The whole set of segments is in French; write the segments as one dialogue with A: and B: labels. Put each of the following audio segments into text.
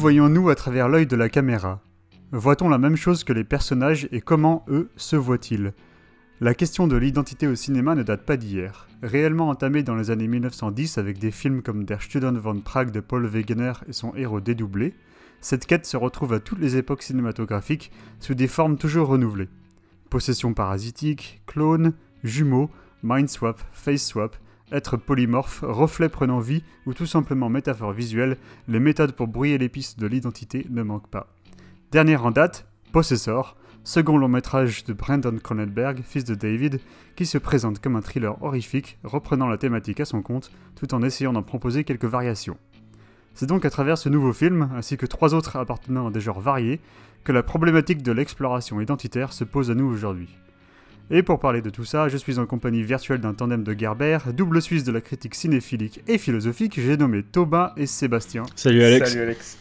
A: Voyons-nous à travers l'œil de la caméra? Voit-on la même chose que les personnages et comment, eux, se voient-ils? La question de l'identité au cinéma ne date pas d'hier. Réellement entamée dans les années 1910 avec des films comme Der Student von Prague de Paul Wegener et son héros dédoublé, cette quête se retrouve à toutes les époques cinématographiques sous des formes toujours renouvelées. Possession parasitique, clone, jumeaux, mind swap, face swap, être polymorphe, reflet prenant vie ou tout simplement métaphore visuelle, les méthodes pour brouiller les pistes de l'identité ne manquent pas. Dernière en date, Possessor, second long métrage de Brandon Cronenberg, fils de David, qui se présente comme un thriller horrifique reprenant la thématique à son compte tout en essayant d'en proposer quelques variations. C'est donc à travers ce nouveau film, ainsi que trois autres appartenant à des genres variés, que la problématique de l'exploration identitaire se pose à nous aujourd'hui. Et pour parler de tout ça, je suis en compagnie virtuelle d'un tandem de Gerber, double suisse de la critique cinéphilique et philosophique, j'ai nommé Thomas et Sébastien.
B: Salut Alex.
C: Salut Alex.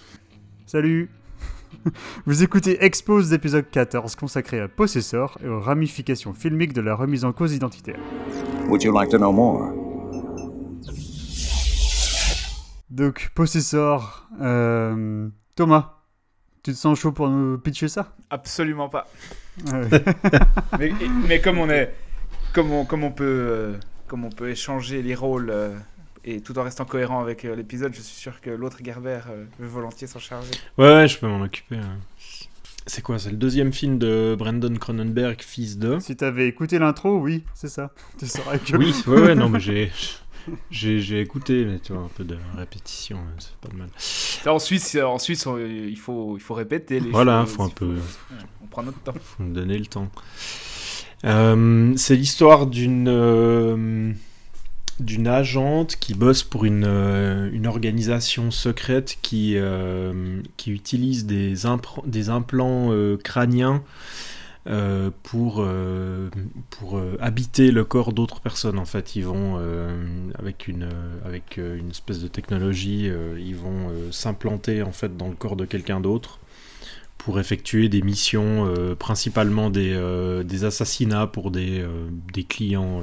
A: Salut Vous écoutez Expose d'épisode 14 consacré à Possessor et aux ramifications filmiques de la remise en cause identitaire.
D: Would you like to know more?
A: Donc, Possessor, euh, Thomas, tu te sens chaud pour nous pitcher ça?
C: Absolument pas.
A: Ouais.
C: mais, mais comme on est, comme on, comme on peut, euh, comme on peut échanger les rôles euh, et tout en restant cohérent avec euh, l'épisode, je suis sûr que l'autre Gerber euh, veut volontiers s'en charger.
B: Ouais, ouais, je peux m'en occuper. hein. C'est quoi C'est le deuxième film de Brandon Cronenberg, fils de?
A: Si t'avais écouté l'intro, oui, c'est ça. Tu saurais que...
B: Oui, ouais, ouais, non, mais j'ai. J'ai j'ai écouté, mais tu vois, un peu de répétition, hein, c'est pas de mal.
C: En Suisse, en Suisse, on- il faut, il faut répéter les
B: Voilà,
C: choses.
B: faut un peu-
C: on prend notre temps.
B: Faut me donner le temps. Euh, c'est l'histoire d'une euh, d'une agente qui bosse pour une, euh, une organisation secrète qui, qui utilise des, impr- des implants crâniens euh, pour, euh, euh, habiter le corps d'autres personnes. En fait, ils vont, avec, une, avec une espèce de technologie, ils vont s'implanter en fait dans le corps de quelqu'un d'autre pour effectuer des missions, principalement des, des assassinats pour des, des clients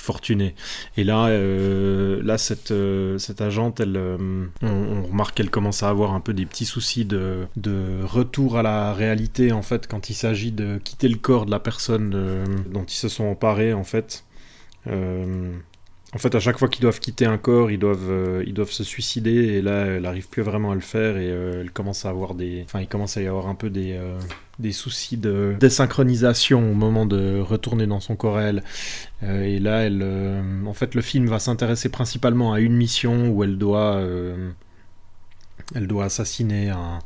B: fortunés. Et là, euh, là cette, euh, cette agente, elle, euh, on, remarque qu'elle commence à avoir un peu des petits soucis de, de retour à la réalité, en fait, quand il s'agit de quitter le corps de la personne dont ils se sont emparés, en fait. En fait, à chaque fois qu'ils doivent quitter un corps, ils doivent, ils doivent se suicider, et là, elle arrive plus vraiment à le faire, et elle commence à avoir des, enfin, il commence à y avoir un peu des, des soucis de désynchronisation au moment de retourner dans son corps. Euh, et là, euh, en fait, le film va s'intéresser principalement à une mission où elle doit, euh, assassiner un,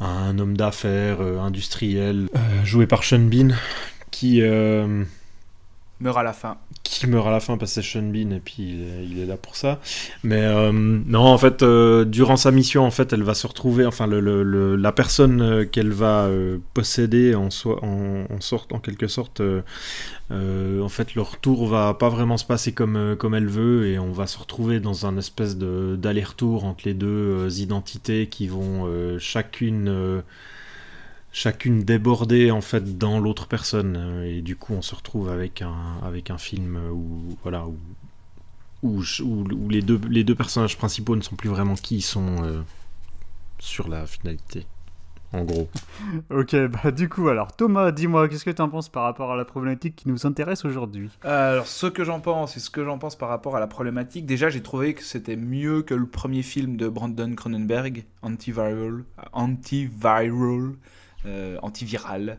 B: un homme d'affaires industriel joué par Sean Bean, qui
C: Meurt à la fin.
B: qui meurt à la fin parce que c'est Sean et puis il est, là pour ça. Mais euh, non, en fait, euh, durant sa mission, en fait, elle va se retrouver, enfin, la personne euh, qu'elle va posséder en, soi, en, sorte, en quelque sorte, en fait, le retour va pas vraiment se passer comme, comme elle veut et on va se retrouver dans un espèce d'aller-retour entre les deux identités qui vont chacune. Chacune débordée en fait dans l'autre personne. Et du coup on se retrouve avec un avec un film où voilà où où, où- où les deux les deux personnages principaux ne sont plus vraiment qui ils sont euh, sur la finalité en gros.
A: Ok, bah du coup, alors Thomas, dis-moi, qu'est-ce que tu en penses par rapport à la problématique qui nous intéresse aujourd'hui?
C: Euh, alors, ce que j'en pense et ce que j'en pense par rapport à la problématique, déjà, j'ai trouvé que c'était mieux que le premier film de Brandon Cronenberg, Antiviral, Antiviral, euh, antiviral,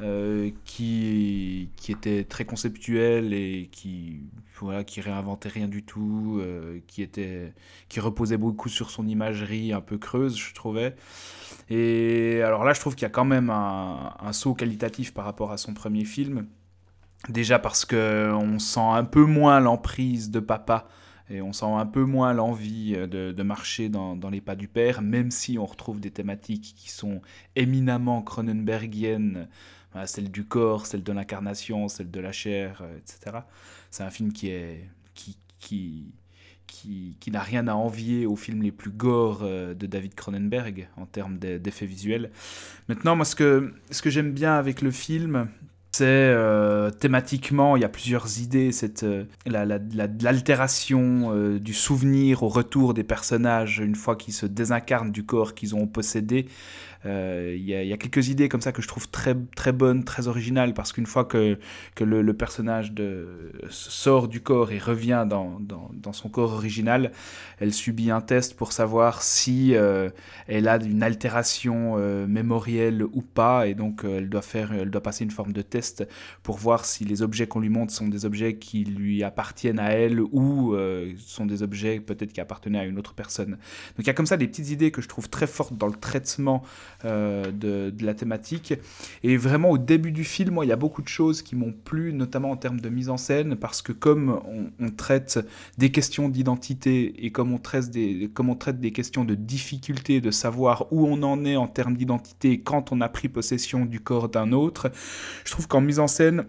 C: euh, qui, qui était très conceptuel et qui, voilà, qui réinventait rien du tout, euh, qui, était, qui reposait beaucoup sur son imagerie un peu creuse, je trouvais. Et alors là, je trouve qu'il y a quand même un, un saut qualitatif par rapport à son premier film. Déjà parce que on sent un peu moins l'emprise de papa et on sent un peu moins l'envie euh, de, marcher dans, les pas du père, même si on retrouve des thématiques qui sont éminemment cronenbergiennes, celle du corps, celle de l'incarnation, celle de la chair, euh, etc. C'est un film qui qui, qui, qui, qui n'a rien à envier aux films les plus gore euh, de David Cronenberg en termes d'effets visuels. Maintenant, moi, ce que j'aime bien avec le film, c'est euh, thématiquement, il y a plusieurs idées. Cette euh, l'altération euh, du souvenir au retour des personnages une fois qu'ils se désincarnent du corps qu'ils ont possédé. Euh, il y, a quelques idées comme ça que je trouve très, très bonnes, très originales, parce qu'une fois que, que le, personnage sort du corps et revient dans, dans, dans, son corps original, elle subit un test pour savoir si euh, elle a une altération euh, mémorielle ou pas, et donc elle, doit faire, elle doit passer une forme de test pour voir si les objets qu'on lui montre sont des objets qui lui appartiennent à elle ou sont des objets peut-être qui appartenaient à une autre personne. Donc il y a comme ça des petites idées que je trouve très fortes dans le traitement euh, de, la thématique. Et vraiment, au début du film, moi, il y a beaucoup de choses qui m'ont plu, notamment en termes de mise en scène, parce que comme on, traite des questions d'identité et comme on, traite des, comme on traite des questions de difficulté de savoir où on en est en termes d'identité quand on a pris possession du corps d'un autre, je trouve qu'en mise en scène,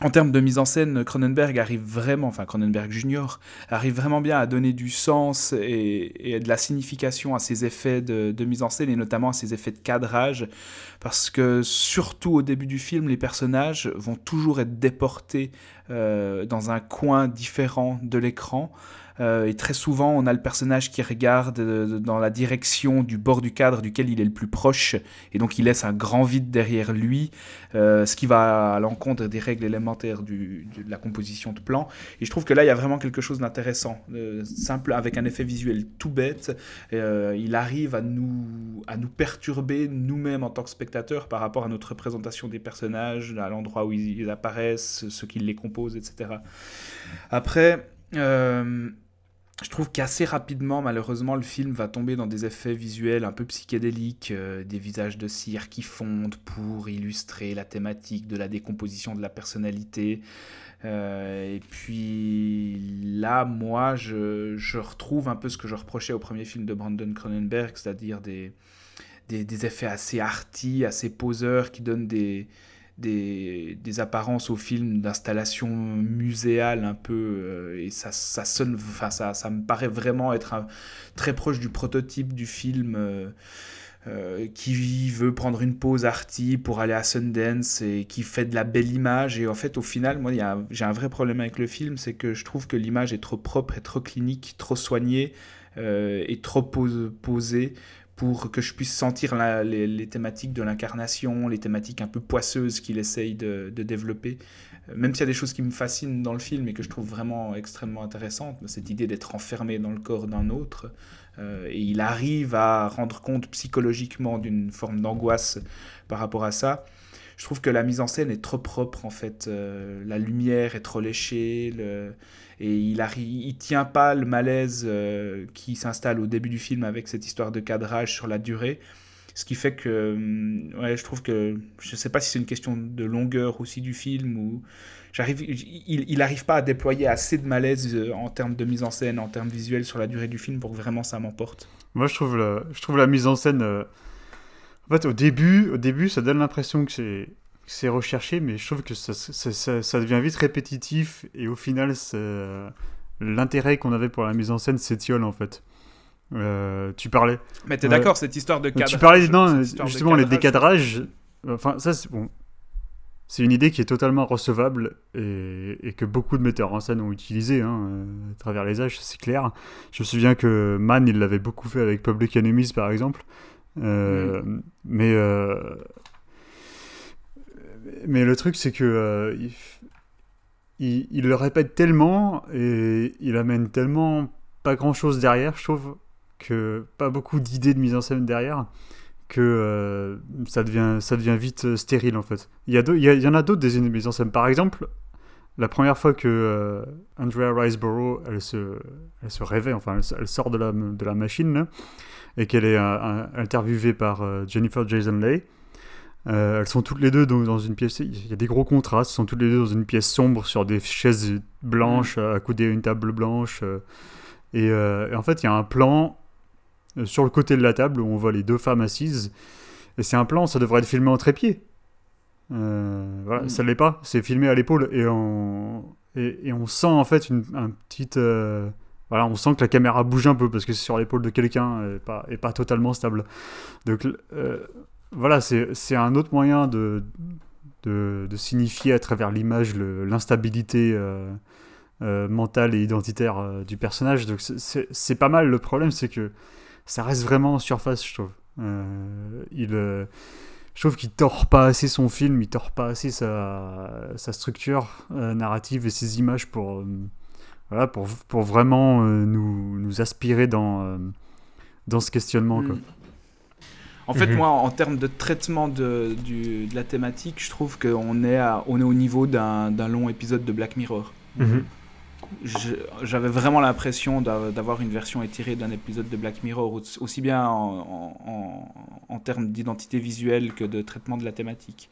C: en termes de mise en scène, Cronenberg arrive vraiment, enfin Cronenberg Junior, arrive vraiment bien à donner du sens et, de la signification à ses effets de, mise en scène et notamment à ses effets de cadrage, parce que surtout au début du film, les personnages vont toujours être déportés euh, dans un coin différent de l'écran. Euh, et très souvent, on a le personnage qui regarde euh, dans la direction du bord du cadre duquel il est le plus proche, et donc il laisse un grand vide derrière lui, euh, ce qui va à l'encontre des règles élémentaires du, de la composition de plan. Et je trouve que là, il y a vraiment quelque chose d'intéressant, simple, avec un effet visuel tout bête. il arrive à nous, à nous perturber nous-mêmes en tant que spectateurs par rapport à notre représentation des personnages, à l'endroit où ils, apparaissent, ce qui les compose, etc. Après, je trouve qu'assez rapidement, malheureusement, le film va tomber dans des effets visuels un peu psychédéliques, euh, des visages de cire qui fondent pour illustrer la thématique de la décomposition de la personnalité. Euh, et puis là, moi, je, retrouve un peu ce que je reprochais au premier film de Brandon Cronenberg, c'est-à-dire des, effets assez arty, assez poseurs, qui donnent des, des, apparences au film d'installation muséale un peu euh, et ça, ça enfin ça, ça me paraît vraiment être très proche du prototype du film euh, euh, qui veut prendre une pause arty pour aller à Sundance et qui fait de la belle image. Et en fait au final moi j'ai un vrai problème avec le film c'est que je trouve que l'image est trop propre et trop clinique trop soignée et trop posée pour que je puisse sentir les, thématiques de l'incarnation, les thématiques un peu poisseuses qu'il essaye de, développer. Euh, même s'il y a des choses qui me fascinent dans le film et que je trouve vraiment extrêmement intéressantes, cette idée d'être enfermé dans le corps d'un autre, euh, et il arrive à rendre compte psychologiquement d'une forme d'angoisse par rapport à ça. Je trouve que la mise en scène est trop propre en fait, euh, la lumière est trop léchée, le et il ne tient pas le malaise euh, qui s'installe au début du film avec cette histoire de cadrage sur la durée. Ce qui fait que ouais, je trouve que je ne sais pas si c'est une question de longueur aussi du film ou il n'arrive pas à déployer assez de malaise euh, en termes de mise en scène, en termes visuels sur la durée du film pour que vraiment ça m'emporte.
A: Moi je trouve la, je trouve la mise en scène euh, en fait au début au début ça donne l'impression que c'est c'est recherché, mais je trouve que ça, ça, ça, devient vite répétitif et au final, l'intérêt qu'on avait pour la mise en scène s'étiole en fait. Euh, tu parlais.
C: Mais t'es d'accord, cette histoire de cadrage.
A: Tu parlais, non, justement, les décadrages. Enfin, ça, c'est bon. C'est une idée qui est totalement recevable et, et, que beaucoup de metteurs en scène ont utilisé hein, euh, à travers les âges, c'est clair. Je me souviens que Mann, il l'avait beaucoup fait avec Public Enemies, par exemple. Euh, mm. Mais mais le truc, c'est que euh, il, le répète tellement et il amène tellement pas grand chose derrière, je trouve, que pas beaucoup d'idées de mise en scène derrière, que euh, ça, devient, ça devient vite euh, stérile en fait. Il y, a il y, en a d'autres des idées de mise en scène. Par exemple, la première fois que Andrea Riseborough elle se, elle se réveille, enfin elle, sort de la, de la machine et qu'elle est interviewée par Jennifer Jason Leigh Euh, elles sont toutes les deux dans, une pièce. Il y a des gros contrastes. Elles sont toutes les deux dans une pièce sombre sur des chaises blanches, accoudées à une table blanche. euh, et, euh, et en fait, il y a un plan sur le côté de la table où on voit les deux femmes assises. Et c'est un plan, ça devrait être filmé en trépied. Euh, voilà,
C: Mm.
A: ça l'est pas. C'est filmé à l'épaule et on et, et on sent en fait une un petite euh, voilà, on sent que la caméra bouge un peu parce que c'est sur l'épaule de quelqu'un et pas et pas totalement stable. Donc euh, voilà, c'est un autre moyen de de, de signifier à travers l'image l'instabilité euh, euh, mentale et identitaire euh, du personnage. Donc c'est- pas mal. Le problème, c'est que ça reste vraiment en surface, je trouve. Il, je trouve qu'il tord pas assez son film, il tord pas assez sa, sa structure narrative et ses images pour, voilà, pour, pour vraiment nous, nous aspirer dans, dans ce questionnement.
C: Mm. En fait,
B: Mhm.
C: moi, en termes de traitement de, du- de la thématique, je trouve qu'on est, à- on est au niveau d'un long épisode de Black Mirror.
B: Mhm.
C: J'avais vraiment l'impression d'a- d'avoir une version étirée d'un épisode de Black Mirror, au- aussi bien en, en- en- en termes d'identité visuelle que de traitement de la thématique.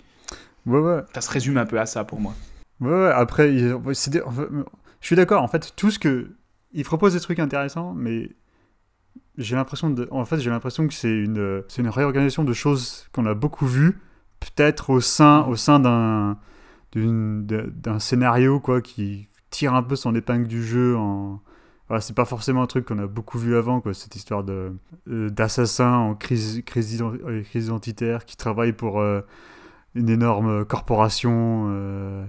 A: Ouais, ouais.
C: Ça se résume un peu à ça pour moi.
A: Ouais, ouais, après, des- je suis d'accord. En fait, tout ce que. Il propose des trucs intéressants, mais j'ai l'impression de. En fait, j'ai l'impression que c'est une, c'est une réorganisation de choses qu'on a beaucoup vues, peut-être au sein, au sein d'un, d'un scénario, quoi, qui tire un peu son épingle du jeu en. Voilà, c'est pas forcément un truc qu'on a beaucoup vu avant, quoi, cette histoire de, euh, d'assassin en crise, euh, crise identitaire qui travaille pour euh, une énorme corporation. euh,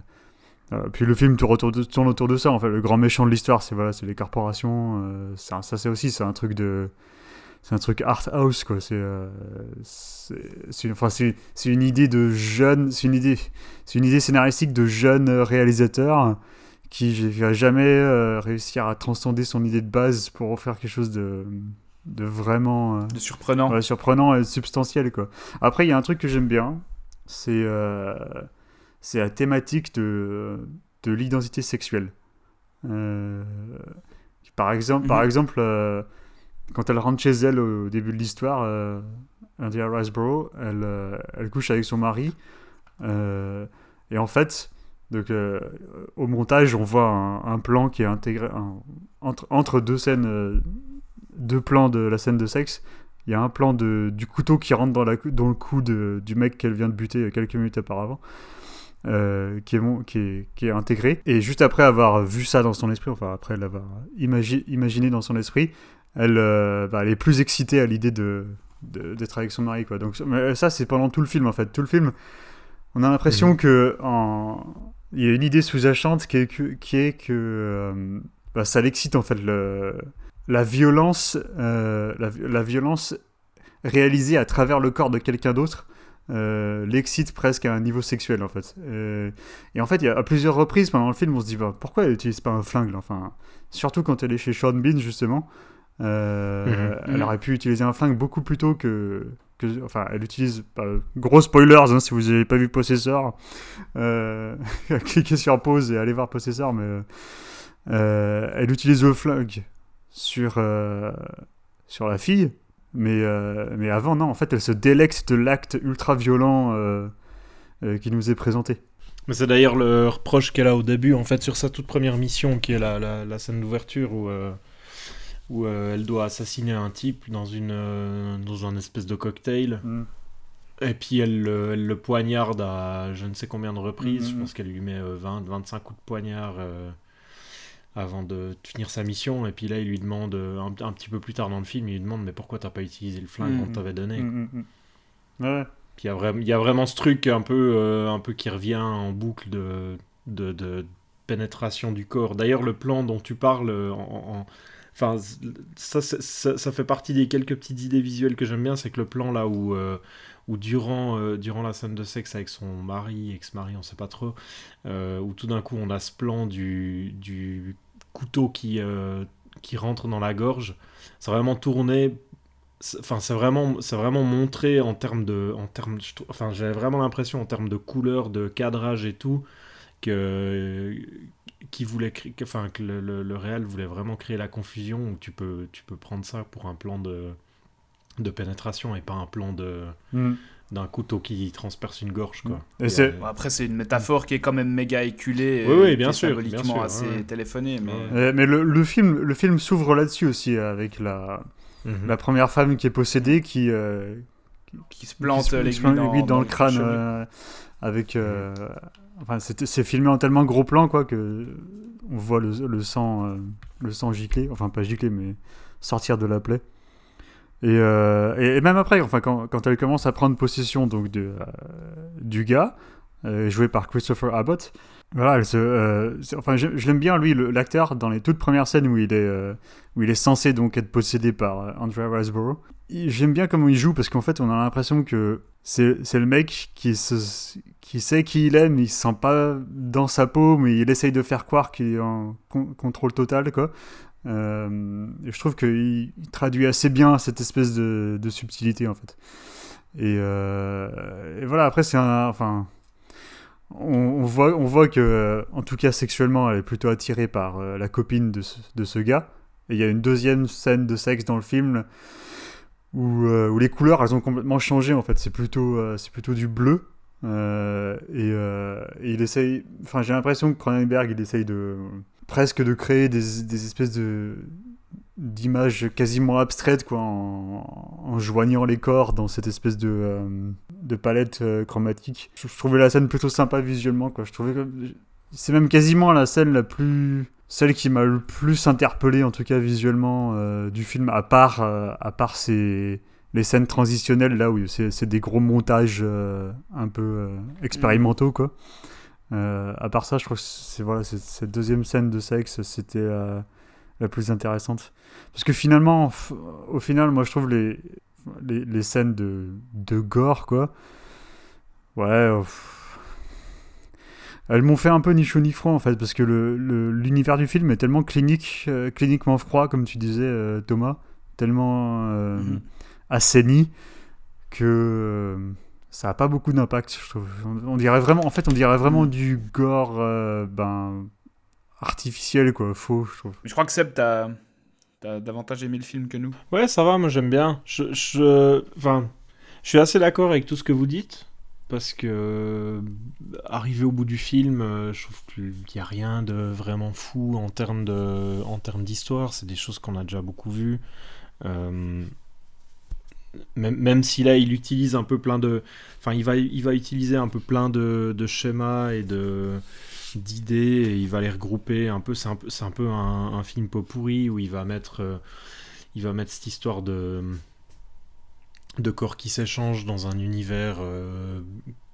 A: euh, puis le film tourne autour, de, tourne autour de ça, en fait. Le grand méchant de l'histoire, c'est voilà, c'est les corporations. euh, ça, c'est aussi, c'est un truc de. C'est un truc art house, quoi. C'est. euh, c'est c'est une, enfin, c'est- c'est une idée de jeune. C'est une idée, c'est une idée scénaristique de jeune réalisateur qui va jamais euh, réussir à transcender son idée de base pour en faire quelque chose de, de vraiment. euh,
C: De surprenant.
A: Ouais, surprenant et substantiel quoi. Après il y a un truc que j'aime bien, c'est c'est la thématique de, de l'identité sexuelle. Euh, par exemple, par
C: Mhm.
A: exemple euh, quand elle rentre chez elle au début de l'histoire, euh, Andrea Riseborough, elle, euh, elle couche avec son mari et en fait donc, au montage, on voit un, un plan qui est intégré un- entre, entre deux scènes, deux plans de la scène de sexe. Il y a un plan de, du couteau qui rentre dans, la, dans le cou de- du mec qu'elle vient de buter quelques minutes auparavant, euh, qui, est, mon- qui, est, qui est intégré. Et juste après avoir vu ça dans son esprit, enfin après l'avoir imagi- imaginé dans son esprit, elle, euh, bah, elle est plus excitée à l'idée de d'être avec son mari quoi. Donc mais ça c'est pendant tout le film en fait. Tout le film on a l'impression que en il y a une idée sous-jacente qui est que, qui est que euh, bah, ça l'excite en fait le, la violence euh, la, la violence réalisée à travers le corps de quelqu'un d'autre euh, l'excite presque à un niveau sexuel en fait. Euh, et en fait il y a à plusieurs reprises pendant le film on se dit bah, pourquoi elle utilise pas un flingue enfin surtout quand elle est chez Sean Bean justement. Euh,
B: Mhm.
A: elle aurait pu utiliser un flingue beaucoup plus tôt que, que enfin elle utilise gros spoilers hein, si vous n'avez pas vu Possessor. Cliquez sur pause et allez voir Possessor mais elle utilise le flingue sur sur la fille mais euh, mais avant non en fait elle se délecte de l'acte ultra violent euh, euh, qui nous est présenté
B: Mais c'est d'ailleurs le reproche qu'elle a au début, en fait, sur sa toute première mission, qui est la, la, la scène d'ouverture où, où elle doit assassiner un type dans, une, dans un espèce de cocktail. Et puis elle, le- elle le poignarde à je ne sais combien de reprises. Je pense qu'elle lui met euh, 20, 25 coups de poignard avant de finir sa mission. Et puis là, il lui demande, euh, un, un petit peu plus tard dans le film, il lui demande Mais pourquoi t'as pas utilisé le flingue qu'on t'avait donné
A: Mm, mm, mm. ouais
B: Puis il y, a vraiment- il y a vraiment ce truc un peu, euh, un peu qui revient en boucle de, de, de pénétration du corps. D'ailleurs, le plan dont tu parles, euh, en, en- enfin, ça, ça, ça fait partie des quelques petites idées visuelles que j'aime bien, c'est que le plan là où, euh, où durant, euh, durant la scène de sexe avec son mari, ex-mari, on sait pas trop, euh, où tout d'un coup on a ce plan du, du couteau qui, euh, qui rentre dans la gorge, c'est vraiment tourné enfin c'est vraiment c'est vraiment montré en termes de en termes enfin j'avais vraiment l'impression en termes de couleur de cadrage et tout que qui voulait enfin que le, le, réal voulait vraiment créer la confusion où tu peux tu peux prendre ça pour un plan de de pénétration et pas un plan de
A: Mm.
B: D'un couteau qui transperce une gorge. Quoi.
A: Et
B: Et,
A: c'est-
B: euh,
C: après, c'est une métaphore qui est quand même méga éculée.
B: Oui, oui,
C: qui
B: bien
C: est
B: sûr,
C: symboliquement
B: bien sûr,
C: assez
B: ouais.
C: téléphoné. Mais...
A: Euh, le, le film, le film s'ouvre là-dessus aussi, avec la,
B: mhm.
A: la première femme qui est possédée, qui, euh,
C: Qui se plante l'aiguille dans,
A: dans le crâne, euh, avec. euh, enfin, c'est c'est filmé en tellement gros plan, quoi, que on voit le, le sang, euh, le sang gicler, enfin pas gicler, mais sortir de la plaie. Et, euh, et, et même après, enfin, quand, quand elle commence à prendre possession donc de, euh, du gars, euh, joué par Christopher Abbott, voilà, enfin, je, je l'aime bien lui, l'acteur, dans les toutes premières scènes où il est, où il est censé donc être possédé par Andrea Riseborough. J'aime bien comment il joue parce qu'en fait, on a l'impression que c'est le mec qui, se, qui sait qui il mais il se sent pas dans sa peau, mais il essaye de faire croire qu'il est en con- contrôle total, quoi. Euh, je trouve qu'il il traduit assez bien cette espèce de, subtilité, en fait. Et, euh, et voilà, après, c'est un. Enfin. On, voit, on voit que, euh, en tout cas sexuellement, elle est plutôt attirée par euh, la copine de ce, gars. Et il y a une deuxième scène de sexe dans le film où, les couleurs, elles ont complètement changé, en fait. C'est plutôt, c'est plutôt du bleu. Et il essaye. Enfin, j'ai l'impression que Cronenberg, il essaye de. Presque de créer des, des espèces de d'images quasiment abstraites quoi en, joignant les corps dans cette espèce de, euh, de palette euh, chromatique. Je, trouvais la scène plutôt sympa visuellement quoi. Je trouvais c'est même quasiment la scène la plus celle qui m'a le plus interpellé en tout cas visuellement euh, du film à part à part ces les scènes transitionnelles là où c'est des gros montages un peu expérimentaux quoi euh, à part ça je crois que c'est voilà cette deuxième scène de sexe c'était euh, la plus intéressante parce que finalement au final moi je trouve les les, les scènes de, de gore quoi ouais euh, pff, elles m'ont fait un peu ni chaud ni froid en fait parce que le- le- l'univers du film est tellement clinique euh, cliniquement froid comme tu disais euh, Thomas tellement
C: Mhm.
A: assaini que ça a pas beaucoup d'impact je trouve on, on dirait vraiment en fait on dirait vraiment du gore euh, ben artificiel quoi faux je trouve
C: Je crois que Seb, t'as as davantage aimé le film que nous.
B: Ouais, ça va, moi j'aime bien. Je, je, enfin, je suis assez d'accord avec tout ce que vous dites. Parce que, euh, arrivé au bout du film, euh, je trouve qu'il n'y a rien de vraiment fou en termes de- en termes d'histoire. C'est des choses qu'on a déjà beaucoup vues. Euh, même, si là, il utilise un peu plein de. Enfin, il va, il va utiliser un peu plein de, schémas et de d'idées et il va les regrouper un peu. C'est un peu, un, peu un, film pot pourri où il va mettre. euh, il va mettre cette histoire de de corps qui s'échangent dans un univers euh,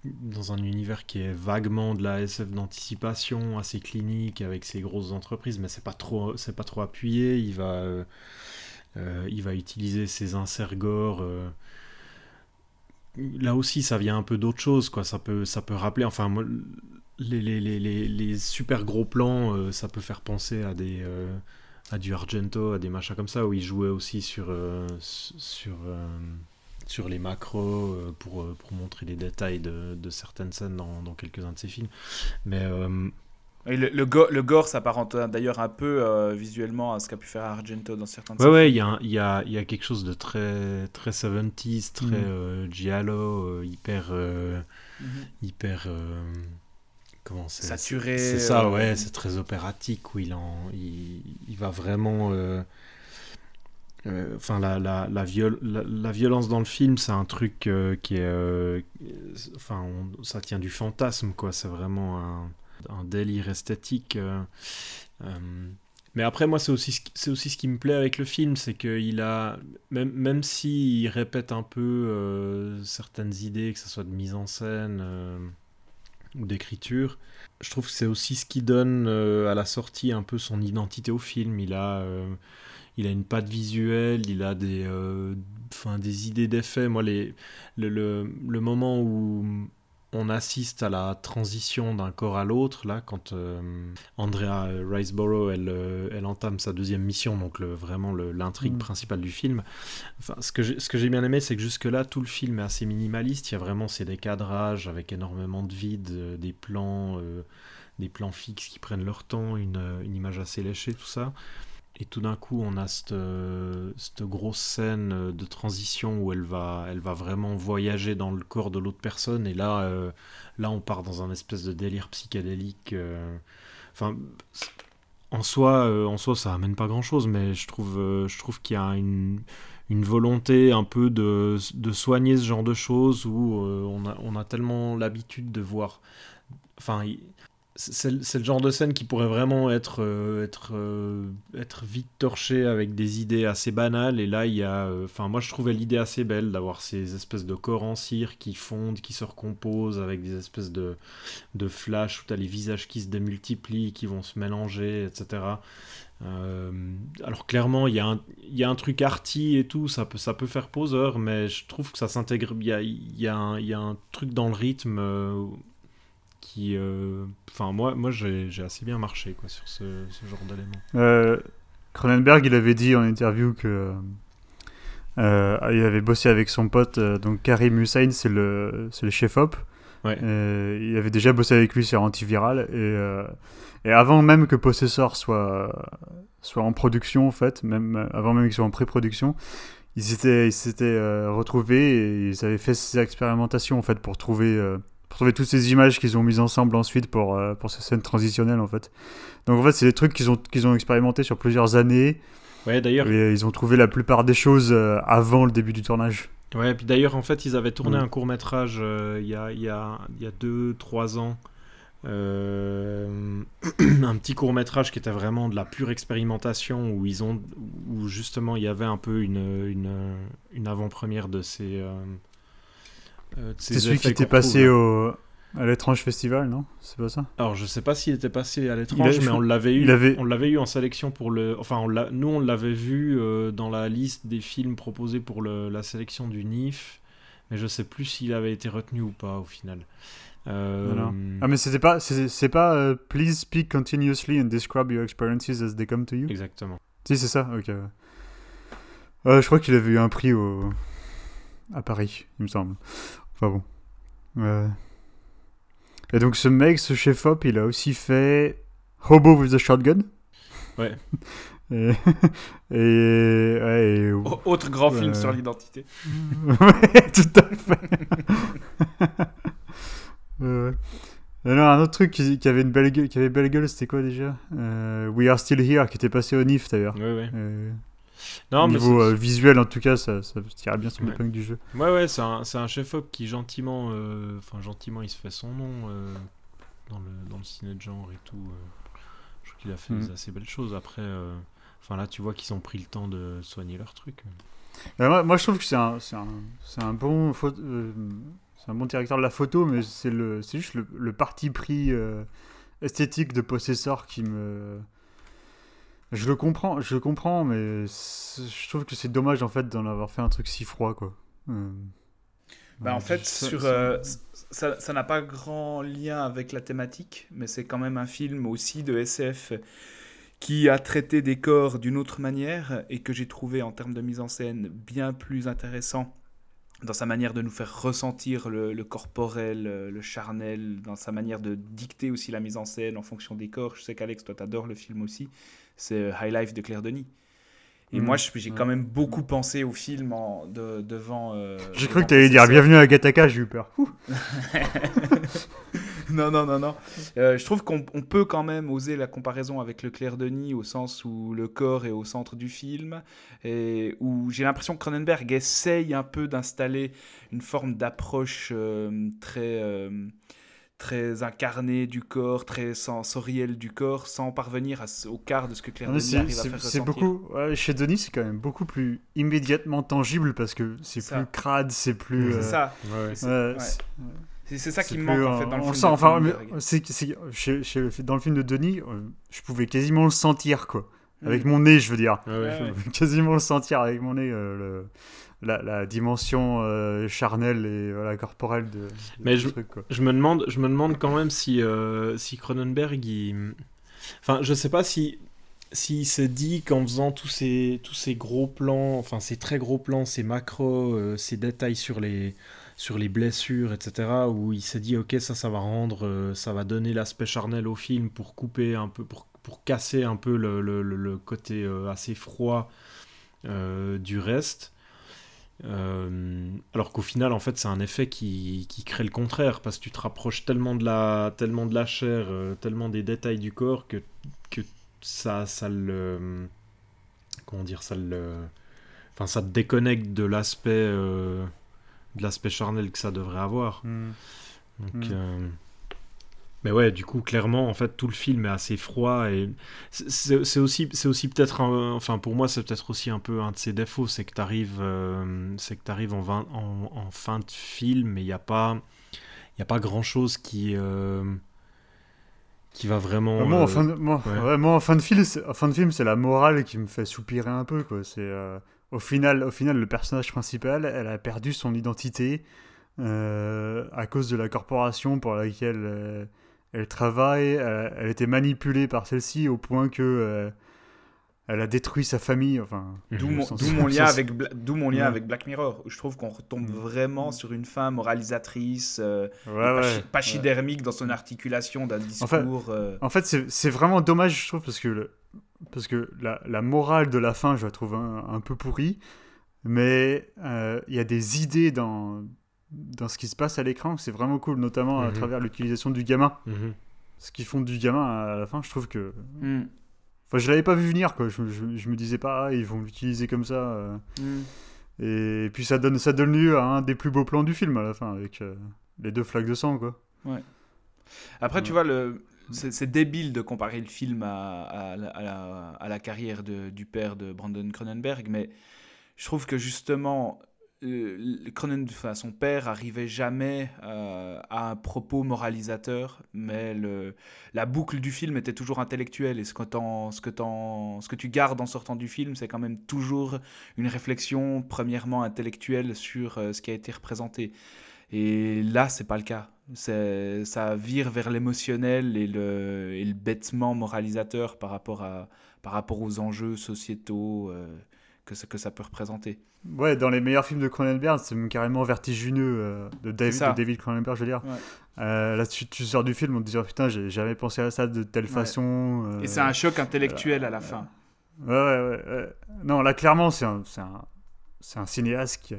B: dans un univers qui est vaguement de la SF d'anticipation assez clinique avec ses grosses entreprises mais c'est pas trop c'est pas trop appuyé il va euh, il va utiliser ses inserts gore euh, là aussi ça vient un peu d'autre chose quoi ça peut ça peut rappeler enfin les, super gros plans euh, ça peut faire penser à des euh, à du Argento, à des machins comme ça, où il jouait aussi sur, euh, sur, euh, sur les macros euh, pour, euh, pour montrer les détails de, de certaines scènes dans, dans quelques-uns de ses films. Mais euh,
C: Et le, le, go- le gore s'apparente d'ailleurs un peu euh, visuellement à ce qu'a pu faire Argento dans certains
B: ouais, ouais, il y y, y a quelque chose de très, très 70s, très
A: Mhm.
B: euh, giallo, euh, hyper.
C: Mhm.
B: hyper comment c'est
C: Saturé,
B: c'est ça ouais c'est très opératique où il en il, il va vraiment enfin la, la, la, viol- la, la violence dans le film c'est un truc qui est enfin ça tient du fantasme quoi c'est vraiment un, un délire esthétique euh, euh, mais après, moi, c'est aussi, aussi ce qui me plaît avec le film, c'est qu'il a, même, même s'il répète un peu euh, certaines idées, que ce soit de mise en scène ou d'écriture, je trouve que c'est aussi ce qui donne à la sortie un peu son identité au film. Il a, il a une patte visuelle, il a des, enfin, des idées d'effets. Moi, les, le, le, le moment où on assiste à la transition d'un corps à l'autre, là, quand euh, Andrea Riseborough, elle, euh, elle entame sa deuxième mission, donc le, vraiment l'intrigue
A: Mm.
B: principale du film. Enfin, ce que j'ai bien aimé, c'est que jusque-là, tout le film est assez minimaliste. Il y a vraiment ces décadrages avec énormément de vide, euh, des plans, euh, des plans fixes qui prennent leur temps, une, une image assez léchée, tout ça. Et tout d'un coup, on a cette, euh, cette grosse scène de transition où elle va, elle va vraiment voyager dans le corps de l'autre personne. Et là, euh, là, on part dans un espèce de délire psychédélique. euh. En soi, euh, en soi, ça amène pas grand-chose, mais je trouve, euh, je trouve qu'il y a une, une volonté un peu de, de soigner ce genre de choses où euh, on, a, on a tellement l'habitude de voir. Enfin, c'est le- genre de scène qui pourrait vraiment être, euh, être, euh, être vite torché avec des idées assez banales. Et là, il y a. euh, Enfin, moi, je trouvais l'idée assez belle d'avoir ces espèces de corps en cire qui fondent, qui se recomposent avec des espèces de, de flash où tu as les visages qui se démultiplient, qui vont se mélanger, etc. Alors clairement, il y, a un- y a un truc arty et tout, ça peut, ça peut faire poseur, mais je trouve que ça s'intègre. Il y a, y, a y a un truc dans le rythme qui... euh, Enfin, moi, moi j'ai j'ai assez bien marché quoi, sur ce, ce genre d'éléments.
A: Euh, Cronenberg, il avait dit en interview que euh, il avait bossé avec son pote, euh, donc Karim Hussein, c'est le, c'est le chef-op.
B: Ouais.
A: Il avait déjà bossé avec lui sur Antiviral. Et, euh, et avant même que Possessor soit, soit en production, en fait, même avant même qu'ils soient en pré-production, ils s'étaient ils s'étaient, retrouvés et ils avaient fait ces expérimentations, en fait, pour trouver, trouver toutes ces images qu'ils ont mises ensemble ensuite pour, euh, pour ces scènes transitionnelles, en fait. Donc en fait, c'est des trucs qu'ils ont, qu'ils ont expérimenté sur plusieurs années
B: Ouais, d'ailleurs,
A: et euh, ils ont trouvé la plupart des choses euh, avant le début du tournage.
B: Ouais, puis d'ailleurs, en fait, ils avaient tourné
A: Mm.
B: un court métrage il y a, y a, y a deux, trois ans. Euh, un petit court métrage qui était vraiment de la pure expérimentation où ils ont où justement il y avait un peu une, une, une avant-première de ces euh, de ces
A: C'est celui qui était passé au, à l'étrange festival, non? C'est pas ça?
B: Alors je sais pas s'il était passé à l'étrange mais on l'avait eu.
A: Avait-
B: on l'avait eu en sélection pour le enfin on nous on l'avait vu euh, dans la liste des films proposés pour le- la sélection du NIF mais je sais plus s'il avait été retenu ou pas au final. Euh,
A: Non, Ah mais c'était pas, c'est pas euh, Please speak continuously and describe your experiences as they come to you?
B: Exactement.
A: Si, c'est ça, ok. Euh, je crois qu'il avait eu un prix au... à Paris, il me semble. Enfin bon. Euh. Et donc ce mec, ce chef-op, il a aussi fait Hobo with a Shotgun.
B: Ouais.
A: et... et... ouais, et-
C: Autre grand film sur l'identité.
A: ouais, tout à fait. Euh, alors, un autre truc qui, qui avait une belle gueule, qui avait belle gueule, c'était quoi déjà? Euh, We Are Still Here, qui était passé au NIF d'ailleurs.
B: Ouais, ouais. Non, mais
A: niveau euh, visuel, en tout cas, ça, ça tirait bien sur
B: Ouais.
A: l'épingle du jeu.
B: ouais, ouais, c'est un, un chef-op qui gentiment, euh, enfin gentiment, il se fait son nom euh, dans le dans le ciné de genre et tout. je trouve qu'il a fait
A: Mhm.
B: des assez belles choses. Après, enfin là, tu vois qu'ils ont pris le temps de soigner leur truc.
A: Moi, moi, je trouve que c'est un, un, un bon c'est un bon directeur de la photo, mais c'est le, c'est juste le, le parti pris esthétique de Possessor qui me, je le comprends, je le comprends, mais je trouve que c'est dommage en fait d'en avoir fait un truc si froid quoi. Euh,
C: Bah, en fait,
A: ça-
C: sur,
A: ça-
C: euh, ça n'a pas grand lien avec la thématique, mais c'est quand même un film aussi de SF qui a traité des corps d'une autre manière et que j'ai trouvé en termes de mise en scène bien plus intéressant dans sa manière de nous faire ressentir le, le corporel, euh, le charnel, dans sa manière de dicter aussi la mise en scène en fonction des corps. Je sais qu'Alex, toi, t'adores le film aussi. C'est euh, High Life de Claire Denis. Et
A: Mhm.
C: moi, j'ai quand même beaucoup pensé au film en, de- devant. euh,
A: J'ai cru que t'allais dire
C: Possessor.
A: bienvenue à Gataka, j'ai eu peur.
C: Non, non, non, non. Euh, je trouve qu'on on peut quand même oser la comparaison avec le Claire Denis au sens où le corps est au centre du film et où j'ai l'impression que Cronenberg essaye un peu d'installer une forme d'approche euh, très. Très incarnée du corps, très sensorielle du corps, sans parvenir à au quart de ce que Claire
A: mais
C: Denis
A: C'est
C: arrive à faire
A: c'est
C: ressentir.
A: beaucoup. ouais, chez Denis, c'est quand même beaucoup plus immédiatement tangible parce que c'est
C: Ça.
A: plus crade, c'est plus.
C: C'est
A: euh,
C: ça.
B: Ouais.
C: C'est-
A: ouais,
C: ouais. ça qui me manque en fait dans le
A: on
C: film. de
A: enfin, chez- chez- dans le film de Denis, euh, je pouvais quasiment le sentir, quoi. Avec
C: Mm.
A: mon nez, je veux dire.
B: Ouais, ouais.
C: Ouais,
A: Je
C: ouais.
A: pouvais quasiment le sentir avec mon nez, euh, le- la, la dimension euh, charnelle et voilà, corporelle de, de
B: Mais je-
A: truc, quoi.
B: Je me demande, je me demande quand même si, euh, si Cronenberg, il... enfin, je sais pas si s'il s'est dit qu'en faisant tous ces, tous ces gros plans, enfin ces très gros plans, ces macros, euh, ces détails sur les, sur les blessures, etc., où il s'est dit ok ça, ça va rendre, ça va donner l'aspect charnel au film pour couper un peu, pour, pour casser un peu le, le- côté assez froid du reste. Euh, alors qu'au final, en fait, c'est un effet qui, qui crée le contraire, parce que tu te rapproches tellement de la, tellement de la chair, euh, tellement des détails du corps, que, que ça, ça le... Comment dire Ça le... Enfin, ça te déconnecte de l'aspect... euh, de l'aspect charnel que ça devrait avoir.
A: Hmm.
B: Donc,
A: Mm.
B: Euh, Mais ouais, du coup, clairement, en fait, tout le film est assez froid et c'est- aussi, c'est aussi peut-être, un- enfin, pour moi, c'est peut-être aussi un peu un de ses défauts, c'est que tu arrives, c'est que t'arrives en, vin- en, en fin de film et il n'y a pas, il a pas grand-chose qui, euh, qui va vraiment.
A: moi, en
B: euh,
A: fin de, moi,
B: ouais.
A: ouais, moi, en fin de film, c'est- en fin de film, c'est la morale qui me fait soupirer un peu, quoi. C'est euh, au final, au final, le personnage principal, elle a perdu son identité euh, à cause de la corporation pour laquelle euh, elle travaille. Elle, elle était manipulée par celle-ci au point que euh, elle a détruit sa famille. Enfin,
C: D'où mon, lien, avec, Bla- d'où mon lien
A: Ouais.
C: avec Black Mirror, où je trouve qu'on retombe
A: Mm.
C: vraiment sur une fin moralisatrice, euh,
A: ouais,
C: pachydermique dans son articulation d'un discours. euh,
A: En fait, c'est c'est vraiment dommage, je trouve, parce que, le- parce que la, la morale de la fin, je la trouve un, un peu pourrie. Mais euh, il y a des idées dans, dans ce qui se passe à l'écran, c'est vraiment cool, notamment à
B: Mhm.
A: travers l'utilisation du gamin.
B: mhm.
A: Ce qu'ils font du gamin à la fin, je trouve que.
C: mm,
A: Enfin, je l'avais pas vu venir, quoi. Je, je, je me disais pas, ah, ils vont l'utiliser comme ça. euh.
C: mm.
A: Et puis ça donne, ça donne lieu à un des plus beaux plans du film à la fin, avec euh, les deux flaques de sang, quoi.
C: Après, tu
A: Ouais.
C: vois, le, c'est, débile de comparer le film à, à la- à la, à la carrière de- du père de Brandon Cronenberg, mais je trouve que justement, Cronen, enfin, son père arrivait jamais euh, à un propos moralisateur, mais le, la boucle du film était toujours intellectuelle. Et ce que, tu gardes en sortant du film, c'est quand même toujours une réflexion, premièrement intellectuelle, sur euh, ce qui a été représenté. Et là, c'est pas le cas. Ça vire vers l'émotionnel et le, et le bêtement moralisateur par rapport, à, par rapport aux enjeux sociétaux euh, que, ça- que ça peut représenter.
A: Ouais, dans les meilleurs films de Cronenberg, c'est carrément vertigineux euh, de, David,
C: ça.
A: de David Cronenberg, je veux dire.
C: Ouais.
A: Euh, là, tu, tu sors du film en te disant putain, j'ai jamais pensé à ça de telle
C: Ouais.
A: façon. euh,
C: Et c'est un choc intellectuel à la fin.
A: Ouais, ouais, ouais. Non, là, clairement, c'est un, un, un cinéaste qui a,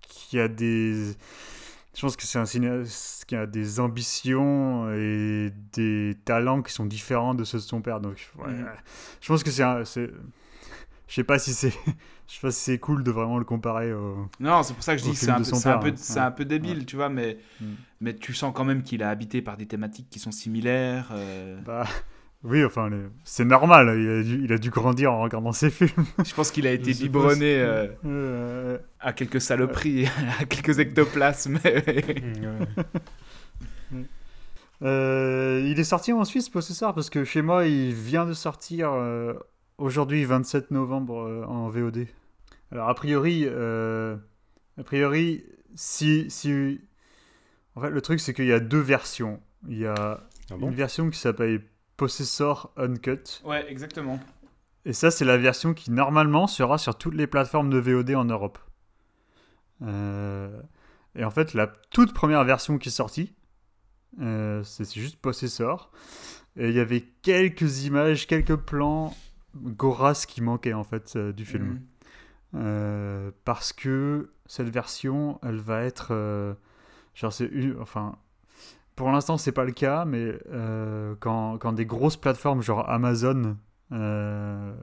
A: qui a des. Je pense que c'est un cinéaste qui a des ambitions et des talents qui sont différents de ceux de son père. Donc, ouais,
C: Mhm.
A: je pense que c'est un. c'est- Je sais pas si c'est. Je sais pas si c'est cool de vraiment le comparer au.
C: Non, c'est pour ça que je dis que c'est un, peu- c'est
A: hein.
C: c'est un peu débile, tu vois, mais,
A: Mm.
C: mais tu sens quand même qu'il est habité par des thématiques qui sont similaires. euh,
A: Bah, oui, enfin, les- c'est normal. Il a, dû, il a dû grandir en regardant ses films.
C: je pense qu'il a été
A: Je
C: biberonné euh,
A: Euh,
C: à quelques saloperies, à quelques ectoplasmes.
A: Euh, il est sorti en Suisse, Possessor, parce que chez moi, il vient de sortir aujourd'hui, 27 novembre, euh, en VOD. Alors, a priori, euh, a priori, si, si... En fait, le truc, c'est qu'il y a deux versions. Il y a
B: Ah bon?
A: une version qui s'appelle Possessor Uncut.
C: ouais, exactement.
A: Et ça, c'est la version qui, normalement, sera sur toutes les plateformes de VOD en Europe. Euh, Et en fait, la toute première version qui est sortie, euh, c'est juste Possessor. Et il y avait quelques images, quelques plans Goras qui manquaient, en fait, euh, du film.
C: Mm.
A: Euh, parce que cette version, elle va être. euh, genre, c'est une. Enfin. Pour l'instant, c'est pas le cas, mais euh, quand, quand des grosses plateformes, genre Amazon, euh,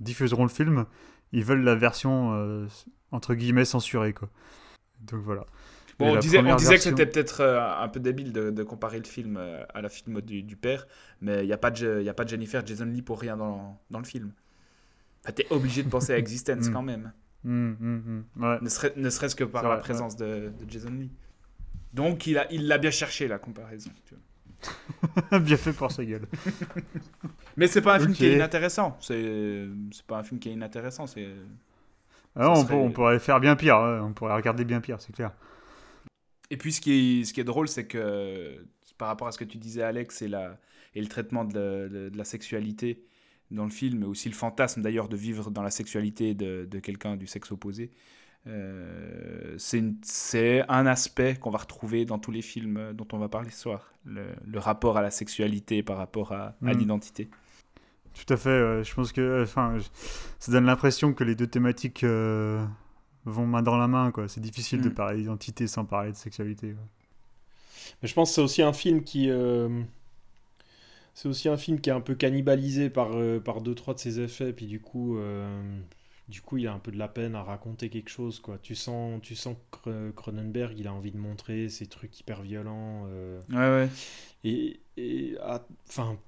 A: diffuseront le film, ils veulent la version, euh, entre guillemets, censurée, quoi. Donc voilà.
C: Bon, on disait, on que c'était peut-être euh, un peu débile de, de comparer le film euh, à la film du, du père, mais il n'y a, pas de- y a pas de Jennifer Jason Lee pour rien dans, dans le film. T'es obligé de penser à Existence
A: Mm.
C: quand même,
A: hum. Ouais.
C: ne, serait- ne serait-ce que par la
A: vrai,
C: présence de, de Jason Lee. Donc il l'a bien cherché la comparaison. tu vois.
A: Bien fait pour sa gueule.
C: Mais c'est pas un film qui est inintéressant. C'est pas un film qui est inintéressant. C'est
A: Ah, on,
C: serait-
A: on pourrait faire bien pire, on pourrait regarder bien pire, c'est clair.
C: Et puis ce qui est, ce qui est drôle, c'est que par rapport à ce que tu disais, Alex, et, la, et le traitement de la, de- de la sexualité dans le film, mais aussi le fantasme d'ailleurs de vivre dans la sexualité de, de quelqu'un du sexe opposé, euh, c'est un aspect qu'on va retrouver dans tous les films dont on va parler ce soir. Le, le rapport à la sexualité par rapport à, à
A: Mm.
C: l'identité.
A: Tout à fait. euh, je pense que, enfin, je- ça donne l'impression que les deux thématiques euh, vont main dans la main, quoi. C'est difficile de
C: Mm.
A: parler d'identité sans parler de sexualité. quoi.
B: Mais je pense que c'est aussi un film qui. euh, C'est aussi un film qui est un peu cannibalisé par, euh, par deux, trois de ses effets. Puis du coup, euh, du coup, il a un peu de la peine à raconter quelque chose. Quoi. Tu, sens, tu sens que Cronenberg, il a envie de montrer ces trucs hyper violents. euh,
C: Ouais, ouais.
B: et, et à- enfin,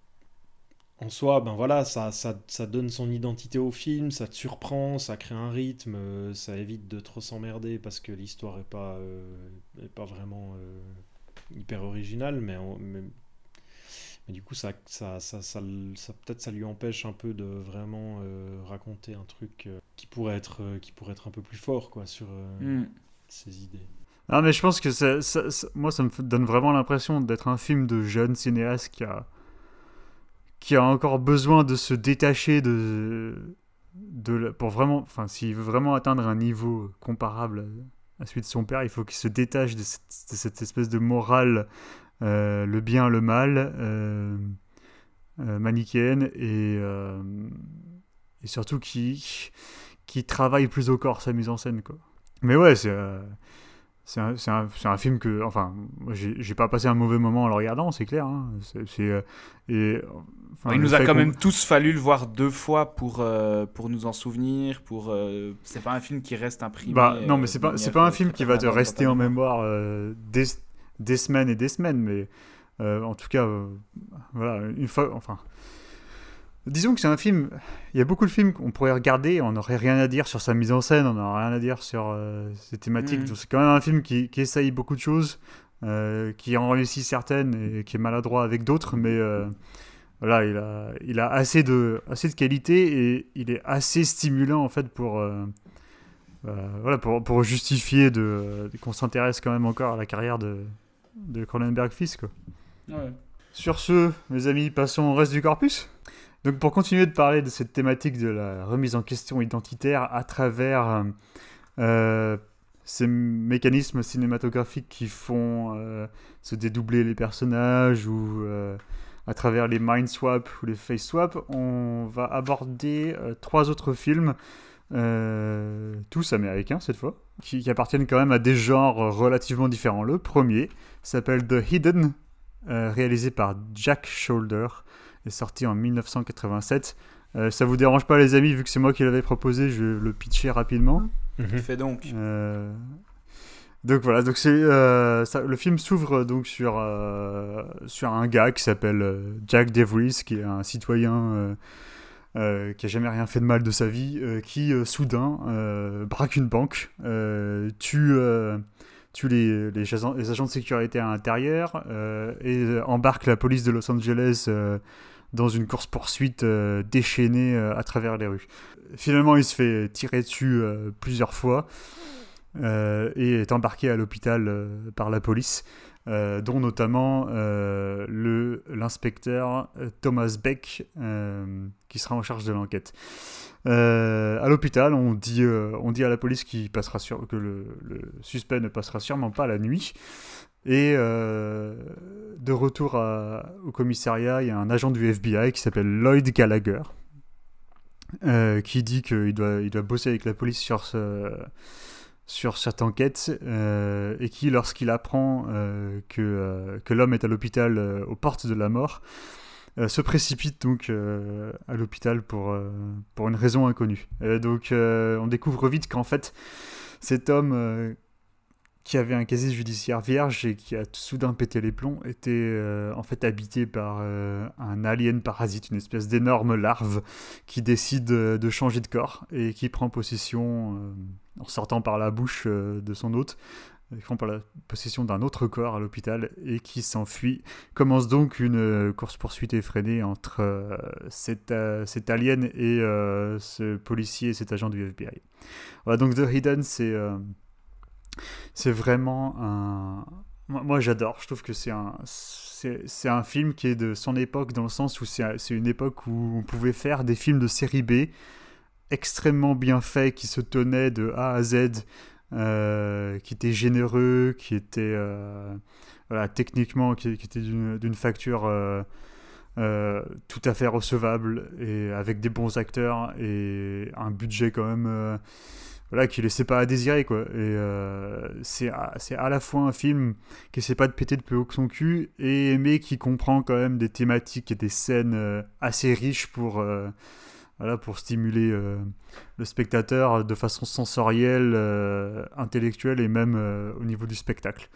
B: en soi, ben voilà, ça, ça, ça donne son identité au film, ça te surprend, ça crée un rythme, euh, ça évite de trop s'emmerder parce que l'histoire est pas, euh, est pas vraiment euh, hyper originale, mais, mais, mais du coup, ça, ça, ça, ça, ça- peut-être ça lui empêche un peu de vraiment euh, raconter un truc euh, qui pourrait être, euh, qui pourrait être un peu plus fort, quoi, sur euh,
C: Mm.
B: ses idées.
A: Non, mais je pense que ça, ça- ça- moi, ça me donne vraiment l'impression d'être un film de jeune cinéaste qui a, qui a encore besoin de se détacher de, pour vraiment, enfin, s'il veut vraiment atteindre un niveau comparable à celui de son père, il faut qu'il se détache de cette, de cette espèce de morale, euh, le bien, le mal, euh, euh, manichéenne, et, euh, et surtout qui, qui travaille plus au corps sa mise en scène, quoi. Mais ouais, c'est. Euh, c'est un, un- un film que, enfin, moi, j'ai pas passé un mauvais moment en le regardant, c'est clair. hein. Euh, et, enfin,
C: il nous a quand même tous fallu le voir deux fois pour, euh, pour nous en souvenir. Pour, euh, c'est pas un film qui reste imprimé.
A: Bah, non,
C: euh,
A: mais c'est pas,
C: de
A: c'est
C: manière,
A: pas un
C: euh,
A: film qui va te rester en mémoire euh, des, des semaines et des semaines, mais euh, en tout cas, euh, voilà, une fois, enfin. Disons que c'est un film. Il y a beaucoup de films qu'on pourrait regarder, on n'aurait rien à dire sur sa mise en scène, on n'aurait rien à dire sur euh, ses thématiques. Donc C'est quand même un film qui, qui essaye beaucoup de choses, euh, qui en réussit certaines et qui est maladroit avec d'autres, mais euh, voilà, il a, il a assez de, assez de qualité et il est assez stimulant en fait pour. voilà, pour, pour justifier de, qu'on s'intéresse quand même encore à la carrière de, de Cronenberg fils. Quoi.
C: Ouais.
A: Sur ce, mes amis, passons au reste du corpus. Donc pour continuer de parler de cette thématique de la remise en question identitaire à travers euh, ces mécanismes cinématographiques qui font euh, se dédoubler les personnages ou euh, à travers les mind swap ou les face swap, on va aborder euh, trois autres films, euh, tous américains cette fois, qui, qui appartiennent quand même à des genres relativement différents. Le premier s'appelle The Hidden, euh, réalisé par Jack Shoulder, est sorti en 1987. Euh, ça vous dérange pas les amis, vu que c'est moi qui l'avais proposé, je vais le pitcher rapidement.
B: Mhm.
C: Fais donc.
A: Euh, Donc voilà, donc c'est euh, ça- le film s'ouvre donc sur euh, sur un gars qui s'appelle euh, Jack DeVries, qui est un citoyen euh, euh, qui a jamais rien fait de mal de sa vie, euh, qui euh, soudain euh, braque une banque, euh, tue euh, tue les, les, agents, les agents de sécurité à l'intérieur euh, et euh, embarque la police de Los Angeles euh, dans une course poursuite déchaînée euh, à travers les rues. Finalement, il se fait tirer dessus euh, plusieurs fois euh, et est embarqué à l'hôpital euh, par la police, euh, dont notamment euh, le l'inspecteur euh, Thomas Beck, euh, qui sera en charge de l'enquête. Euh, à l'hôpital, on dit, euh, on dit à la police qu'il passera que le suspect ne passera sûrement pas la nuit. Et euh, de retour au commissariat, il y a un agent du FBI qui s'appelle Lloyd Gallagher, euh, qui dit qu'il doit, il doit bosser avec la police sur, sur cette enquête, euh, et qui, lorsqu'il apprend que, que l'homme est à l'hôpital aux portes de la mort, se précipite donc à l'hôpital pour, pour une raison inconnue. Donc on découvre vite qu'en fait, cet homme qui avait un casier judiciaire vierge et qui a soudain pété les plombs était euh, en fait habité par euh, un alien parasite, une espèce d'énorme larve qui décide euh, de changer de corps et qui prend possession en sortant par la bouche de son hôte qui prend possession d'un autre corps à l'hôpital et qui s'enfuit. Commence donc une course-poursuite effrénée entre euh, cet, euh, cet alien et ce policier et cet agent du FBI. Voilà, donc The Hidden, c'est c'est vraiment un... Moi, j'adore, je trouve que c'est un, c'est, un film qui est de son époque dans le sens où c'est, une époque où on pouvait faire des films de série B extrêmement bien faits qui se tenaient de A à Z euh, qui était généreux, qui était euh, voilà, techniquement, qui, était d'une facture euh, tout à fait recevable et avec des bons acteurs et un budget quand même voilà, qui laissait pas à désirer quoi. Et euh, c'est à, la fois un film qui essaie pas de péter de plus haut que son cul et mais qui comprend quand même des thématiques et des scènes euh, assez riches pour euh, voilà, pour stimuler euh, le spectateur de façon sensorielle, intellectuelle et même au niveau du spectacle.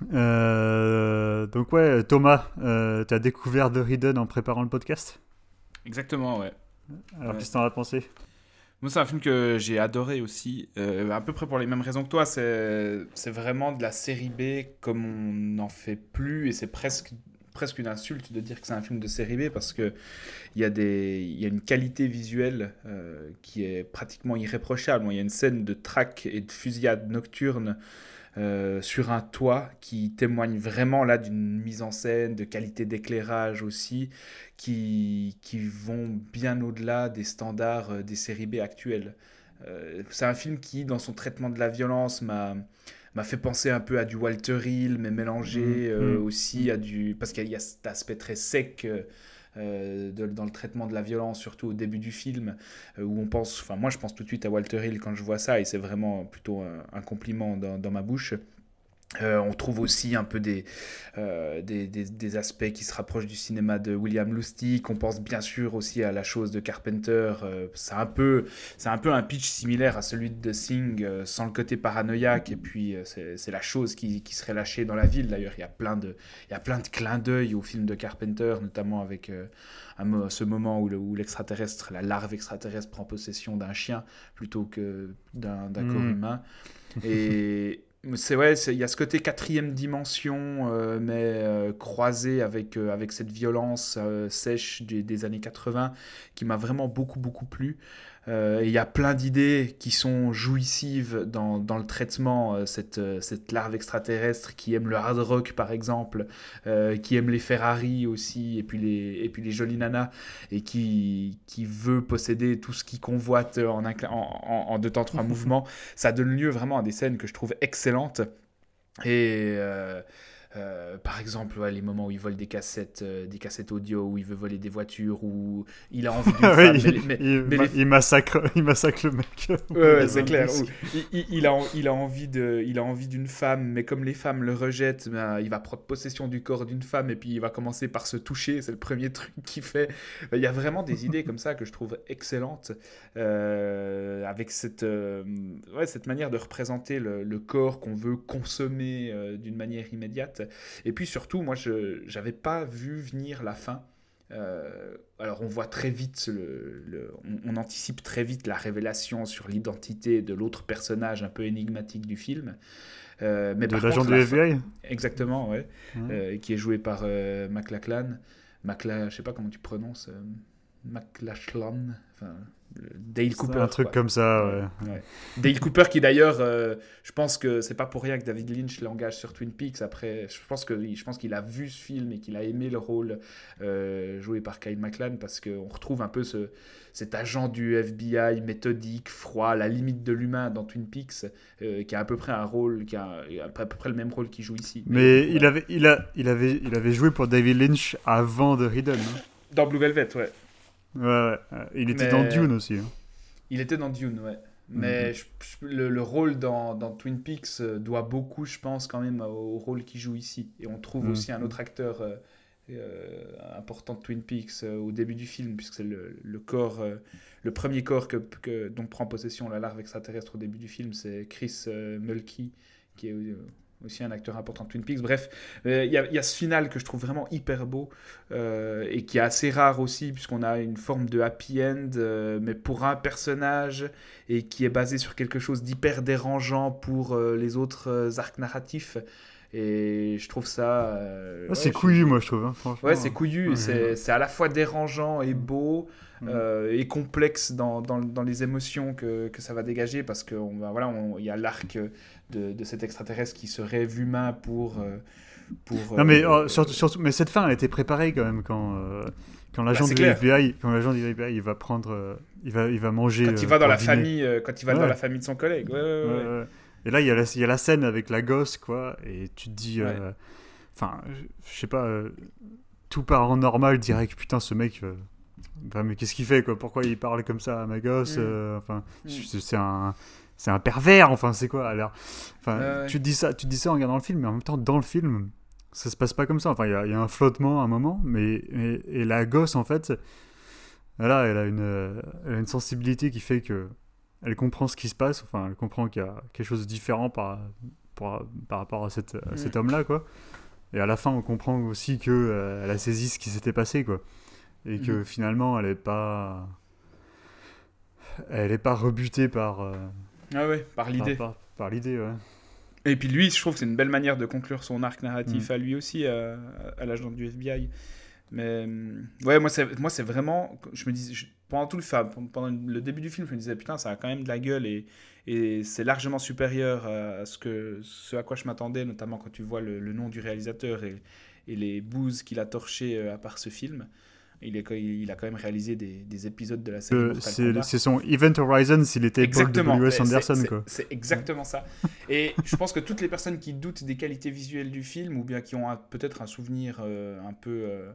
A: Donc ouais, Thomas, tu as découvert The Hidden en préparant le podcast?
C: Exactement, ouais.
A: Alors qu'est-ce que t'en as pensé?
C: Moi, c'est un film que j'ai adoré aussi, euh, à peu près pour les mêmes raisons que toi. C'est vraiment de la série B comme on n'en fait plus, et c'est presque une insulte de dire que c'est un film de série B parce que il y a une qualité visuelle euh, qui est pratiquement irréprochable. Il y a une scène de traque et de fusillade nocturne euh, sur un toit qui témoigne vraiment là d'une mise en scène, de qualité d'éclairage aussi, qui, qui vont bien au-delà des standards euh, des séries B actuelles. Euh, c'est un film qui, dans son traitement de la violence, m'a m'a fait penser un peu à du Walter Hill, mais mélangé euh,
A: Mhm.
C: aussi à du... Parce qu'il y a cet aspect très sec euh, dans le traitement de la violence, surtout au début du film, euh, où on pense... Enfin, moi, je pense tout de suite à Walter Hill quand je vois ça, et c'est vraiment plutôt un, compliment dans ma bouche. Euh, on trouve aussi un peu des, euh, des, des- des aspects qui se rapprochent du cinéma de William Lustig. On pense bien sûr aussi à la chose de Carpenter. Euh, c'est un peu, c'est un peu un pitch similaire à celui de The Thing, euh, sans le côté paranoïaque. Et puis c'est la chose qui, qui serait lâchée dans la ville. D'ailleurs, il y a plein de, il y a plein de clins d'œil au film de Carpenter, notamment avec un ce moment où le- où l'extraterrestre, la larve extraterrestre, prend possession d'un chien plutôt que d'un corps
A: Mm.
C: humain. Et c'est ouais, il y a ce côté quatrième dimension, euh, mais euh, croisé avec, euh, avec cette violence sèche des, des années 80 qui m'a vraiment beaucoup, beaucoup plu. Euh, il y a plein d'idées qui sont jouissives dans, dans le traitement. euh, cette, euh, cette larve extraterrestre qui aime le hard rock, par exemple, qui aime les Ferrari aussi, et puis les, et puis les jolies nanas, et qui, qui veut posséder tout ce qui convoite en, en, en- en deux temps, trois mouvements. Ça donne lieu vraiment à des scènes que je trouve excellentes. Et euh, euh, par exemple, ouais, les moments où il vole des cassettes, euh, des cassettes audio, où il veut voler des voitures, où il a envie d'une femme.
A: il,
C: mais
A: il-
C: mais les-
A: il massacre, il massacre le mec.
C: Ouais, c'est clair. Il, a, il a envie de, il a envie d'une femme, mais comme les femmes le rejettent, ben, il va prendre possession du corps d'une femme et puis il va commencer par se toucher. C'est le premier truc qu'il fait. Il y a vraiment des idées comme ça que je trouve excellentes, euh, avec cette, ouais, cette manière de représenter le, le corps qu'on veut consommer d'une manière immédiate. Et puis surtout, moi, je n'avais pas vu venir la fin. Euh, alors on voit très vite, le, le- on, on anticipe très vite la révélation sur l'identité de l'autre personnage un peu énigmatique du film. Euh, mais
A: De l'agent du
C: la fin-
A: FBI
C: Exactement, ouais. Euh, qui est joué par euh, McLachlan. Macla, je sais pas comment tu prononces. McLachlan. Enfin, Dale Cooper.
A: un truc
C: quoi.
A: comme ça, ouais.
C: Ouais. Dale Cooper qui d'ailleurs, euh, je pense que c'est pas pour rien que David Lynch l'engage sur Twin Peaks. Après, je pense que je pense qu'il a vu ce film et qu'il a aimé le rôle euh, joué par Kyle MacLachlan parce qu'on retrouve un peu ce, cet agent du FBI méthodique, froid, à la limite de l'humain dans Twin Peaks, euh, qui a à peu près un rôle, qui a à peu près le même rôle qu'il joue ici.
A: Mais il, avait, il, a, il, avait, il avait joué pour David Lynch avant The Hidden. hein.
C: dans Blue Velvet, ouais.
A: Ouais. Il était
C: Mais-
A: dans Dune aussi. hein.
C: Il était dans Dune, ouais. Mais je- je- le, le rôle dans, dans Twin Peaks euh, doit beaucoup, je pense, quand même au rôle qu'il joue ici. Et on trouve
A: Mhm.
C: aussi un autre acteur euh, euh, important de Twin Peaks euh, au début du film, puisque c'est le, le corps, le premier corps que, que- dont prend possession la larve extraterrestre au début du film, c'est Chris Mulkey, qui est aussi un acteur important de Twin Peaks. Bref, euh, il y, a- il y a ce final que je trouve vraiment hyper beau euh, et qui est assez rare aussi, puisqu'on a une forme de happy end, euh, mais pour un personnage et qui est basé sur quelque chose d'hyper dérangeant pour euh, les autres euh, arcs narratifs. Et je trouve ça. euh,
A: Ah,
C: ouais,
A: c'est
C: je-
A: couillu, moi, je trouve. hein, franchement.
C: Ouais, c'est couillu, c'est à la fois dérangeant et beau euh, et complexe dans, dans, dans les émotions que, que ça va dégager parce qu'il voilà, on- il y a l'arc de, de cet extraterrestre qui se rêve humain pour. euh, pour
A: Non, mais,
C: euh,
A: euh, surtout, surtout, mais cette fin, elle était préparée quand même quand, euh, quand l'agent
C: Bah,
A: du. FBI, quand l'agent du FBI, il va prendre, il va, il va manger.
C: quand il va dans la
A: dîner.
C: famille, quand il va
A: Ouais.
C: dans la famille de son collègue. Ouais, ouais.
A: Et là, il y, a la, il y a la scène avec la gosse, quoi, et tu te dis, enfin, je- je sais pas, euh, tout part normal, direct, putain, ce mec. euh, mais qu'est-ce qu'il fait, quoi Pourquoi il parle comme ça à ma gosse
C: Mm.
A: Enfin,
C: Mm.
A: c'est un. C'est un pervers, enfin, c'est quoi alors? Enfin,
C: Ouais, ouais.
A: tu te dis ça, tu te dis ça en regardant le film, mais en même temps, dans le film, ça se passe pas comme ça. Enfin, il y, a- il y a un flottement à un moment, mais et, et la gosse, en fait, là, elle a une, euh, elle a une sensibilité qui fait que elle comprend ce qui se passe. Enfin, elle comprend qu'il y a quelque chose de différent par, par, par rapport à, cette, à cet
C: Mm.
A: homme-là, quoi. Et à la fin, on comprend aussi que euh, elle a saisi ce qui s'était passé, quoi. Et que
C: Mhm.
A: finalement, elle est pas, elle est pas rebutée par, euh,
C: Ah ouais, par l'idée.
A: par, par- par l'idée, ouais.
C: Et puis lui, je trouve que c'est une belle manière de conclure son arc narratif
A: Mm.
C: à lui aussi, à, à l'agent du FBI. Mais hum, ouais, moi c'est moi c'est vraiment, je me dis je- pendant tout le fa- pendant le début du film, je me disais putain ça a quand même de la gueule et, et c'est largement supérieur à ce que ce à quoi je m'attendais, notamment quand tu vois le, le nom du réalisateur et, et les bouses qu'il a torché euh, à part ce film. Il, est, il a quand même réalisé des, des épisodes de la série
A: Euh, c'est son Event Horizon s'il était Paul
C: Exactement.
A: W.S.
C: C'est-
A: Anderson,
C: c'est- exactement ça. Et je pense que toutes les personnes qui doutent des qualités visuelles du film, ou bien qui ont peut-être un souvenir euh, un peu, euh,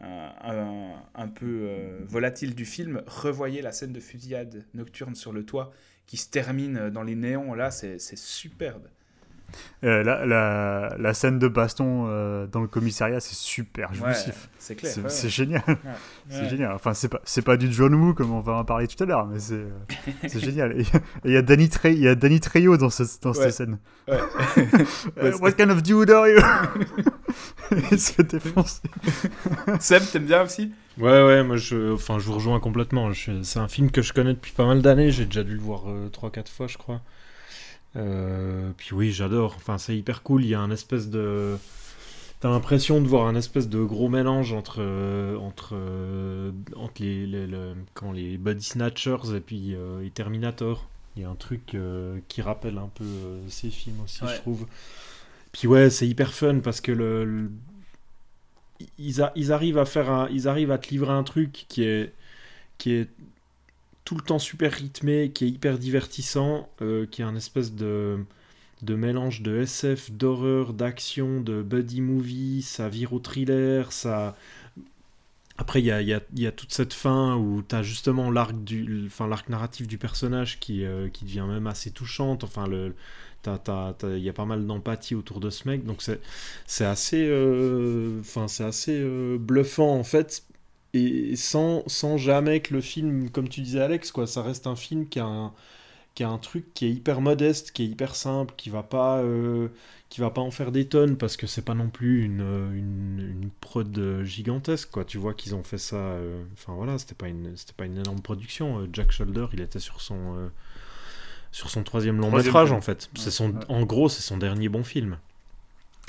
C: un, un- un peu euh, volatile du film, revoyez la scène de fusillade nocturne sur le toit qui se termine dans les néons. Là, c'est superbe.
A: Euh, la, la, la scène de baston euh, dans le commissariat, c'est super
C: Ouais,
A: jouissif.
C: c'est clair.
A: c'est
C: ouais,
A: c'est
C: ouais.
A: génial.
C: Ouais.
A: C'est
C: Ouais.
A: génial. Enfin, c'est pas, c'est pas du John Woo comme on va en parler tout à l'heure, mais c'est euh, c'est génial. Et il y a Danny Tre- il y a Danny Trejo dans, ce, dans
C: Ouais.
A: cette scène.
C: Ouais.
A: Euh, What kind of dude are you? Il se fait défoncer.
C: Seb, t'aimes bien aussi?
B: Ouais, ouais, moi je, enfin, je vous rejoins complètement. Je- C'est un film que je connais depuis pas mal d'années. J'ai déjà dû le voir 3-4 fois, je crois. Euh, puis oui, j'adore. Enfin, c'est hyper cool. Il y a un espèce de. T'as l'impression de voir un espèce de gros mélange entre, euh, entre, euh, entre les, les, le- quand les Body Snatchers et puis euh, Terminator. Il y a un truc qui rappelle un peu ces films aussi,
C: Ouais.
B: je trouve. Puis ouais, c'est hyper fun parce que le, le- ils, a- ils arrivent à faire un, ils arrivent à te livrer un truc qui est qui est tout le temps super rythmé, qui est hyper divertissant, euh, qui est un espèce de de mélange de SF, d'horreur, d'action, de buddy movie, ça vire au thriller, ça après, il y a, y a- y a toute cette fin où tu as justement l'arc du, enfin, l'arc narratif du personnage qui, euh, qui devient même assez touchante. Enfin, le, t'as- il y a pas mal d'empathie autour de ce mec. Donc, c'est, c'est assez, euh, enfin, c'est assez bluffant en fait. Et sans, sans jamais que le film, comme tu disais Alex, quoi, ça reste un film qui a un, qui a un truc qui est hyper modeste, qui est hyper simple, qui va pas, euh, qui va pas en faire des tonnes parce que c'est pas non plus une, une, une prod gigantesque quoi. Tu vois qu'ils ont fait ça. euh, Enfin voilà, c'était pas une, c'était pas une énorme production. Euh, Jack Shoulder, il était sur son, euh, sur son troisième long
A: Troisième
B: métrage
A: film.
B: en fait. C'est son, en gros, c'est son dernier bon film.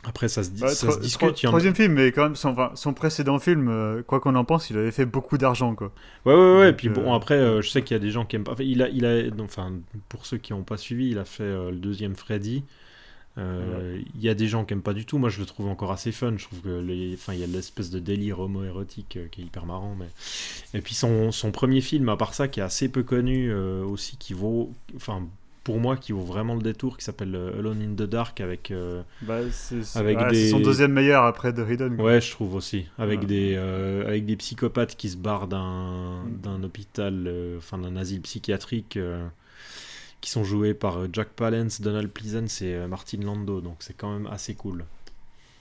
B: Après, ça se, dit,
A: Ouais,
B: ça
A: tro-
B: se discute.
A: tro-
B: en
A: Troisième film, mais quand même, son, enfin, son précédent film, euh, quoi qu'on en pense, il avait fait beaucoup d'argent, quoi.
B: Ouais, ouais, ouais.
A: Donc,
B: puis
A: euh,
B: bon, après, euh, je sais qu'il y a des gens qui aiment pas. Enfin, il a, il a, enfin, pour ceux qui n'ont pas suivi, il a fait euh, le deuxième Freddy. Euh, Il y a des gens qui aiment pas du tout. Moi, je le trouve encore assez fun. Je trouve que les, enfin, il y a l'espèce de délire homo-érotique euh, qui est hyper marrant. Mais et puis son, son premier film, à part ça, qui est assez peu connu euh, aussi, qui vaut, enfin, pour moi, qui vaut vraiment le détour, qui s'appelle euh, Alone in the Dark avec. euh,
A: Bah,
B: Avec
A: ouais,
B: des-
A: son deuxième meilleur après The Hidden. quoi.
B: Ouais, je trouve aussi. Avec,
A: Ouais.
B: des, euh, avec des psychopathes qui se barrent d'un
A: Mm.
B: d'un hôpital, euh, enfin d'un asile psychiatrique, qui sont joués par Jack Palance, Donald Pleasence et Martin Lando. Donc c'est quand même assez cool.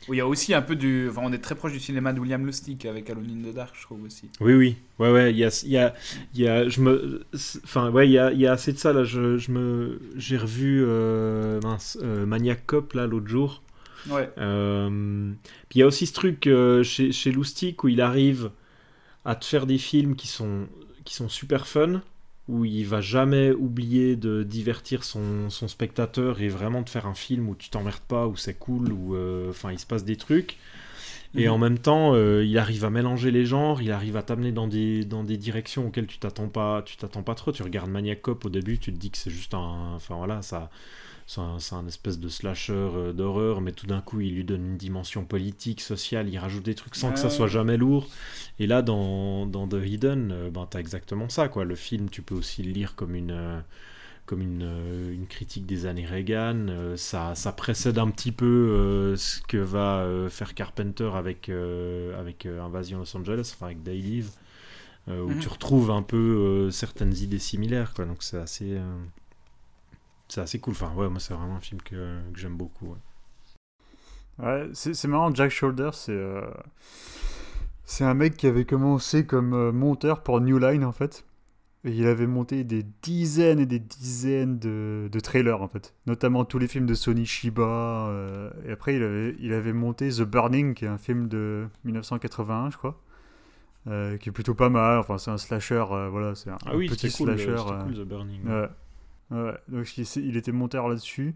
C: Où il y a aussi un peu du. Enfin, on est très proche du cinéma de William Lustig avec Alone in the Dark, je trouve aussi.
B: Oui, oui. Ouais, ouais. Il y a, y a, y a, je me, enfin, ouais, il y a, y a assez de ça là. Je, je me, j'ai revu euh, mince, euh, Maniac Cop là l'autre jour.
C: Ouais.
B: Euh, puis il y a aussi ce truc chez, chez Loustic où il arrive à te faire des films qui sont, qui sont super fun, où il va jamais oublier de divertir son, son spectateur et vraiment de faire un film où tu t'emmerdes pas, où c'est cool, où euh, enfin il se passe des trucs. Et
C: Mhm.
B: en même temps, euh, il arrive à mélanger les genres, il arrive à t'amener dans des, dans des directions auxquelles tu t'attends pas, tu t'attends pas trop. Tu regardes Maniac Cop au début, tu te dis que c'est juste un, enfin voilà, ça, c'est un, espèce de slasher euh, d'horreur, mais tout d'un coup, il lui donne une dimension politique, sociale, il rajoute des trucs sans que ça
C: Ouais.
B: soit jamais lourd. Et là, dans, dans The Hidden, euh, ben, t'as exactement ça, quoi. Le film, tu peux aussi le lire comme une, euh, comme une, euh, une critique des années Reagan. Ça, ça précède un petit peu ce que va faire Carpenter avec, avec Invasion Los Angeles, enfin avec Day Live, où
C: Mhm.
B: tu retrouves un peu certaines idées similaires. Quoi. Donc c'est assez, c'est assez cool. Enfin, ouais, moi, c'est vraiment un film que, que j'aime beaucoup. ouais.
A: Ouais, c'est c'est marrant, Jack Shoulder, c'est euh, c'est un mec qui avait commencé comme euh, monteur pour New Line en fait. Et il avait monté des dizaines et des dizaines de, de trailers en fait, notamment tous les films de Sony Shiba. euh, et après, il avait, il avait monté The Burning, qui est un film de 1981, je crois, euh, qui est plutôt pas mal. Enfin, c'est un slasher, euh, voilà, c'est un,
B: Ah
A: un petit
B: cool,
A: slasher.
B: c'était cool The Burning.
A: Ouais. Ouais. Donc il, était monteur là-dessus.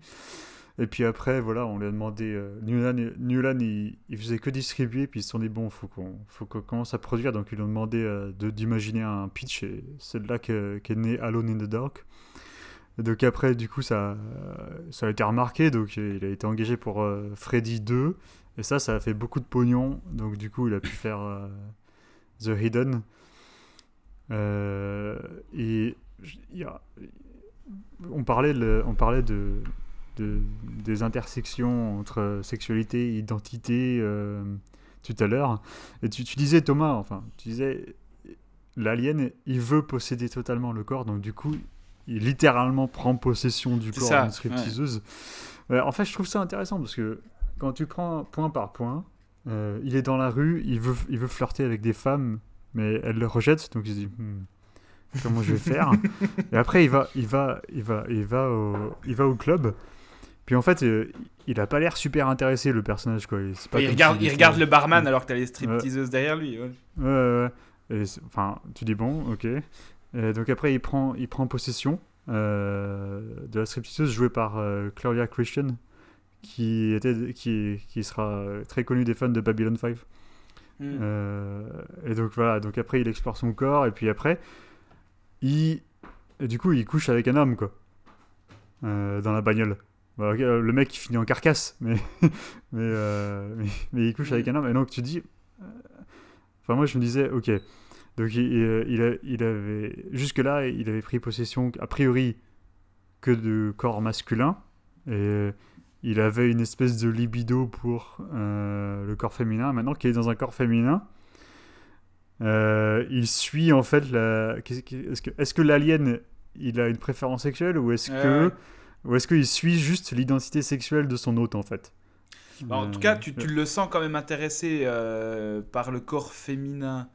A: Et puis après, voilà, on lui a demandé. euh, Newland, il, il faisait que distribuer. Puis ils se sont dit, bon, faut qu'on faut qu'on commence à produire. Donc ils lui ont demandé euh, de- d'imaginer un pitch. Et c'est là que- qu'est né Alone in the Dark. Donc après, du coup, ça, euh, ça a été remarqué. Donc il a été engagé pour euh, Freddy 2. Et ça, ça a fait beaucoup de pognon. Donc du coup, il a pu faire euh, The Hidden. Euh, et il y a- on parlait, le- on parlait de, de- des intersections entre sexualité et identité euh, tout à l'heure. Et tu, tu disais, Thomas, enfin, tu disais, l'alien, il veut posséder totalement le corps, donc du coup, il littéralement prend possession du corps d'une stripteaseuse. Ouais, en fait, je trouve ça intéressant parce que quand tu prends point par point, euh, il est dans la rue, il veut, il veut flirter avec des femmes, mais elles le rejettent, donc il se dit, Hmm, comment je vais faire Et après, il va, il va, il va, il va au, il va au club. Puis en fait, euh, il a pas l'air super intéressé le personnage quoi. Il, pas
C: regarde, il regarde le barman alors que t'as les stripteaseuses derrière lui. ouais.
A: Ouais, ouais, ouais. Et enfin, tu dis bon, ok. Et donc après, il prend, il prend possession euh, de la stripteaseuse jouée par euh, Claudia Christian, qui était, qui, qui sera très connue des fans de Babylon 5.
C: Mm.
A: Euh, et donc voilà, donc après il explore son corps et puis après il du coup il couche avec un homme quoi Euh, dans la bagnole. Bah, euh, le mec il finit en carcasse euh, mais mais il couche avec un homme et donc tu dis enfin moi je me disais ok donc il, il, avait jusque là il avait pris possession a priori que de corps masculin et il avait une espèce de libido pour le corps féminin. Maintenant qu'il est dans un corps féminin, euh, il suit en fait la. Est-ce que, que l'alien il a une préférence sexuelle ou est-ce que ou est-ce qu'il suit juste l'identité sexuelle de son hôte en fait?
C: Bah, en
A: Euh,
C: tout cas, tu, tu le sens quand même intéressé euh, par le corps féminin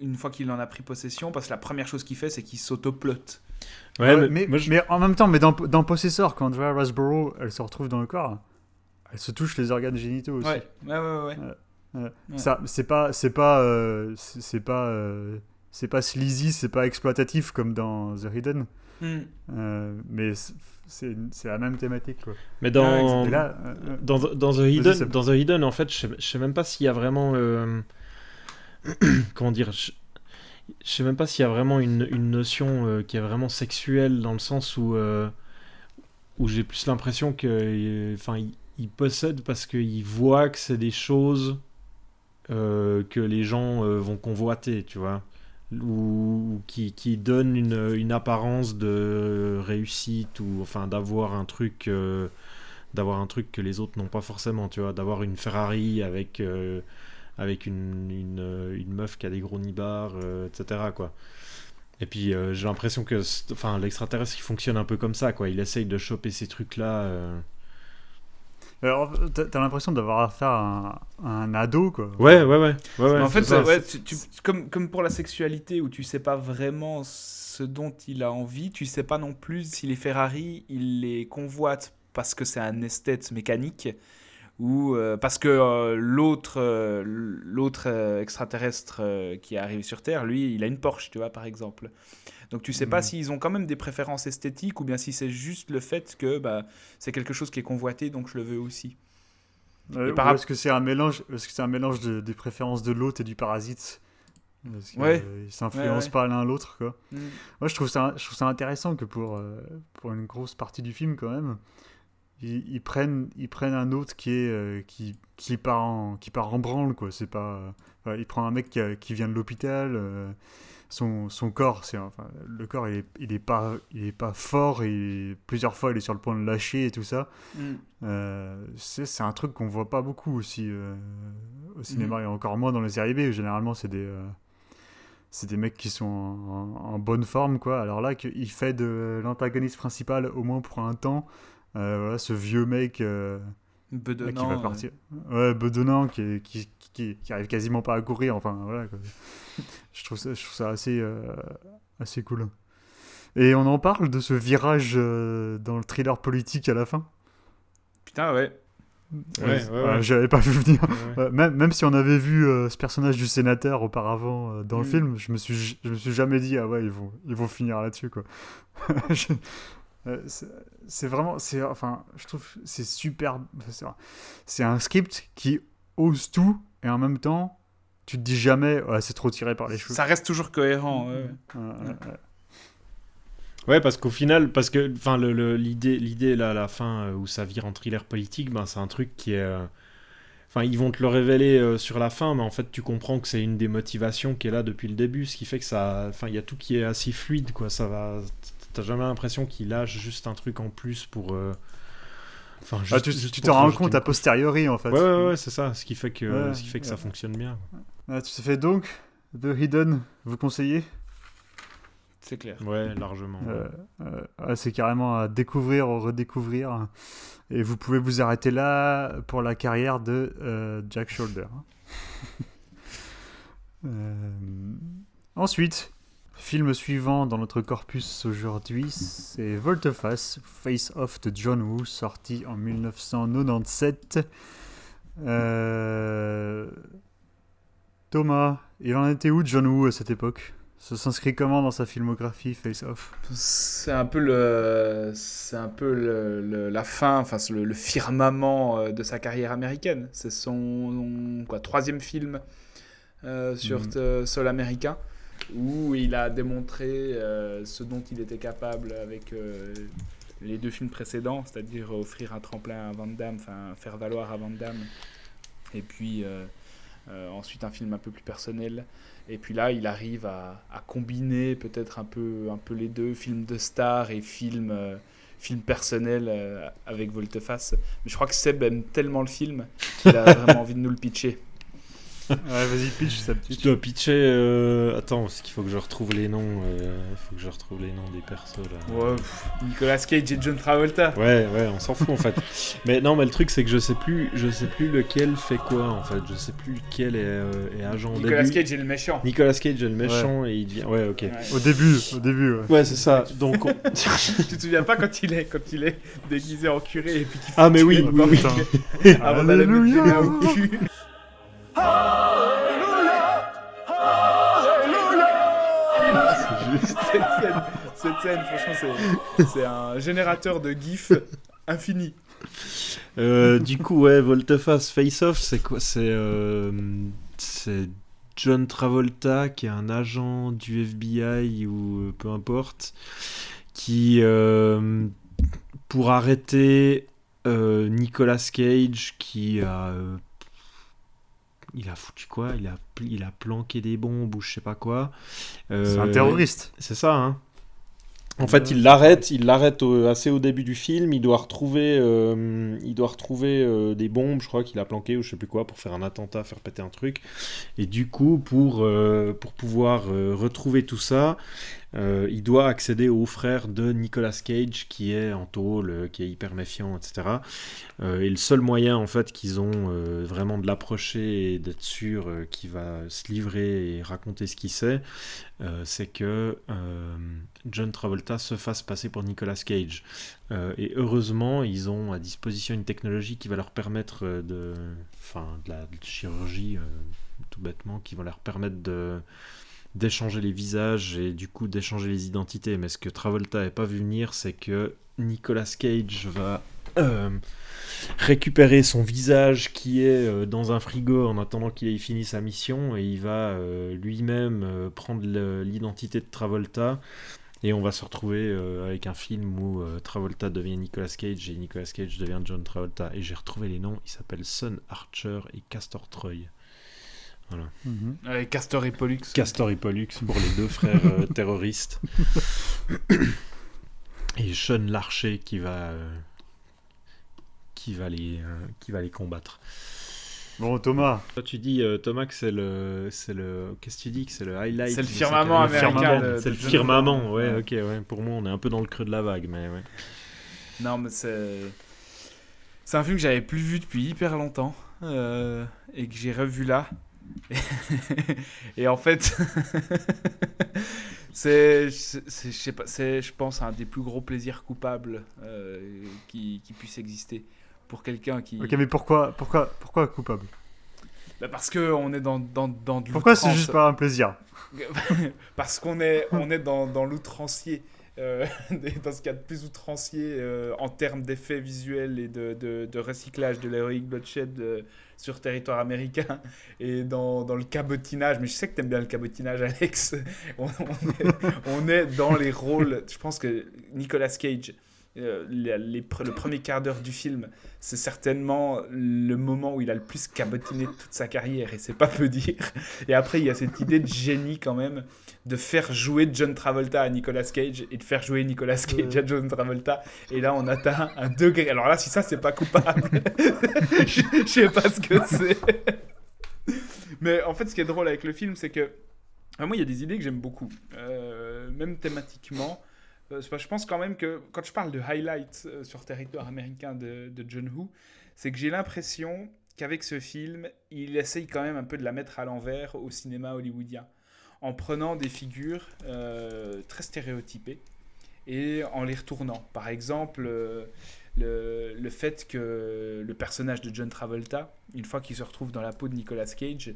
C: une fois qu'il en a pris possession, parce que la première chose qu'il fait, c'est qu'il s'autoplotte.
B: Ouais,
A: Ouais,
B: mais,
A: mais,
B: moi, je-
A: mais en même temps, mais dans, dans Possessor, quand Andrea Riseborough elle se retrouve dans le corps, elle se touche les organes génitaux aussi.
C: Ouais, ouais, ouais. ouais.
A: Ouais. Ça, c'est pas, c'est pas, euh, c'est pas, euh, c'est pas sleazy, c'est pas exploitatif comme dans The Hidden,
C: Hmm.
A: euh, mais c'est- la même thématique quoi.
B: mais dans,
A: là,
B: dans, dans, The Hidden, dans The Hidden, en fait, je sais, je sais même pas s'il y a vraiment. euh, comment dire je, je sais même pas s'il y a vraiment une, une notion euh, qui est vraiment sexuelle dans le sens où, euh, où j'ai plus l'impression que. euh, Enfin, il possède parce qu'il voit que c'est des choses euh, que les gens euh, vont convoiter, tu vois. Ou qui, qui donnent une, une apparence de réussite ou enfin d'avoir un truc. euh, d'avoir un truc que les autres n'ont pas forcément, tu vois, d'avoir une Ferrari avec, avec une, une, une meuf qui a des gros nibards, etc. Quoi. Et puis j'ai l'impression que enfin, l'extraterrestre il fonctionne un peu comme ça, quoi. il essaye de choper ces trucs-là. euh.
A: Alors, t'as l'impression d'avoir affaire à un, à un ado quoi.
B: Ouais, ouais, ouais. ouais, ouais,
C: Mais en fait,
B: c'est ça.
C: ouais, tu- tu- comme, comme pour la sexualité, où tu sais pas vraiment ce dont il a envie, tu sais pas non plus si les Ferrari, il les convoite parce que c'est un esthète mécanique ou euh, parce que euh, l'autre euh, l'autre extraterrestre qui est arrivé sur Terre, lui, il a une Porsche, tu vois, par exemple. Donc tu sais pas
A: Mhm.
C: s'ils ont quand même des préférences esthétiques ou bien si c'est juste le fait que bah, c'est quelque chose qui est convoité, donc je le veux aussi. Et par
A: est-ce que c'est un mélange, est-ce que c'est un mélange de- des préférences de l'hôte et du parasite? Parce que,
C: Ouais.
A: euh, s'influencent
C: Ouais, ouais.
A: pas l'un l'autre quoi.
C: Mm.
A: Moi, je trouve ça, je trouve ça intéressant que pour, euh, pour une grosse partie du film, quand même, ils, ils prennent, ils prennent un autre qui, est, euh, qui, qui, part en, qui part en branle, quoi. C'est pas... euh, il prend un mec qui, a- qui vient de l'hôpital. euh, son, son corps, c'est enfin, le corps il est, il est pas il est pas fort et plusieurs fois il est sur le point de lâcher et tout ça.
C: Mm.
A: Euh, c'est un truc qu'on voit pas beaucoup aussi au cinéma
C: Mhm.
A: et encore moins dans les séries B. Généralement c'est des c'est des mecs qui sont en, en- en bonne forme quoi. Alors là qu'il fait de l'antagoniste principal au moins pour un temps. Euh, voilà, ce vieux mec euh,
C: Bedonnant,
A: qui va partir. Ouais, bedonnant, qui, qui, qui, qui arrive quasiment pas à courir. Enfin, voilà. quoi. je, trouve ça, je trouve ça assez, euh, assez cool. Et on en parle de ce virage euh, dans le thriller politique à la fin?
C: Putain, ouais.
B: Ouais, ouais,
A: Euh,
B: ouais.
A: J'avais pas vu venir.
B: Ouais.
A: Même, même si on avait vu euh, ce personnage du sénateur auparavant euh, dans le
C: Mm.
A: film, je me suis, je me suis jamais dit ah ouais ils vont, ils vont finir là-dessus quoi. Je- euh, c'est- vraiment, c'est enfin, je trouve c'est super. c'est- un script qui ose tout et en même temps tu te dis jamais c'est trop tiré par les cheveux.
C: Ça reste toujours cohérent. ouais, ouais.
A: Ouais, ouais, ouais.
B: Ouais, parce qu'au final, parce que enfin l'idée l'idée là à la fin euh, où ça vire en thriller politique, ben c'est un truc qui est euh, Enfin, ils vont te le révéler euh, sur la fin, mais en fait, tu comprends que c'est une des motivations qui est là depuis le début, ce qui fait que ça, enfin, il y a tout qui est assez fluide, quoi. Ça va, t'as jamais l'impression qu'il lâche juste un truc en plus pour. euh, Enfin,
A: Ah, tu
B: juste
A: tu
B: pour
A: te rends compte a posteriori en fait.
B: Ouais, ouais, ouais, c'est ça, ce qui fait que,
A: Ouais,
B: ce qui fait que ça fonctionne bien.
A: Ah, tu te fais donc The Hidden, vous conseillez?
C: C'est clair.
B: Ouais, largement.
A: Euh, euh, ouais, c'est carrément à découvrir ou redécouvrir. Et vous pouvez vous arrêter là pour la carrière de euh, Jack Shoulder. Euh, ensuite, film suivant dans notre corpus aujourd'hui, c'est Volteface, Face Off de John Woo, sorti en 1997. Euh, Thomas, il en était où John Woo à cette époque? Ça s'inscrit comment dans sa filmographie Face Off?
C: C'est un peu le, c'est un peu le, le- la fin, enfin le, le firmament euh, de sa carrière américaine. C'est son quoi troisième film euh, sur euh, sol américain où il a démontré euh, ce dont il était capable avec euh, les deux films précédents, c'est-à-dire offrir un tremplin à Van Damme, enfin faire valoir à Van Damme, et puis euh, euh, ensuite un film un peu plus personnel. Et puis là, il arrive à, à combiner peut-être un peu, un peu les deux, film de star et film, euh, film personnel avec Volteface. Mais je crois que Seb aime tellement le film qu'il a vraiment envie de nous le pitcher.
A: Ouais, vas-y, pitch ça
B: Je dois pitcher. euh, Attends, parce qu'il faut que je retrouve les noms. Il faut que je retrouve les noms des persos là.
C: Ouais, pff, Nicolas Cage et John Travolta.
B: Ouais, ouais, on s'en fout en fait. mais non, mais le truc c'est que je sais plus, je sais plus lequel fait quoi en fait. Je sais plus lequel est, euh, est agent au
C: Nicolas
B: début.
C: Cage est le méchant.
B: Nicolas Cage est le méchant et il devient. Ouais, ok.
C: Ouais.
A: Au début, au début, ouais.
B: Ouais, c'est ça. Donc. on-
C: Tu te souviens pas quand il est, quand il est déguisé en curé et puis qu'il
B: Ah, mais oui, oui,
C: le
B: oui.
C: Avant d'aller mettre cette scène, franchement, c'est, un générateur de gifs infini.
B: Euh, du coup, ouais, Volteface Face Off, c'est quoi C'est euh, John Travolta qui est un agent du FBI ou euh, peu importe, qui pour arrêter Nicolas Cage qui a il a foutu quoi? Il a, il a planqué des bombes ou je sais pas quoi.
A: C'est un
B: Euh,
A: terroriste.
B: c'est ça, hein. En fait, il l'arrête, il l'arrête assez au début du film. Il doit retrouver, euh, il doit retrouver euh, des bombes, je crois qu'il a planqué ou je sais plus quoi pour faire un attentat, faire péter un truc. Et du coup, pour euh, pour pouvoir euh, retrouver tout ça, euh, il doit accéder au frère de Nicolas Cage qui est en tôle, euh, qui est hyper méfiant, etc. Euh, et le seul moyen en fait qu'ils ont vraiment de l'approcher et d'être sûr qu'il va se livrer et raconter ce qu'il sait, c'est que John Travolta se fasse passer pour Nicolas Cage. Et heureusement, ils ont à disposition une technologie qui va leur permettre de, enfin, de la chirurgie, tout bêtement, qui va leur permettre de d'échanger les visages et du coup d'échanger les identités. Mais ce que Travolta n'avait pas vu venir, c'est que Nicolas Cage va euh, récupérer son visage qui est euh, dans un frigo en attendant qu'il ait fini sa mission et il va euh, lui-même prendre l'identité de Travolta et on va se retrouver avec un film où Travolta devient Nicolas Cage et Nicolas Cage devient John Travolta et j'ai retrouvé les noms, ils s'appellent Sun Archer et Castor Troy. Voilà.
A: Mhm.
C: Avec Castor et Pollux.
B: Castor et Pollux pour les deux frères euh, terroristes. Et Sean Larcher qui va, euh, qui va, les, euh, qui va les combattre.
A: Bon, Thomas,
B: Toi, tu dis, euh, Thomas, que c'est le, c'est le. Qu'est-ce que tu dis que c'est le highlight
C: C'est le firmament américain
B: C'est le firmament, ouais,
C: Ouais.
B: ok, ouais. Pour moi, on est un peu dans le creux de la vague, mais ouais.
C: Non, mais c'est. C'est un film que j'avais plus vu depuis hyper longtemps euh, et que j'ai revu là. et en fait, c'est, je sais pas, c'est, je pense, un des plus gros plaisirs coupables euh, qui, qui puisse exister pour quelqu'un qui.
A: ok, mais pourquoi, pourquoi, pourquoi coupable?
C: Bah, parce que on est dans dans dans
A: Pourquoi c'est juste pas un plaisir?
C: Parce qu'on est, on est dans, dans l'outrancier. Euh, dans ce cas de plus outrancier euh, en termes d'effets visuels et de, de, recyclage de l'héroïque bloodshed euh, sur territoire américain et dans, dans le cabotinage. Mais je sais que t'aimes bien le cabotinage, Alex. On, on est dans les rôles. Je pense que Nicolas Cage, euh, les- les pre- le premier quart d'heure du film, c'est certainement le moment où il a le plus cabotiné de toute sa carrière et c'est pas peu dire. Et après, il y a cette idée de génie quand même de faire jouer John Travolta à Nicolas Cage et de faire jouer Nicolas Cage à John Travolta. Et là, on atteint un degré. Alors là, si ça, c'est pas coupable, je je sais pas ce que c'est. Mais en fait, ce qui est drôle avec le film, c'est que moi, il y a des idées que j'aime beaucoup, Euh, même thématiquement. Euh, je pense quand même que quand je parle de highlights euh, sur territoire américain de, John Woo, c'est que j'ai l'impression qu'avec ce film, il essaye quand même un peu de la mettre à l'envers au cinéma hollywoodien, en prenant des figures euh, très stéréotypées et en les retournant. Par exemple, le, fait que le personnage de John Travolta, une fois qu'il se retrouve dans la peau de Nicolas Cage,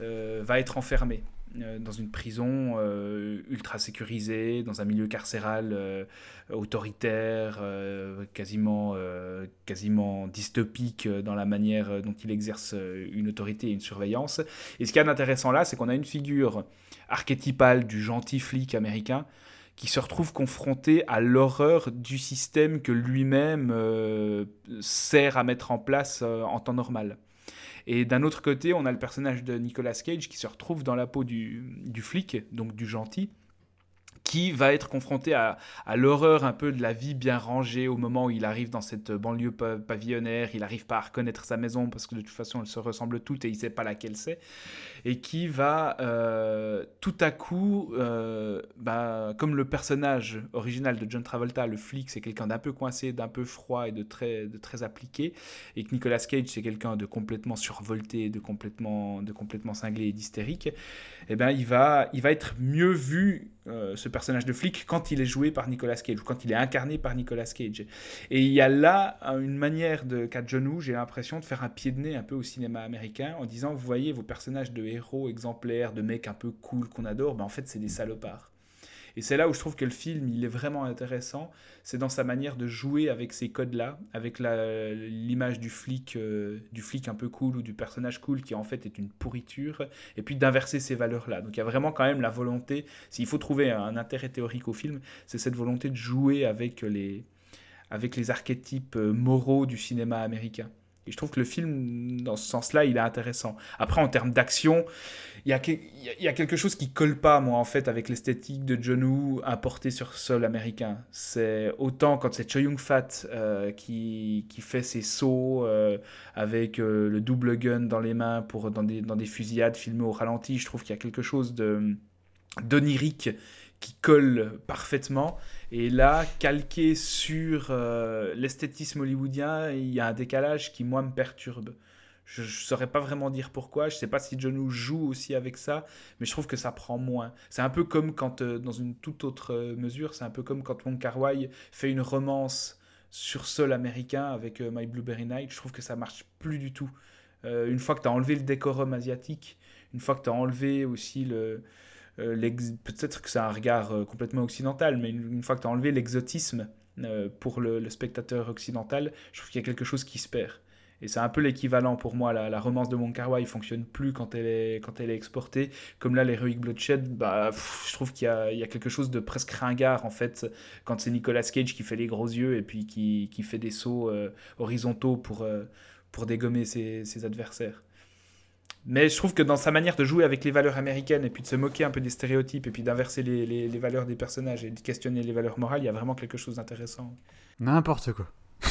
C: va être enfermé dans une prison euh, ultra sécurisée, dans un milieu carcéral euh, autoritaire, euh, quasiment, euh, quasiment dystopique euh, dans la manière euh, dont il exerce euh, une autorité et une surveillance. Et ce qu'il y a d'intéressant là, c'est qu'on a une figure archétypale du gentil flic américain qui se retrouve confronté à l'horreur du système que lui-même euh, sert à mettre en place euh, en temps normal. Et d'un autre côté, on a le personnage de Nicolas Cage qui se retrouve dans la peau du, flic, donc du gentil, qui va être confronté à, l'horreur un peu de la vie bien rangée au moment où il arrive dans cette banlieue pa- pavillonnaire, il n'arrive pas à reconnaître sa maison parce que de toute façon elles se ressemblent toutes et il ne sait pas laquelle c'est, et qui va euh, tout à coup, euh, bah, comme le personnage original de John Travolta, le flic, c'est quelqu'un d'un peu coincé, d'un peu froid et de très, de très appliqué, et que Nicolas Cage c'est quelqu'un de complètement survolté, de complètement, de complètement cinglé et d'hystérique, eh ben, il, va, il va être mieux vu, euh, ce personnage de flic, quand il est joué par Nicolas Cage, ou quand il est incarné par Nicolas Cage. Et il y a là une manière de qu'a John j'ai l'impression, de faire un pied de nez un peu au cinéma américain, en disant, vous voyez, vos personnages de héros exemplaires, de mecs un peu cool qu'on adore, ben, en fait, c'est des salopards. Et c'est là où je trouve que le film, il est vraiment intéressant, c'est dans sa manière de jouer avec ces codes-là, avec l'image du flic, euh, du flic un peu cool ou du personnage cool qui en fait est une pourriture, et puis d'inverser ces valeurs-là. Donc il y a vraiment quand même la volonté, s'il faut trouver un intérêt théorique au film, c'est cette volonté de jouer avec les, avec les archétypes euh, moraux du cinéma américain. Et je trouve que le film, dans ce sens-là, il est intéressant. Après, en termes d'action, il y, a quelque chose qui colle pas, moi, en fait, avec l'esthétique de John Woo importée sur sol américain. C'est autant quand c'est Choi Yun-fat euh, qui, fait ses sauts euh, avec euh, le double gun dans les mains pour, dans, des, fusillades filmées au ralenti, je trouve qu'il y a quelque chose d'onirique qui colle parfaitement. Et là, calqué sur euh, l'esthétisme hollywoodien, il y a un décalage qui, moi, me perturbe. Je ne saurais pas vraiment dire pourquoi. Je ne sais pas si John Woo joue aussi avec ça, mais je trouve que ça prend moins. C'est un peu comme quand, euh, dans une toute autre euh, mesure, c'est un peu comme quand Wong Kar Wai fait une romance sur sol américain avec My Blueberry Night. Je trouve que ça marche plus du tout. Une fois que tu as enlevé le décorum asiatique, une fois que tu as enlevé aussi le, peut-être que c'est un regard euh, complètement occidental, mais une, fois que tu as enlevé l'exotisme euh, pour le, spectateur occidental, je trouve qu'il y a quelque chose qui se perd. Et c'est un peu l'équivalent pour moi. La, romance de Mon Kar-wai fonctionne plus quand elle est, quand elle est exportée. Comme là, l'Heroic Bloodshed, bah, je trouve qu'il y a, il y a quelque chose de presque ringard en fait, quand c'est Nicolas Cage qui fait les gros yeux et puis qui, qui fait des sauts euh, horizontaux pour, euh, pour dégommer ses adversaires. Mais je trouve que dans sa manière de jouer avec les valeurs américaines et puis de se moquer un peu des stéréotypes et puis d'inverser les, les- les valeurs des personnages et de questionner les valeurs morales, il y a vraiment quelque chose d'intéressant.
A: N'importe quoi.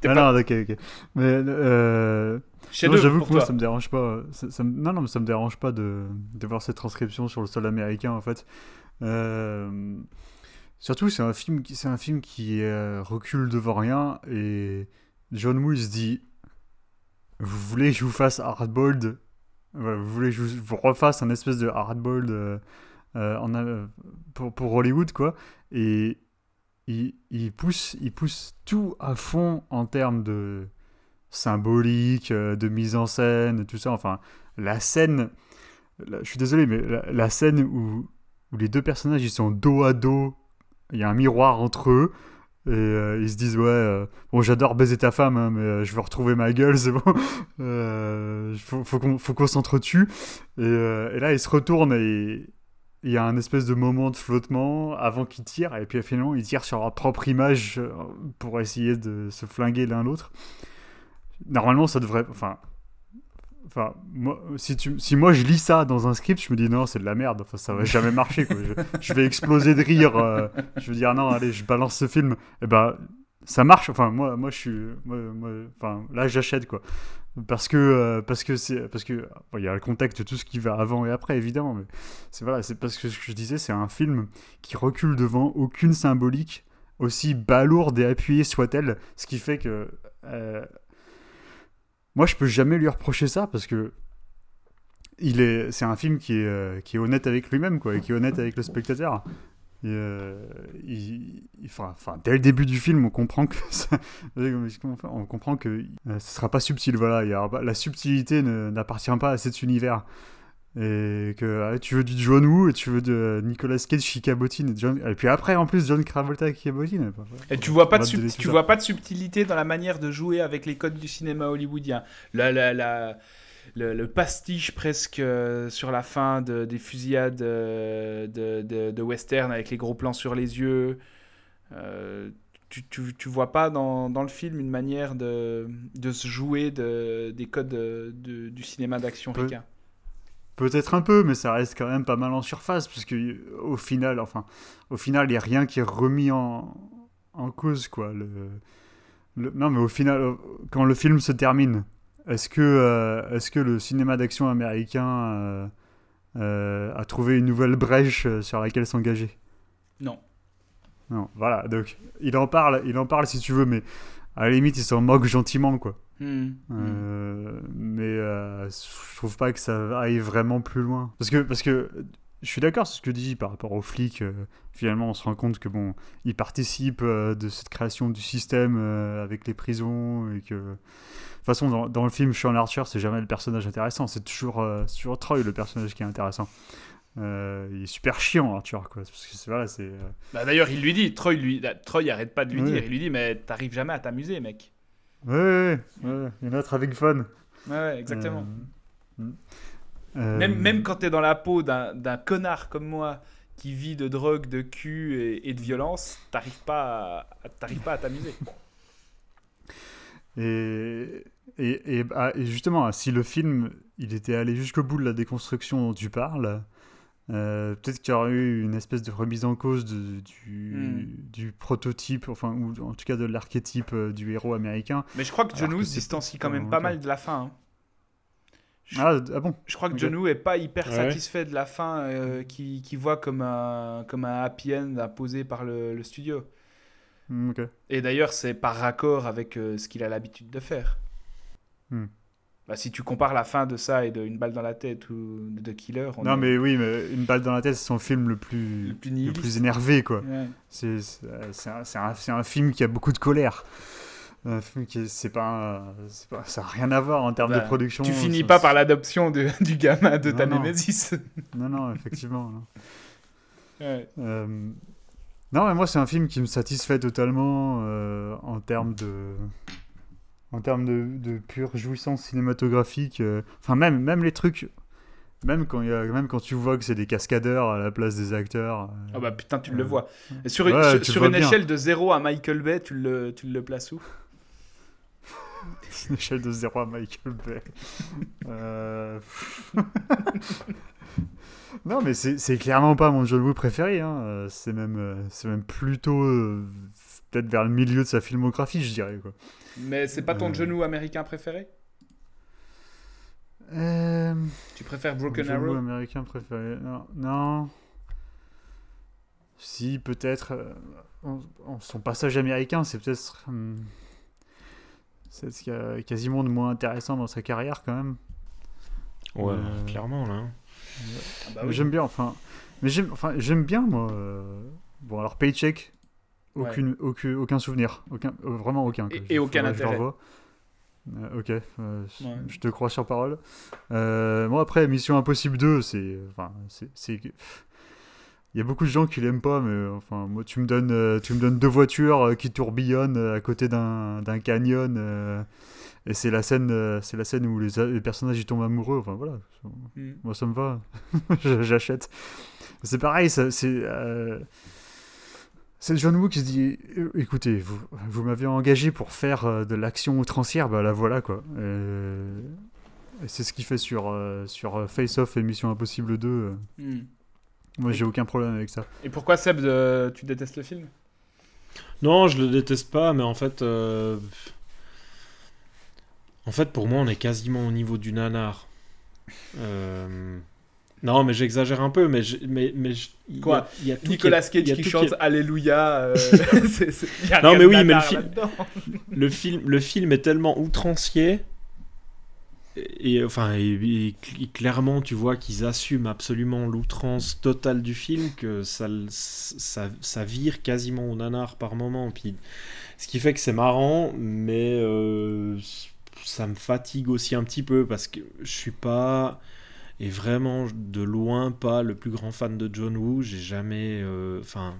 C: T'es
A: Ah
C: pas-
A: non, ok, ok. Mais euh, non, j'avoue que moi,
C: toi.
A: ça me dérange pas. ça- ça me- non, non, mais ça me dérange pas de, de voir cette transcription sur le sol américain, en fait. Euh, surtout, c'est un film qui, c'est un film qui euh, recule devant rien et John Woo il se dit Vous voulez que je vous fasse hardboiled Voilà, Vous voulez que je vous, refasse un espèce de hardboiled euh, euh, euh, pour, pour Hollywood, quoi. Et il, il pousse, il pousse tout à fond en termes de symbolique, euh, de mise en scène, tout ça. Enfin, la scène, je suis désolé, mais la, la scène où, où les deux personnages ils sont dos à dos, il y a un miroir entre eux. Et euh, ils se disent ouais euh, bon j'adore baiser ta femme hein, mais euh, je veux retrouver ma gueule c'est bon. Faut, faut qu'on qu'on s'entretue. Et, et là ils se retournent et il y a un espèce de moment de flottement avant qu'ils tirent. Et puis finalement ils tirent sur leur propre image pour essayer de se flinguer l'un l'autre. Normalement ça devrait enfin enfin moi, si tu si moi je lis ça dans un script je me dis non c'est de la merde. Enfin ça va jamais marcher. Je, vais exploser de rire euh, je veux dire non allez je balance ce film. Et ben ça marche. Enfin moi moi je suis enfin là j'achète quoi. Parce que euh, parce que parce que y a le contexte tout ce qui va avant et après évidemment mais c'est voilà c'est parce que ce que je disais c'est un film qui recule devant aucune symbolique aussi balourde et appuyée soit-elle ce qui fait que euh, moi je peux jamais lui reprocher ça parce que il est c'est un film qui est euh, qui est honnête avec lui-même quoi et qui est honnête avec le spectateur euh, enfin, dès le début du film, on comprend que ça- on comprend que euh, ce sera pas subtil. Voilà, pas- la subtilité n'appartient pas à cet univers. Et que ah, tu veux du John Woo et tu veux de Nicolas Cage qui cabotine. Et, John- et puis après, en plus, John Travolta qui cabotine.
C: Et tu vois pas de sub- tu vois pas de subtilité dans la manière de jouer avec les codes du cinéma hollywoodien. La, la, la- le, le pastiche presque euh, sur la fin de- des fusillades euh, de, de, de western avec les gros plans sur les yeux. Euh, tu, tu, tu vois pas dans, dans le film une manière de, de se jouer de, des codes de- de- du cinéma d'action ricain.
A: Peut-être un peu, mais ça reste quand même pas mal en surface, parce que euh, au final, enfin, au final, il n'y a rien qui est remis en, en cause, quoi. Le, le- non, mais au final, euh, quand le film se termine, est-ce que, euh, est-ce que le cinéma d'action américain euh, euh, a trouvé une nouvelle brèche sur laquelle s'engager?
C: Non.
A: Non, voilà. Donc, il en parle, il en parle si tu veux, mais à la limite, il s'en moque gentiment, quoi.
C: Hmm.
A: Euh, mais euh, je trouve pas que ça aille vraiment plus loin. Parce que, parce que je suis d'accord sur ce que tu dis par rapport aux flics. euh, finalement, on se rend compte que bon, ils participent euh, de cette création du système avec les prisons et que. De toute façon, dans, dans le film Sean Archer, c'est jamais le personnage intéressant. C'est toujours, c'est toujours Troy le personnage qui est intéressant. Euh, il est super chiant, Archer, quoi. Parce que voilà, c'est. euh,
C: Bah, D'ailleurs, il lui dit, Troy, lui, Troy arrête pas de lui dire, il lui dit, mais t'arrives jamais à t'amuser, mec.
A: Ouais, ouais. Il y en a having fun.
C: Ouais, exactement.
A: Euh, euh,
C: Même, même quand t'es dans la peau d'un d'un connard comme moi qui vit de drogue, de cul et, et de violence, t'arrives pas à- à t'arrives pas à t'amuser.
A: Et, et, et, ah, et justement, si le film il était allé jusqu'au bout de la déconstruction dont tu parles, euh, peut-être qu'il y aurait eu une espèce de remise en cause de- du,
C: Hmm.
A: du prototype, enfin, ou en tout cas de l'archétype euh, du héros américain.
C: Mais je crois que John Woo se distancie quand même pas mal de la fin. hein. Je,
A: Ah, ah bon
C: je crois que
A: ok.
C: John Woo est pas hyper
B: Ouais.
C: satisfait de la fin euh, qu'il qu'il voit comme un, comme un happy end imposé par le, le studio.
A: Hmm, Ok.
C: Et d'ailleurs, c'est par raccord avec euh, ce qu'il a l'habitude de faire.
A: Hmm.
C: Bah, si tu compares la fin de ça et de Une balle dans la tête ou de Killer, on
A: Non,
C: est
A: mais oui, mais Une balle dans la tête, c'est son film le plus,
C: le plus
A: le
C: nihiliste.
A: plus énervé, quoi.
C: Ouais.
A: C'est c'est un, un- un film qui a beaucoup de colère. Un film qui est- c'est pas, pas- ça n'a rien à voir en termes
C: Bah,
A: de production.
C: Tu finis pas par l'adoption du gamin de ta
A: Non, non.
C: Némésis.
A: Non, non, effectivement. non.
C: Ouais.
A: Euh, Non, mais moi, c'est un film qui me satisfait totalement euh, en termes de. En termes de, de pure jouissance cinématographique. euh, Enfin, même, même les trucs. Même quand, il y a, même quand tu vois que c'est des cascadeurs à la place des acteurs. euh,
C: Ah bah putain, tu le
A: Euh,
C: vois. Et sur une,
A: ouais,
C: sur
A: bien.
C: échelle de 0 à Michael Bay, tu le, tu le places où?
A: Une échelle de 0 à Michael Bay. Euh, non, mais c'est clairement pas mon John Woo préféré. hein. C'est même, même plutôt peut-être vers le milieu de sa filmographie, je dirais. Quoi.
C: Mais c'est pas ton
A: Euh.
C: genou américain préféré?
A: Euh,
C: Tu préfères Broken Arrow?
A: américain préféré. Non. non. Si, peut-être. euh, son passage américain, c'est peut-être. hum, c'est ce qu'il y a quasiment de moins intéressant dans sa carrière, quand même.
B: Ouais,
A: Euh,
B: clairement, là.
C: Ah bah oui.
A: J'aime bien, enfin. Mais j'aime enfin, j'aime bien, moi. euh, Bon, alors, Paycheck, aucune, aucun, aucun souvenir. Aucun, euh, vraiment aucun. quoi.
C: Et- et aucun intérêt.
A: Euh, ok, euh,
C: Ouais.
A: je te crois sur parole. Euh, moi, après, Mission Impossible 2, c'est. Enfin, c'est. c'est- Il y a beaucoup de gens qui l'aiment pas, mais enfin, moi, tu me donnes, tu me donnes deux voitures qui tourbillonnent à côté d'un canyon, et c'est la scène, c'est la scène où les, personnages ils tombent amoureux. Enfin voilà,
C: Hmm.
A: moi ça me va, j'achète. C'est pareil, c'est c'est John Woo qui se dit euh, écoutez, vous, vous m'avez engagé pour faire euh, de l'action outrancière, bah la voilà quoi. Euh, et c'est ce qu'il fait sur, sur Face Off et Mission Impossible 2. euh.
C: Hmm.
A: Moi j'ai aucun problème avec ça.
C: Et pourquoi Seb, euh, tu détestes le film?
B: Non, je le déteste pas, mais en fait. euh, En fait, pour moi, on est quasiment au niveau du nanar. Euh, Non, mais j'exagère un peu, mais. je- mais, mais je- il y a-
C: Quoi?
B: il y a tout
C: Nicolas
B: qui y
C: Cage
B: a
C: qui chante Alléluia. euh, c'est- c'est- y a
B: Non, mais oui, mais le
C: là-dedans.
B: le film, le film est tellement outrancier. Et, et, enfin, et- et cl- clairement, tu vois qu'ils assument absolument l'outrance totale du film, que ça, ça, ça vire quasiment au nanar par moment. Puis, ce qui fait que c'est marrant, mais euh, ça me fatigue aussi un petit peu parce que je suis pas et vraiment de loin pas le plus grand fan de John Woo. J'ai jamais, euh, enfin.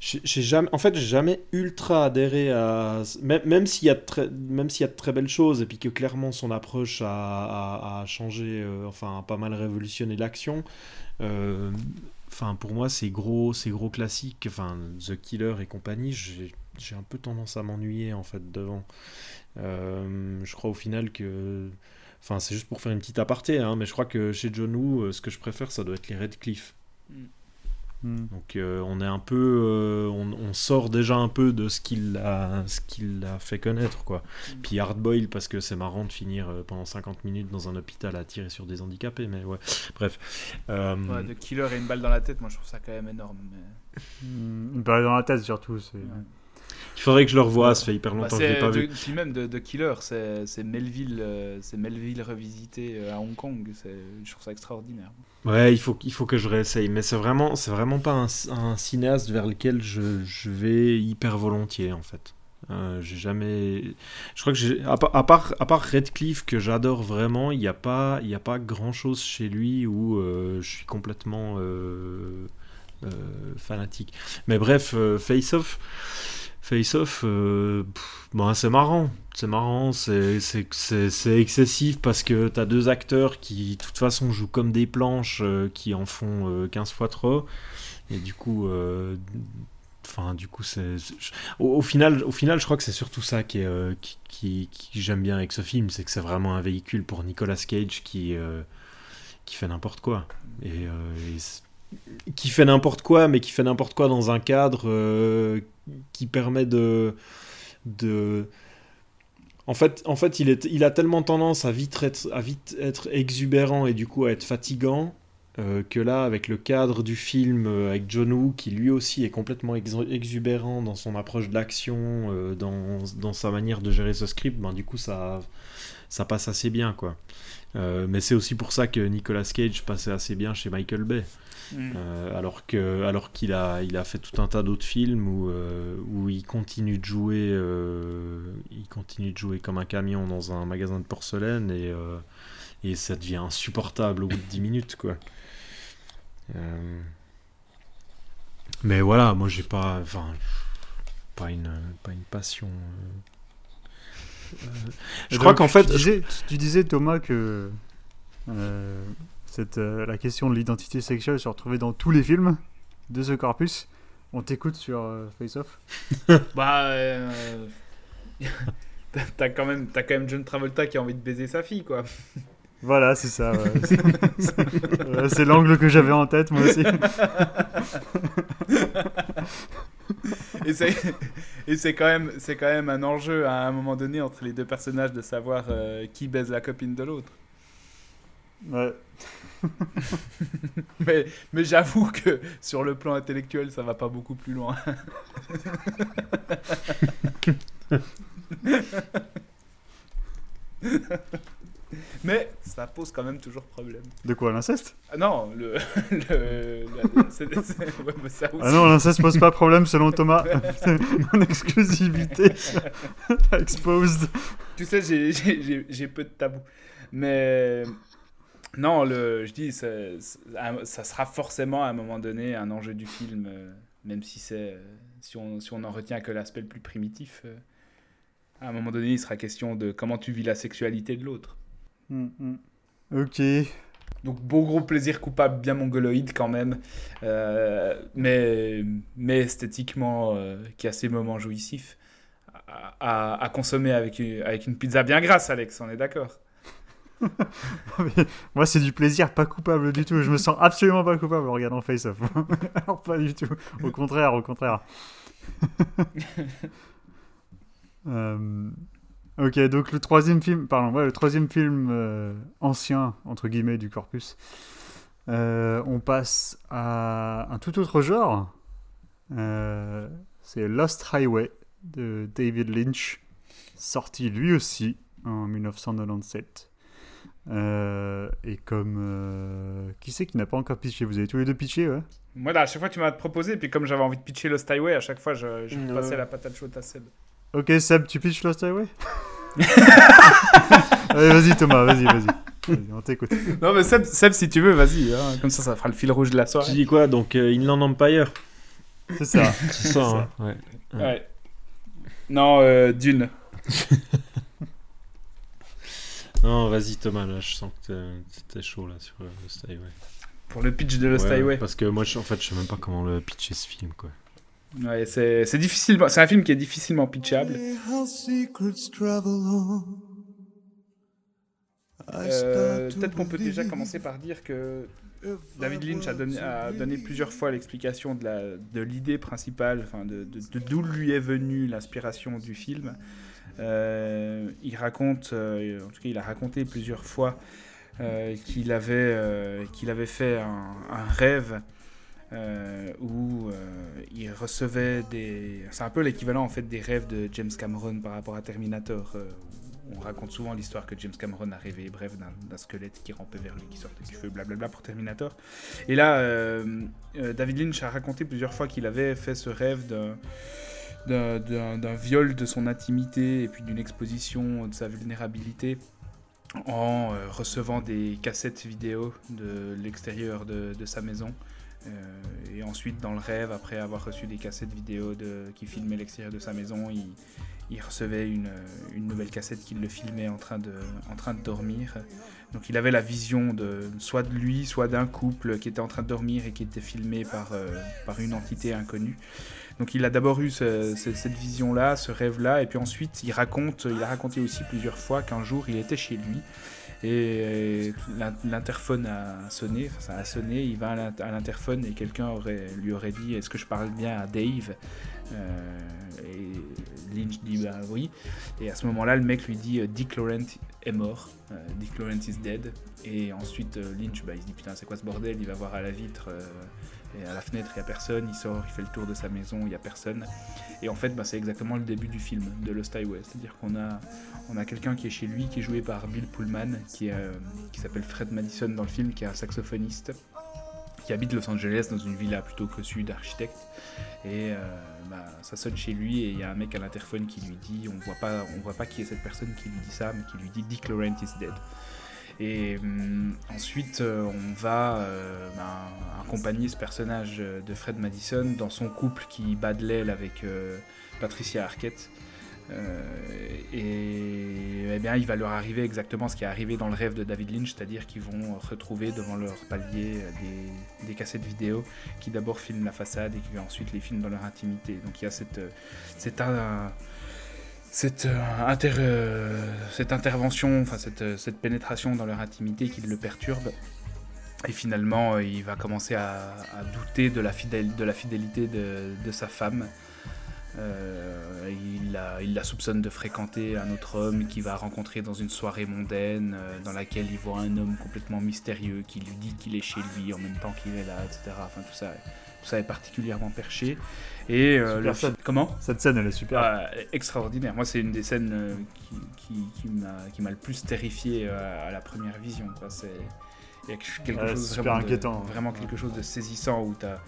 B: j'ai jamais, en fait, j'ai jamais ultra adhéré à. Même, même s'il y, a de très- même s'il y a de très belles choses, et puis que clairement son approche a, changé, euh, enfin, a pas mal révolutionné l'action. euh, Enfin, pour moi, c'est gros, c'est gros classiques. Enfin, The Killer et compagnie, j'ai un peu tendance à m'ennuyer en fait devant. Je crois au final que. Enfin, c'est juste pour faire une petite aparté, hein, mais je crois que chez John Woo, euh, ce que je préfère, ça doit être les Red Cliff.
A: Hmm.
B: Donc euh, on est un peu, euh, on, on sort déjà un peu de ce qu'il a, ce qu'il a fait connaître quoi. Puis Hardboil parce que c'est marrant de finir pendant 50 minutes dans un hôpital à tirer sur des handicapés, mais ouais. Bref. Euh,
C: Ouais, de killer et une balle dans la tête, moi je trouve ça quand même énorme. mais-
A: Hmm, Une balle dans la tête surtout. c'est-
C: Ouais.
B: Il faudrait que je le revoie, ça fait hyper
C: Bah,
B: longtemps que je l'ai
C: c'est
B: pas
C: de-
B: vu.
C: puis même de, de Killer, c'est Melville, euh, c'est Melville revisité euh, à Hong Kong. c'est- Je trouve ça extraordinaire.
B: Ouais, il faut, il faut que je réessaye, mais c'est vraiment, c'est vraiment pas un, un cinéaste vers lequel je, je vais hyper volontiers en fait. Euh, j'ai jamais, je crois que j'ai, à, part- à part, à part Redcliffe que j'adore vraiment, il n'y a pas, y a pas grand chose chez lui où euh, je suis complètement euh, euh, fanatique. Mais bref, euh, Face Off. Face Off, euh, bon, c'est marrant, c'est marrant, c'est- excessif parce que t'as deux acteurs qui, de toute façon, jouent comme des planches, euh, qui en font euh, 15 fois trop, et du coup, euh, enfin, du coup, c'est, au, final, au final, je crois que c'est surtout ça qui, qui, qui- j'aime bien avec ce film, c'est que c'est vraiment un véhicule pour Nicolas Cage qui, qui fait n'importe quoi, et, qui fait n'importe quoi, mais qui fait n'importe quoi dans un cadre euh, qui permet de, de... En fait, en fait il, est, il a tellement tendance à vite, être, à vite être exubérant et du coup à être fatigant euh, que là, avec le cadre du film, euh, avec John Woo, qui lui aussi est complètement ex- exubérant dans son approche de l'action, dans, dans sa manière de gérer ce script, ben, du coup ça, ça passe assez bien. quoi. Mais c'est aussi pour ça que Nicolas Cage passait assez bien chez Michael Bay.
C: Mm.
B: Euh, alors que alors qu'il a il a fait tout un tas d'autres films où euh, où il continue de jouer euh, il continue de jouer comme un camion dans un magasin de porcelaine et euh, et ça devient insupportable au bout de 10 minutes quoi Euh, mais voilà moi j'ai pas enfin pas une pas une passion euh. Euh, je crois qu'en fait
A: tu disais, tu disais Thomas que euh, cette, euh, la question de l'identité sexuelle se retrouvait dans tous les films de ce corpus. On t'écoute sur euh, Face Off.
C: Bah, euh, t'as- quand même, t'as quand même John Travolta qui a envie de baiser sa fille, quoi.
A: Voilà, c'est ça. ouais. C'est- l'angle que j'avais en tête, moi aussi.
C: Et c'est, et c'est quand même, c'est quand même un enjeu à un moment donné entre les deux personnages de savoir euh, qui baise la copine de l'autre.
A: Ouais.
C: Mais, mais j'avoue que sur le plan intellectuel, ça va pas beaucoup plus loin. mais ça pose quand même toujours problème.
A: De quoi, l'inceste?
C: Ah non, le. le la- c'est- c'est- ouais, mais ça aussi.
A: Ah non, l'inceste pose pas problème selon Thomas. Mon exclusivité exposed.
C: Tu sais, j'ai peu de tabous. Mais non, le, je dis, ça, ça- ça sera forcément à un moment donné un enjeu du film, euh, même si c'est, euh, si on, si on en retient que l'aspect le plus primitif. euh, à un moment donné, il sera question de comment tu vis la sexualité de l'autre.
A: Mm, mm. Ok.
C: Donc beau gros plaisir coupable, bien mongoloïde quand même, euh, mais, mais esthétiquement euh, qui a ses moments jouissifs à, à- à consommer avec une, avec une pizza bien grasse, Alex, on est d'accord
A: Moi, c'est du plaisir, pas coupable du tout. Je me sens absolument pas coupable en regardant Face Off. Alors, pas du tout. Au contraire, au contraire. Euh, Ok, donc le troisième film, pardon, ouais, le troisième film euh, ancien entre guillemets du corpus. Euh, on passe à un tout autre genre. Euh, c'est Lost Highway de David Lynch, sorti lui aussi en 1997. Euh, et comme euh, qui c'est qui n'a pas encore pitché? Vous avez tous les deux pitché, ouais?
C: Moi, là, à chaque fois, tu m'as proposé, puis comme j'avais envie de pitcher Lost Highway, à chaque fois, je, je
B: Ouais.
C: passais la patate chaude à Seb.
A: Ok, Seb, tu pitches Lost Highway? Allez, vas-y Thomas, vas-y, vas-y. On t'écoute.
C: Non, mais Seb, Seb, si tu veux, vas-y. hein, Comme ça, ça fera le fil rouge de la
B: Tu
C: soirée.
B: dis quoi? Donc euh, Inland Empire
A: C'est ça.
B: C'est ça, hein, ouais.
C: Ouais. Non, euh, Dune.
B: Non, vas-y Thomas, là, je sens que t'es- chaud là sur euh, Lost Highway.
C: Pour le pitch de Lost
B: Ouais,
C: Highway.
B: Parce que moi, je- en fait, je sais même pas comment le pitcher ce film, quoi.
C: Ouais, c'est c'est difficilement... C'est un film qui est difficilement pitchable. Euh, Peut-être qu'on peut déjà commencer par dire que David Lynch a donné, a plusieurs fois l'explication de la- de l'idée principale, enfin de de- de d'où lui est venue l'inspiration du film. Euh, il raconte, euh, en tout cas, il a raconté plusieurs fois euh, qu'il avait, qu'il avait fait un, rêve où il recevait des. C'est un peu l'équivalent en fait des rêves de James Cameron par rapport à Terminator. on raconte souvent l'histoire que James Cameron a rêvé, bref, d'un squelette qui rampait vers lui, qui sortait du feu, blablabla pour Terminator. Et là, David Lynch a raconté plusieurs fois qu'il avait fait ce rêve d'un d'un- d'un viol de son intimité et puis d'une exposition de sa vulnérabilité en euh, recevant des cassettes vidéo de l'extérieur de, sa maison. Euh, et ensuite, dans le rêve, après avoir reçu des cassettes vidéo de, qui filmaient l'extérieur de sa maison, il, recevait une, une nouvelle cassette qui le filmait en train, de, en train de dormir. Donc il avait la vision de soit de lui, soit d'un couple qui était en train de dormir et qui était filmé par, euh, par une entité inconnue. Donc il a d'abord eu ce- ce- cette vision-là, ce rêve-là, et puis ensuite il raconte, il a raconté aussi plusieurs fois qu'un jour il était chez lui et l'in- l'interphone a sonné, ça a sonné, il va à l'in- à l'interphone et quelqu'un lui aurait dit est-ce que je parle bien à Dave? Euh, Et Lynch dit bah oui. Et à ce moment-là, le mec lui dit euh, Dick Laurent est mort, euh, Dick Laurent is dead. Et ensuite, euh, Lynch, bah, il se dit putain, c'est quoi ce bordel? Il va voir à la vitre. euh, et à la fenêtre, il n'y a personne, il sort, il fait le tour de sa maison, il n'y a personne. Et en fait, bah, c'est exactement le début du film, de Lost Highway. C'est-à-dire qu'on a, on a quelqu'un qui est chez lui, qui est joué par Bill Pullman, qui, euh, qui s'appelle Fred Madison dans le film, qui est un saxophoniste, habite Los Angeles dans une villa plutôt cossue d'architecte. Et euh, bah, ça sonne chez lui et il y a un mec à l'interphone qui lui dit, on voit pas, on voit pas qui est cette personne qui lui dit ça, mais qui lui dit Dick Laurent is dead. Et hum, ensuite, euh, on va euh, ben, accompagner ce personnage euh, de Fred Madison dans son couple qui bat de l'aile avec euh, Patricia Arquette. Euh, et eh bien, il va leur arriver exactement ce qui est arrivé dans le rêve de David Lynch, c'est-à-dire qu'ils vont retrouver devant leur palier euh, des, cassettes vidéo qui d'abord filment la façade et qui ensuite les filment dans leur intimité. Donc il y a cette, euh, c'est un, cette, euh, inter- euh, cette intervention, enfin cette, euh, cette pénétration dans leur intimité qui le perturbe. Et finalement, euh, il va commencer à, douter de la, fidélité de sa femme. Euh, il, la, il la soupçonne de fréquenter un autre homme qu'il va rencontrer dans une soirée mondaine, euh, dans laquelle il voit un homme complètement mystérieux qui lui dit qu'il est chez lui en même temps qu'il est là, etc. Enfin, tout ça, tout ça est particulièrement perché. Et euh,
A: Super
C: le
A: scène.
C: comment?
A: Cette scène, elle est super.
C: ah, extraordinaire. Moi, c'est une des scènes qui, qui, qui m'a- le plus terrifié à la première vision. C'est il y a quelque chose vraiment, de-
A: inquiétant.
C: vraiment quelque chose de saisissant où tu as,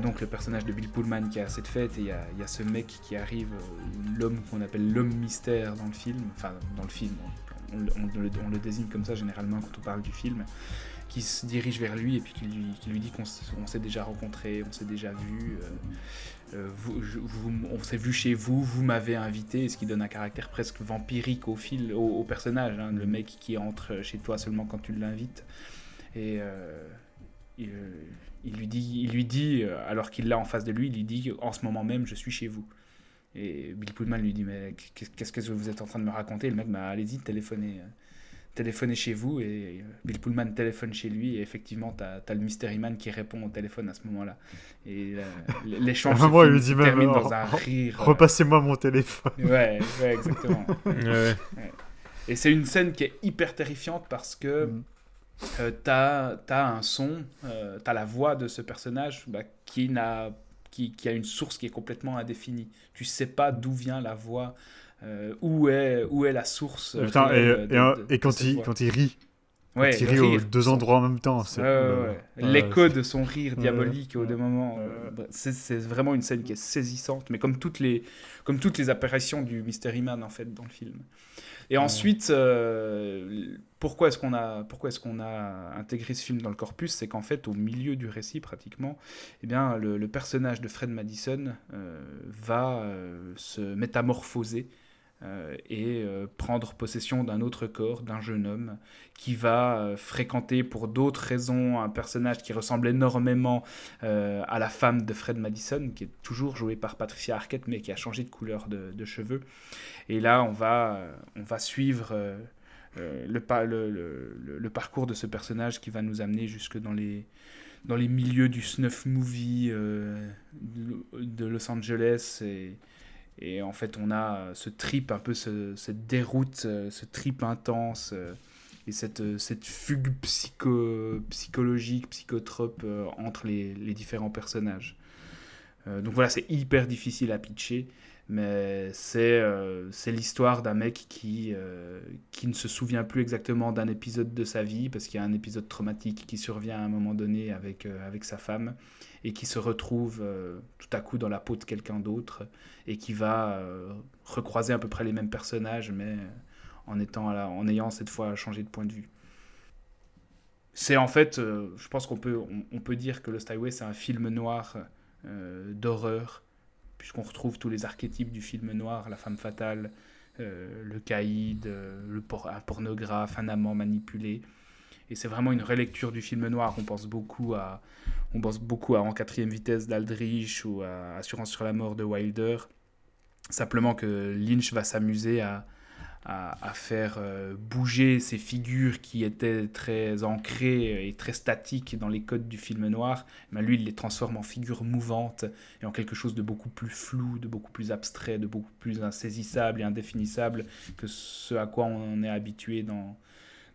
C: donc le personnage de Bill Pullman qui est à cette fête et il y a, y a ce mec qui arrive, euh, l'homme qu'on appelle l'homme mystère dans le film, enfin dans le film, on, on- on le, on le désigne comme ça généralement quand on parle du film, qui se dirige vers lui et puis qui lui, qui lui dit qu'on s'est déjà rencontré, on s'est déjà vu. euh, euh, vous- je- vous- on s'est vu chez vous, vous m'avez invité, ce qui donne un caractère presque vampirique au, fil, au, au personnage, hein, le mec qui entre chez toi seulement quand tu l'invites. Et euh, il, euh, il lui dit, il lui dit euh, alors qu'il l'a en face de lui, il lui dit en ce moment même, je suis chez vous. Et Bill Pullman lui dit mais qu'est- qu'est-ce que vous êtes en train de me raconter? Le mec, bah, allez-y, téléphonez, euh, téléphonez chez vous. Et euh, Bill Pullman téléphone chez lui et effectivement, tu as, le Mystery Man qui répond au téléphone à ce moment-là. Et euh, l'échange se
A: il lui dit
C: se
A: même,
C: termine
A: euh,
C: dans un rire. euh,
A: Repassez-moi mon téléphone.
C: Ouais, ouais, exactement.
B: Ouais.
C: Et c'est une scène qui est hyper terrifiante parce que
A: Mm.
C: Euh, t'as as un son, euh, t'as la voix de ce personnage bah, qui, n'a, qui, qui a une source qui est complètement indéfinie. Tu sais pas d'où vient la voix, euh, où, est, où est la source. euh,
A: Putain, et,
C: de- de-
A: quand, il,
C: voix.
A: quand il rit,
C: Ouais,
A: quand il rit aux
C: rire,
A: deux
C: son-
A: endroits en même temps. c'est-
C: Ouais, ouais,
A: euh,
C: L'écho de son rire diabolique au deux moments, euh, bah, c'est c'est vraiment une scène qui est saisissante, mais comme toutes les, comme toutes les apparitions du Mystery Man en fait dans le film. Et ensuite, euh, pourquoi est-ce qu'on a, pourquoi est-ce qu'on a intégré ce film dans le corpus C'est qu'en fait, au milieu du récit pratiquement, eh bien, le, le personnage de Fred Madison euh, va euh, se métamorphoser. Euh, et euh, prendre possession d'un autre corps, d'un jeune homme, qui va euh, fréquenter pour d'autres raisons un personnage qui ressemble énormément à la femme de Fred Madison, qui est toujours jouée par Patricia Arquette, mais qui a changé de couleur de, cheveux. Et là, on va, on va suivre le, le, le- le- parcours de ce personnage qui va nous amener jusque dans les, dans les milieux du snuff movie de Los Angeles. Et en fait, on a ce trip, un peu ce- cette déroute, euh, ce trip intense. euh, et cette, euh, fugue psycho, psychologique, psychotrope euh, entre les, différents personnages. Euh, donc voilà, c'est hyper difficile à pitcher, mais c'est euh, l'histoire d'un mec qui, euh, qui ne se souvient plus exactement d'un épisode de sa vie, parce qu'il y a un épisode traumatique qui survient à un moment donné avec, euh, avec sa femme, et qui se retrouve euh, tout à coup dans la peau de quelqu'un d'autre, et qui va recroiser à peu près les mêmes personnages, mais en, étant en ayant cette fois changé de point de vue. C'est en fait, je pense qu'on peut, on, peut dire que Lost Highway, c'est un film noir d'horreur, puisqu'on retrouve tous les archétypes du film noir, la femme fatale, euh, le caïd, euh, le un pornographe, un amant manipulé. Et c'est vraiment une relecture du film noir. On pense beaucoup à, on pense beaucoup à En quatrième vitesse d'Aldrich ou à Assurance sur la mort de Wilder. Simplement que Lynch va s'amuser à, à, faire euh, bouger ces figures qui étaient très ancrées et très statiques dans les codes du film noir. Lui, il les transforme en figures mouvantes et en quelque chose de beaucoup plus flou, de beaucoup plus abstrait, de beaucoup plus insaisissable et indéfinissable que ce à quoi on est habitué dans,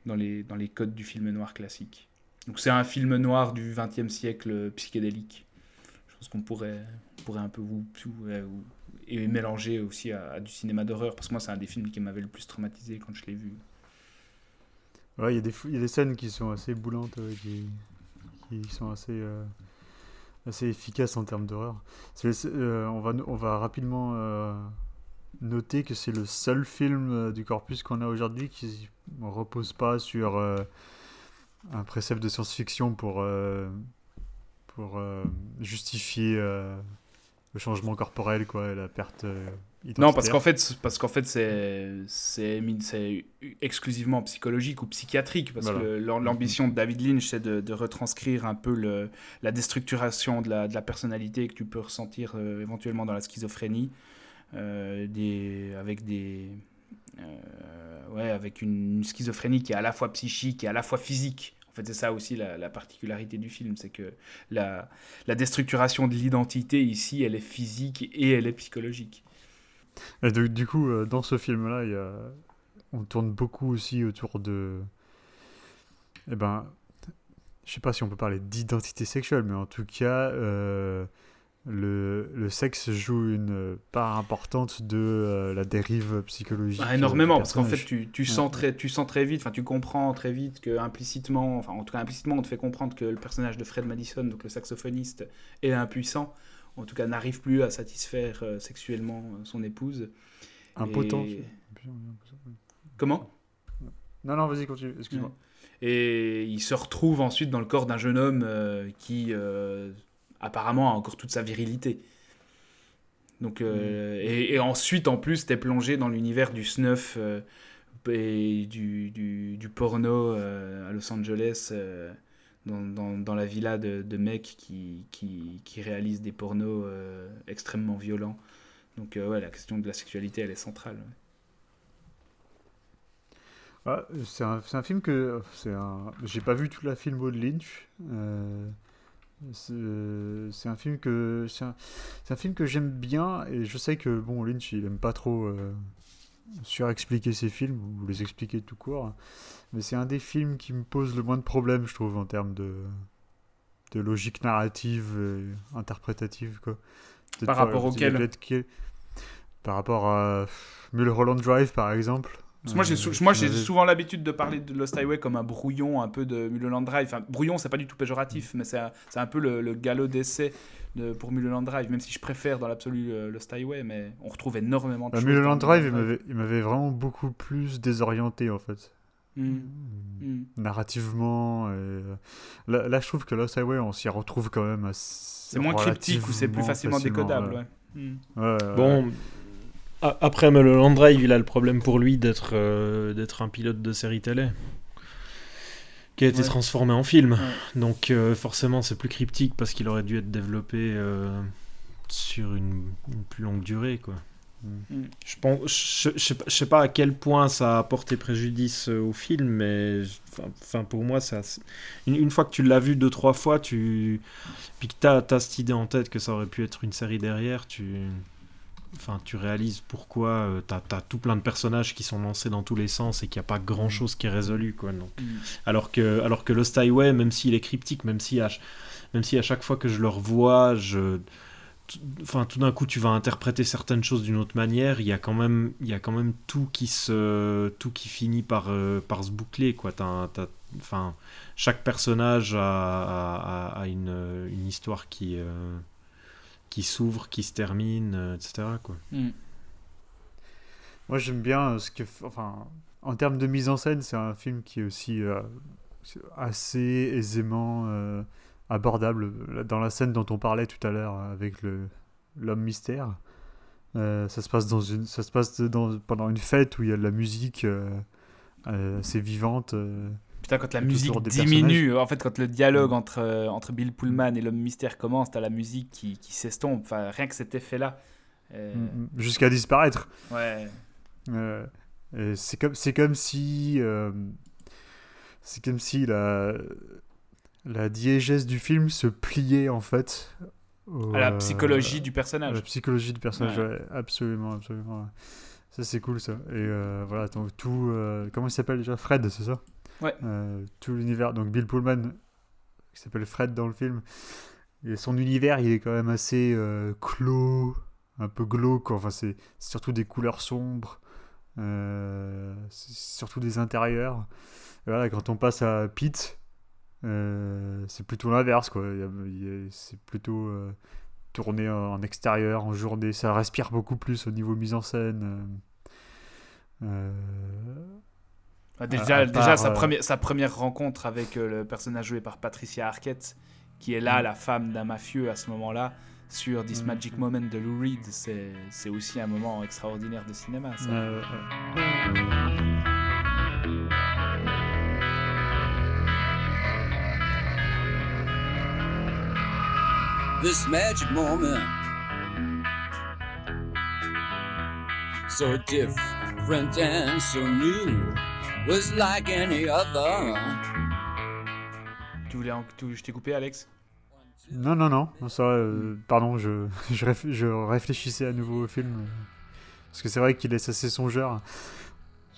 C: dans, les, dans les codes du film noir classique. Donc c'est un film noir du XXe siècle psychédélique. Je pense qu'on pourrait, pourrait un peu vous- et mélanger aussi à, du cinéma d'horreur, parce que moi c'est un des films qui m'avait le plus traumatisé quand je l'ai vu.
A: Ouais, il y, fou- il y a des scènes qui sont assez boulantes, ouais, qui, qui sont assez, euh, assez efficaces en termes d'horreur. Euh, on, va, on va rapidement euh, noter que c'est le seul film euh, du corpus qu'on a aujourd'hui qui ne repose pas sur euh, un précepte de science-fiction pour, euh, pour euh, justifier euh, le changement corporel, quoi, la perte euh,
C: Non, parce qu'en fait, parce qu'en fait, c'est c'est exclusivement psychologique ou psychiatrique, parce
A: Voilà.
C: que l'am- l'ambition de David Lynch, c'est de, de retranscrire un peu le, la déstructuration de la, de la personnalité que tu peux ressentir euh, éventuellement dans la schizophrénie. euh, des, avec des, ouais, avec une schizophrénie qui est à la fois psychique et à la fois physique. En fait, c'est ça aussi la, la particularité du film, c'est que la, la déstructuration de l'identité ici, elle est physique et elle est psychologique.
A: Et de- du coup, euh, dans ce film-là, on tourne beaucoup aussi autour de. Eh ben, je sais pas si on peut parler d'identité sexuelle, mais en tout cas, euh, le, le sexe joue une part importante de euh, la dérive psychologique.
C: Bah,
A: euh,
C: énormément, parce qu'en fait, tu,
A: Ouais.
C: sens très, tu sens très vite, enfin, tu comprends très vite que implicitement, enfin, en tout cas, implicitement, on te fait comprendre que le personnage de Fred Madison, donc le saxophoniste, est impuissant, en tout cas, n'arrive plus à satisfaire euh, sexuellement euh, son épouse.
A: Impotent.
C: Et- Comment?
A: Non, non, vas-y, continue, excuse-moi.
C: Et il se retrouve ensuite dans le corps d'un jeune homme qui apparemment a encore toute sa virilité. Donc, euh, et, et ensuite, en plus, t'es plongé dans l'univers du snuff euh, et du, du, du porno euh, à Los Angeles, dans, dans, dans la villa de, de mecs qui, qui, qui réalisent des pornos extrêmement violents. Donc, ouais, la question de la sexualité, elle est centrale. ouais.
A: Ah, c'est un, film que. c'est un- J'ai pas vu tout la filmo de Lynch. C'est un film que. C'est un, film que j'aime bien et je sais que bon, Lynch il aime pas trop euh, surexpliquer ses films ou les expliquer tout court. Mais c'est un des films qui me pose le moins de problèmes, je trouve, en termes de, de logique narrative et interprétative. Quoi.
C: Par rapport auquel?
A: Par rapport à Mulholland Drive, par exemple.
C: Parce que moi, j'ai
A: Euh,
C: sou- souvent l'habitude de parler de Lost Highway comme un brouillon un peu de Mulholland Drive. Enfin, brouillon, c'est pas du tout péjoratif, mais c'est un, c'est un peu le, le galop d'essai de, pour Mulholland Drive, même si je préfère dans l'absolu euh, Lost Highway, mais on retrouve énormément de
A: Bah,
C: choses.
A: Mulholland Drive, il m'avait, il m'avait vraiment beaucoup plus désorienté en fait.
C: Mm, mm.
A: Narrativement. et, euh, Là, là, je trouve que Lost Highway, on s'y retrouve quand même assez.
C: C'est moins cryptique ou c'est plus facilement décodable.
A: ouais.
C: ouais. Mm.
A: Ouais, ouais,
B: Bon, après Mulholland Drive, il a le problème pour lui d'être euh, d'être un pilote de série télé qui a été
C: Ouais.
B: transformé en film.
C: Ouais.
B: Donc euh, forcément, c'est plus cryptique parce qu'il aurait dû être développé euh, sur une, une plus longue durée, quoi.
C: Mm.
B: Je pense, je, je sais pas, je sais pas à quel point ça a porté préjudice au film, mais enfin, pour moi, ça, une fois que tu l'as vu deux trois fois, tu puis que t'as as cette idée en tête que ça aurait pu être une série derrière, tu enfin tu réalises pourquoi euh, t'as as tout plein de personnages qui sont lancés dans tous les sens et qu'il n'y a pas grand chose qui est résolu quoi. Donc,
C: Mm.
B: alors que alors que Lost Highway, même s'il est cryptique, même si à, même si à chaque fois que je le revois, je enfin tout d'un coup tu vas interpréter certaines choses d'une autre manière il y a quand même il y a quand même tout qui se tout qui finit par euh, par se boucler quoi t'as- enfin chaque personnage a, a- a- a une, une histoire qui euh, qui s'ouvre qui se termine euh, etc quoi
C: Mm.
A: Moi, j'aime bien euh, ce que. Enfin, en termes de mise en scène, c'est un film qui est aussi euh, assez aisément euh, abordable. Dans la scène dont on parlait tout à l'heure avec le l'homme mystère, euh, ça se passe dans une, ça se passe dans, pendant une fête où il y a de la musique euh, euh, assez vivante. Euh.
C: Putain, quand la musique diminue, en fait, quand le dialogue
A: Mm.
C: entre, euh, entre Bill Pullman et l'homme mystère commence, t'as la musique qui, qui s'estompe. Enfin, rien que cet effet-là. euh,
A: Mm, jusqu'à disparaître.
C: Ouais.
A: Euh, c'est comme comme si euh, c'est comme si la la diégèse du film se pliait en fait au,
C: À la
A: euh,
C: psychologie du
A: à
C: personnage.
A: la psychologie du personnage
C: Ouais.
A: ouais, absolument absolument ça c'est cool ça et euh, voilà donc tout euh, comment il s'appelle déjà? Fred c'est ça? Euh, tout l'univers. Donc Bill Pullman qui s'appelle Fred dans le film son univers il est quand même assez euh, clos un peu glauque enfin c'est surtout des couleurs sombres euh, surtout des intérieurs. Voilà quand on passe à Pete euh, c'est plutôt l'inverse quoi. C'est plutôt tourné en, extérieur en journée. Ça respire beaucoup plus au niveau mise en scène
C: Bah, déjà,
A: à
C: déjà
A: part,
C: sa,
A: euh,
C: première, sa première rencontre avec euh, le personnage joué par Patricia Arquette, qui est là,
A: Mm.
C: la femme d'un mafieux à ce moment-là, sur This
A: Mm.
C: Magic Moment de Lou Reed, c'est c'est aussi un moment extraordinaire de cinéma. Ça.
A: euh, euh,
E: This magic moment so different and so new, was like any other.
C: Tu voulais, en- tu- je t'ai coupé, Alex
A: Non, non, non, ça, euh, pardon, je, je, réf- je réfléchissais à nouveau au film. euh, parce que c'est vrai qu'il est assez songeur.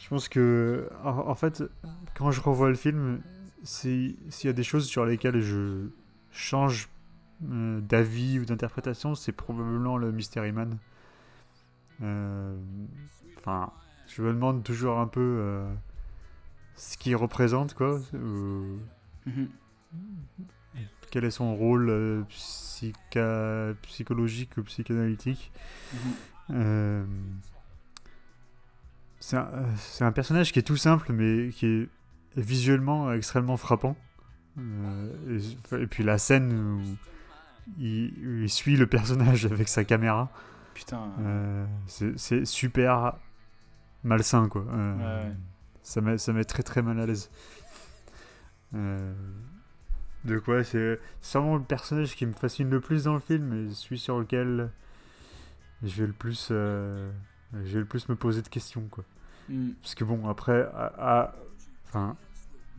A: Je pense que, en, en fait, quand je revois le film, s'il y a des choses sur lesquelles je change euh, d'avis ou d'interprétation, c'est probablement le Mystery Man. Euh, Enfin, je me demande toujours un peu euh, ce qu'il représente, quoi. ou-
C: Mhm.
A: quel est son rôle euh, psycha- psychologique ou psychanalytique.
C: Mhm.
A: Euh, c'est un, euh, c'est un personnage qui est tout simple, mais qui est visuellement extrêmement frappant. Euh, et, et puis la scène où il, où il suit le personnage avec sa caméra,
C: Putain.
A: c'est super malsain, quoi.
C: Ouais, ouais.
A: Ça met, ça met très très mal à l'aise. Euh, donc ouais, c'est vraiment le personnage qui me fascine le plus dans le film et celui sur lequel je vais le plus, euh, je vais le plus me poser de questions, quoi.
C: Mm.
A: Parce que bon, après, à- à- enfin,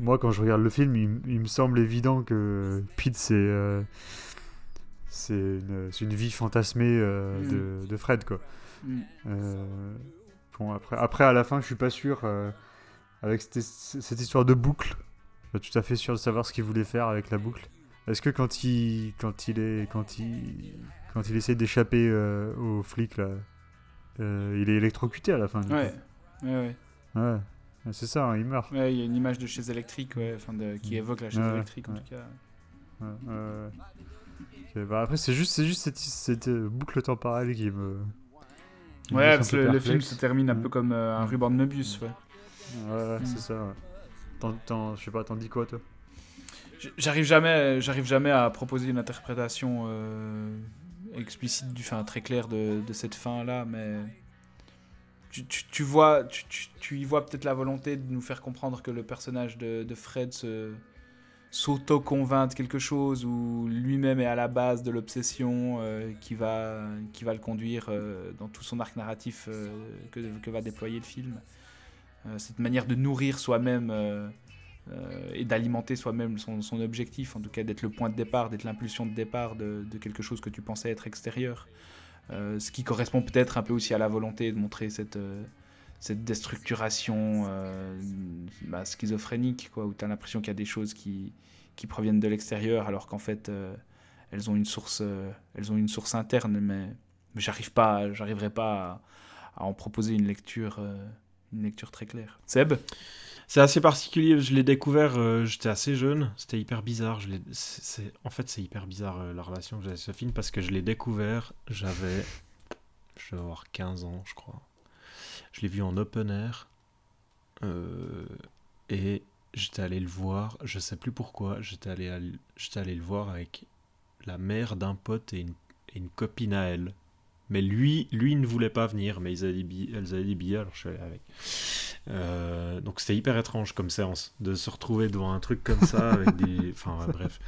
A: moi quand je regarde le film, il, me semble évident que Pete c'est euh, c'est une, une vie fantasmée euh,
C: Mm.
A: de, de Fred, quoi.
C: Mm.
A: Euh, bon, après, après, à la fin, je suis pas sûr. Avec cette, cette histoire de boucle, pas tout à fait sûr de savoir ce qu'il voulait faire avec la boucle. Est-ce que quand il, quand il est, quand il, quand il essaie d'échapper euh, aux flics là, euh, il est électrocuté à la fin.
C: Ouais. Ouais, ouais.
A: Ouais. Ouais, C'est ça, hein, il meurt.
C: Ouais, il y a une image de chaise électrique, ouais, enfin de, qui évoque la chaise
A: Ouais,
C: électrique en tout cas.
A: Bah après, c'est juste, c'est juste cette, cette euh, boucle temporelle qui me. qui
C: Ouais, parce que le, film se termine un peu comme euh, un ruban de Möbius, ouais.
A: Ouais,
C: Mm.
A: c'est ça. Ouais. T'en- je sais pas, t'en dis quoi toi?
C: J'arrive jamais, j'arrive jamais à proposer une interprétation euh, explicite, du, enfin très claire de, de cette fin là, mais tu, tu, tu vois, tu, tu, tu y vois peut-être la volonté de nous faire comprendre que le personnage de, de Fred se s'auto-convainc de quelque chose ou lui-même est à la base de l'obsession euh, qui, va, qui va le conduire euh, dans tout son arc narratif euh, que, que va déployer le film. Euh, cette manière de nourrir soi-même euh, euh, et d'alimenter soi-même son, objectif, en tout cas d'être le point de départ, d'être l'impulsion de départ de, quelque chose que tu pensais être extérieur. Ce qui correspond peut-être un peu aussi à la volonté de montrer cette, cette déstructuration bah, schizophrénique, quoi, où tu as l'impression qu'il y a des choses qui, qui proviennent de l'extérieur, alors qu'en fait, elles, ont une source, elles ont une source interne, mais, mais j'arrive pas, j'arriverai pas à, en proposer une lecture, une lecture très claire. Seb
B: C'est assez particulier, je l'ai découvert, euh, j'étais assez jeune, c'était hyper bizarre. Je en fait, c'est hyper bizarre euh, la relation que j'ai avec ce film parce que je l'ai découvert, j'avais. Je devais avoir 15 ans, je crois. Je l'ai vu en open air euh, et j'étais allé le voir, je sais plus pourquoi, j'étais allé, allé le voir avec la mère d'un pote et une copine à elle. Mais lui, lui ne voulait pas venir, mais ils avaient des billets, elles avaient des billets, alors je suis allé avec. Euh, donc c'était hyper étrange comme séance de se retrouver devant un truc comme ça avec des enfin ouais, bref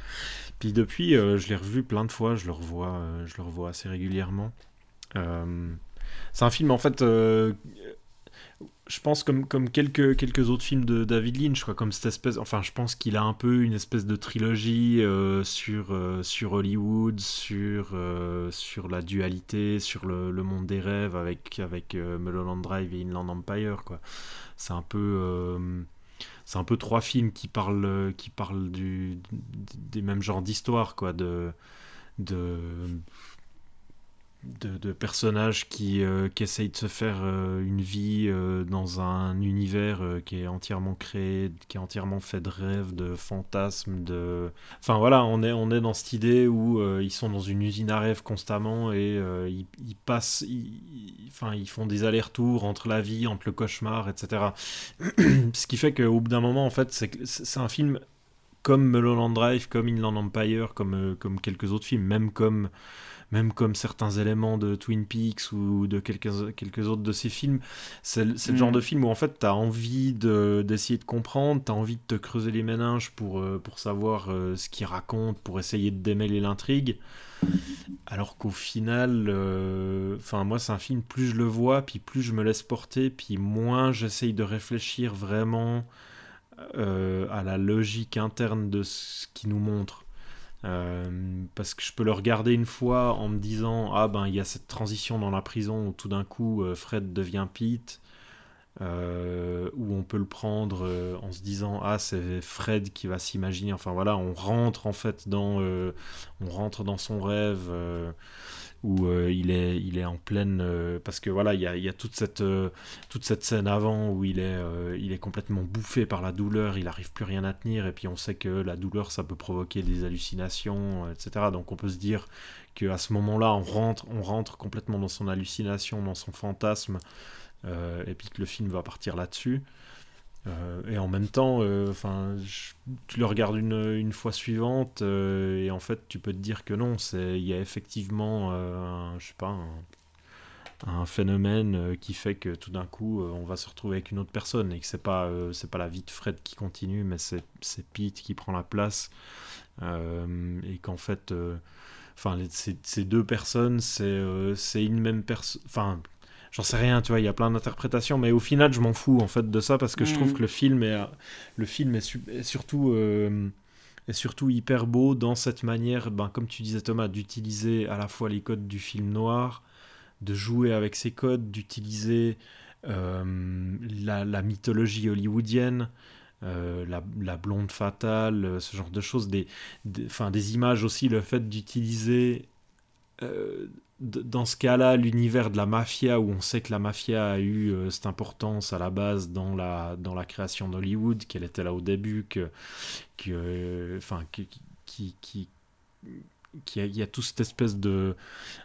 B: puis depuis euh, je l'ai revu plein de fois je le revois euh, je le revois assez régulièrement c'est un film en fait je pense comme, comme quelques, quelques autres films de David Lynch, quoi, comme cette espèce, enfin je pense qu'il a un peu une espèce de trilogie euh, sur, euh, sur Hollywood, sur, euh, sur la dualité, sur le, le monde des rêves avec, avec Mulholland Drive et Inland Empire. Quoi. C'est un peu... c'est un peu trois films qui parlent, qui parlent du, des mêmes genres d'histoires, quoi, de, de, de, personnages qui, euh, qui essayent de se faire euh, une vie euh, dans un univers qui est entièrement créé, qui est entièrement fait de rêves, de fantasmes, de... Enfin voilà, on est, on est dans cette idée où ils sont dans une usine à rêves constamment et ils, passent... Ils, enfin, ils font des allers-retours entre la vie, entre le cauchemar, etc. Ce qui fait qu'au bout d'un moment, en fait, c'est un film comme Mulholland Drive, comme Inland Empire, comme, comme quelques autres films, même comme, même comme certains éléments de Twin Peaks ou de quelques, quelques autres de ces films. C'est le- genre
C: Mm.
B: de film où en fait tu as envie de- d'essayer de, comprendre, tu as envie de te creuser les méninges pour, euh, pour savoir euh, ce qu'il raconte, pour essayer de démêler l'intrigue. Alors qu'au final, euh, enfin moi c'est un film, plus je le vois, puis plus je me laisse porter, puis moins j'essaye de réfléchir vraiment euh, à la logique interne de ce qu'il nous montre. Euh, parce que je peux le regarder une fois en me disant ah ben il y a cette transition dans la prison où tout d'un coup euh, Fred devient Pete. Euh, où on peut le prendre en se disant ah c'est Fred qui va s'imaginer enfin voilà on rentre en fait dans on rentre dans son rêve où euh, il est il est en pleine euh, parce que voilà il y a, toute cette euh, toute cette scène avant où il est il est complètement bouffé par la douleur il arrive plus rien à tenir et puis on sait que la douleur ça peut provoquer des hallucinations etc donc on peut se dire que à ce moment là on rentre on rentre complètement dans son hallucination dans son fantasme et puis que le film va partir là-dessus. Euh, et en même temps, euh, enfin, tu le regardes une, une fois suivante euh, et en fait, tu peux te dire que non, c'est il y a effectivement, un, je sais pas, un, phénomène qui fait que tout d'un coup, on va se retrouver avec une autre personne et que c'est pas, c'est pas la vie de Fred qui continue, mais c'est Pete qui prend la place et qu'en fait, enfin, ces, deux personnes, c'est c'est une même personne, enfin. J'en sais rien, tu vois, il y a plein d'interprétations, mais au final, je m'en fous en fait de ça parce que je trouve
C: Mhm.
B: que le film est, le film est, su- est surtout, euh, est surtout hyper beau dans cette manière, ben, comme tu disais Thomas, d'utiliser à la fois les codes du film noir, de jouer avec ces codes, d'utiliser euh, la, la mythologie hollywoodienne, euh, la, la blonde fatale, ce genre de choses, des, des, images aussi, le fait d'utiliser euh, dans ce cas-là, l'univers de la mafia, où on sait que la mafia a eu euh, cette importance à la base dans la, dans la création d'Hollywood, qu'elle était là au début, que, que, euh, y a tout cette espèce de,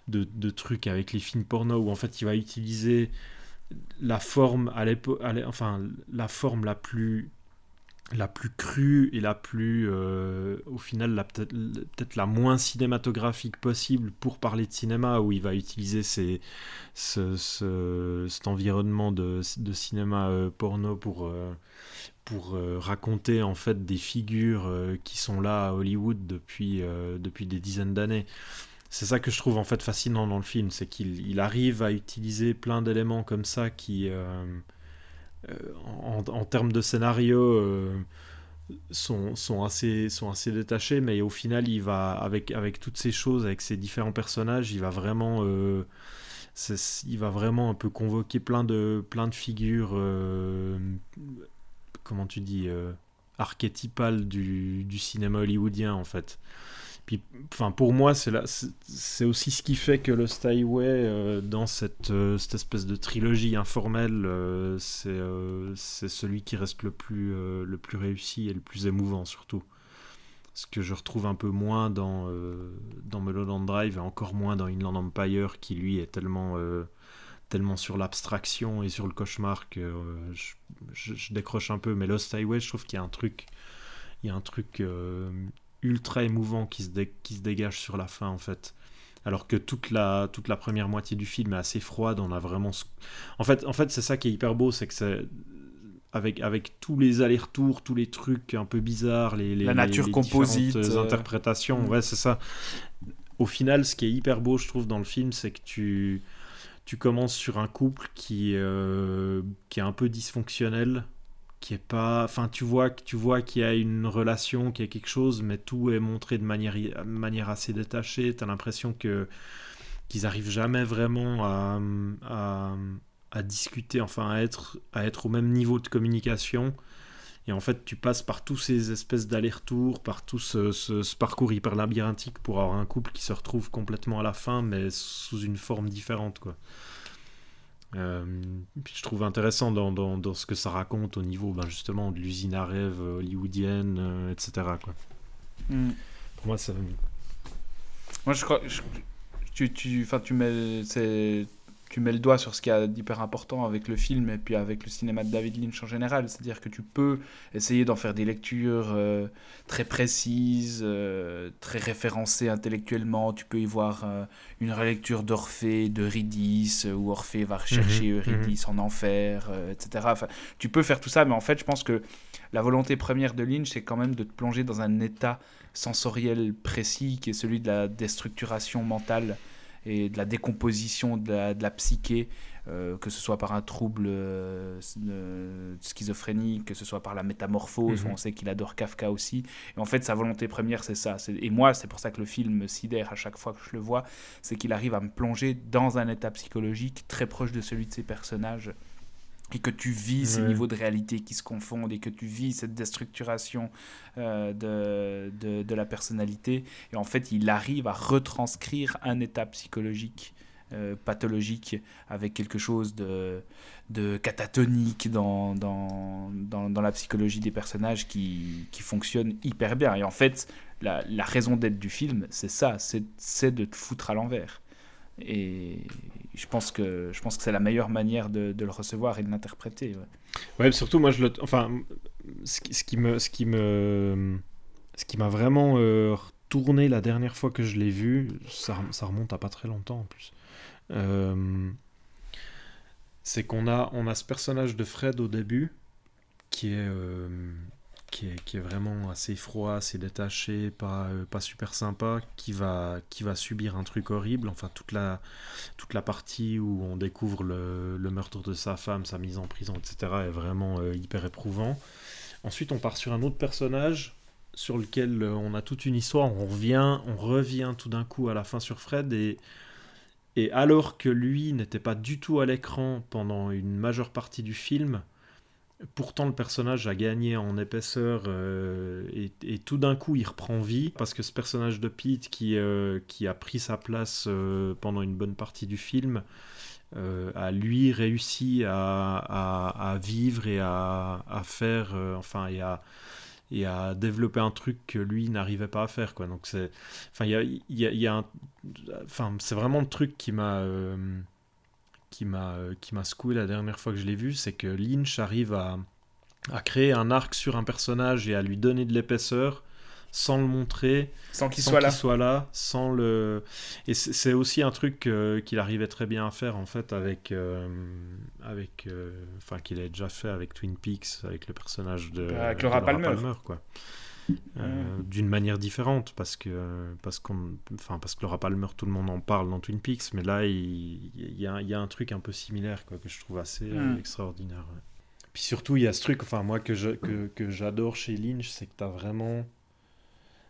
B: de, truc avec les films porno où en fait il va utiliser la forme à l'époque, enfin la forme la plus la plus crue et la plus euh, au final peut-être la moins cinématographique possible pour parler de cinéma où il va utiliser cet environnement de, cinéma euh, porno pour euh, pour raconter en fait des figures qui sont là à Hollywood depuis depuis des dizaines d'années. C'est ça que je trouve en fait fascinant dans le film, c'est qu'il il arrive à utiliser plein d'éléments comme ça qui, en, en termes de scénario, euh, sont, sont, assez, sont assez détachés, mais au final, il va, avec, avec toutes ces choses, avec ces différents personnages, il va vraiment, euh, il va vraiment un peu convoquer plein de, plein de figures, euh, comment tu dis, euh, archétypales du, du cinéma hollywoodien en fait. Puis, enfin, pour moi, c'est aussi ce qui fait que Lost Highway, euh, dans cette, euh, cette espèce de trilogie informelle, euh, c'est euh, c'est celui qui reste le plus, le plus réussi et le plus émouvant surtout. Ce que je retrouve un peu moins dans, dans Drive et encore moins dans Inland Empire, qui lui est tellement, tellement sur l'abstraction et sur le cauchemar que je, décroche un peu. Mais Lost Highway, je trouve qu'il y a un truc, il y a un truc ultra émouvant qui se, dé- qui se dégage sur la fin en fait. Alors que toute la, toute la première moitié du film est assez froide, on a vraiment... En fait, en fait c'est ça qui est hyper beau, c'est que c'est... Avec, avec tous les allers-retours, tous les trucs un peu bizarres, les, les
C: La
B: les-
C: nature
B: les
C: composite,
B: différentes, euh,
C: euh,
B: interprétations,
C: mm.
B: ouais, c'est ça. Au final, ce qui est hyper beau, je trouve, dans le film, c'est que tu, tu commences sur un couple qui, euh, qui est un peu dysfonctionnel, pas enfin tu vois tu qu'il y a une relation qu'il y a quelque chose mais tout est montré de manière assez détachée. Tu as l'impression que qu'ils arrivent jamais vraiment à, discuter enfin à être à être au même niveau de communication. Et en fait tu passes par tous ces espèces d'allers-retours par tout ce, ce- ce parcours hyper labyrinthique pour avoir un couple qui se retrouve complètement à la fin mais sous une forme différente quoi euh, puis je trouve intéressant dans, dans, dans ce que ça raconte au niveau ben, justement de l'usine à rêve euh, hollywoodienne, euh, etc. Quoi.
C: Hmm.
B: Pour moi, ça.
C: Moi, je crois. je- tu, tu, tu mets. Tu mets le doigt sur ce qu'il y a d'hyper important avec le film et puis avec le cinéma de David Lynch en général. C'est-à-dire que tu peux essayer d'en faire des lectures euh, très précises, euh, très référencées intellectuellement. Tu peux y voir euh, une relecture d'Orphée, d'Eurydice, où Orphée va rechercher
B: Mhm,
C: Eurydice en enfer, etc. Enfin, tu peux faire tout ça, mais en fait, je pense que la volonté première de Lynch, c'est quand même de te plonger dans un état sensoriel précis qui est celui de la déstructuration mentale et de la décomposition de la, de la psyché, euh, que ce soit par un trouble euh, schizophrénique, que ce soit par la métamorphose,
B: Mhm.
C: on sait qu'il adore Kafka aussi. Et en fait, sa volonté première, c'est ça. Et moi, c'est pour ça que le film me sidère à chaque fois que je le vois, c'est qu'il arrive à me plonger dans un état psychologique très proche de celui de ses personnages et que tu vis ces
B: Ouais.
C: niveaux de réalité qui se confondent et que tu vis cette déstructuration euh, de, de, de la personnalité. Et en fait, il arrive à retranscrire un état psychologique euh, pathologique avec quelque chose de, de catatonique dans, dans, dans, dans la psychologie des personnages qui, qui fonctionne hyper bien. Et en fait, la, la raison d'être du film, c'est ça, c'est c'est de te foutre à l'envers. Et je pense que, je pense que c'est la meilleure manière de, le recevoir et de l'interpréter. ouais.
B: Surtout, moi, je le. Enfin, ce qui, me. Ce qui me. Ce qui m'a vraiment euh, retourné la dernière fois que je l'ai vu, ça, ça remonte à pas très longtemps en plus. Euh, c'est qu'on a, on a ce personnage de Fred au début qui est, euh, qui est, vraiment assez froid, assez détaché, pas, euh, pas super sympa, qui va, qui va subir un truc horrible. Enfin, toute la, toute la partie où on découvre le, le meurtre de sa femme, sa mise en prison, etc., est vraiment euh, hyper éprouvant. Ensuite, on part sur un autre personnage sur lequel euh, on a toute une histoire. On revient, on revient tout d'un coup à la fin sur Fred et et alors que lui n'était pas du tout à l'écran pendant une majeure partie du film, pourtant le personnage a gagné en épaisseur euh, et, tout d'un coup il reprend vie parce que ce personnage de Pete qui, euh, qui a pris sa place euh, pendant une bonne partie du film a lui réussi à, à- vivre et à, à faire, enfin, et à, et à développer un truc que lui n'arrivait pas à faire, quoi. Donc c'est, enfin, y a, y a- un, enfin, vraiment le truc qui m'a, qui m'a, euh, qui m'a secoué la dernière fois que je l'ai vu, c'est que Lynch arrive à, à créer un arc sur un personnage et à lui donner de l'épaisseur sans le montrer,
C: Sans qu'il soit là.
B: qu'il soit là, sans le. Et c'est aussi un truc euh, qu'il arrivait très bien à faire en fait avec, euh, avec, euh, enfin qu'il avait déjà fait avec Twin Peaks, avec le personnage de,
C: Avec
B: de
C: Laura Palmer.
B: quoi. Euh, D'une manière différente parce que parce qu'on, enfin parce que Laura Palmer, tout le monde en parle dans Twin Peaks, mais là il, il y, a, il y a un truc un peu similaire quoi que je trouve assez euh,
C: Mm.
B: extraordinaire. ouais. Puis surtout il y a ce truc, enfin moi que je, que, que j'adore chez Lynch, c'est que t'as vraiment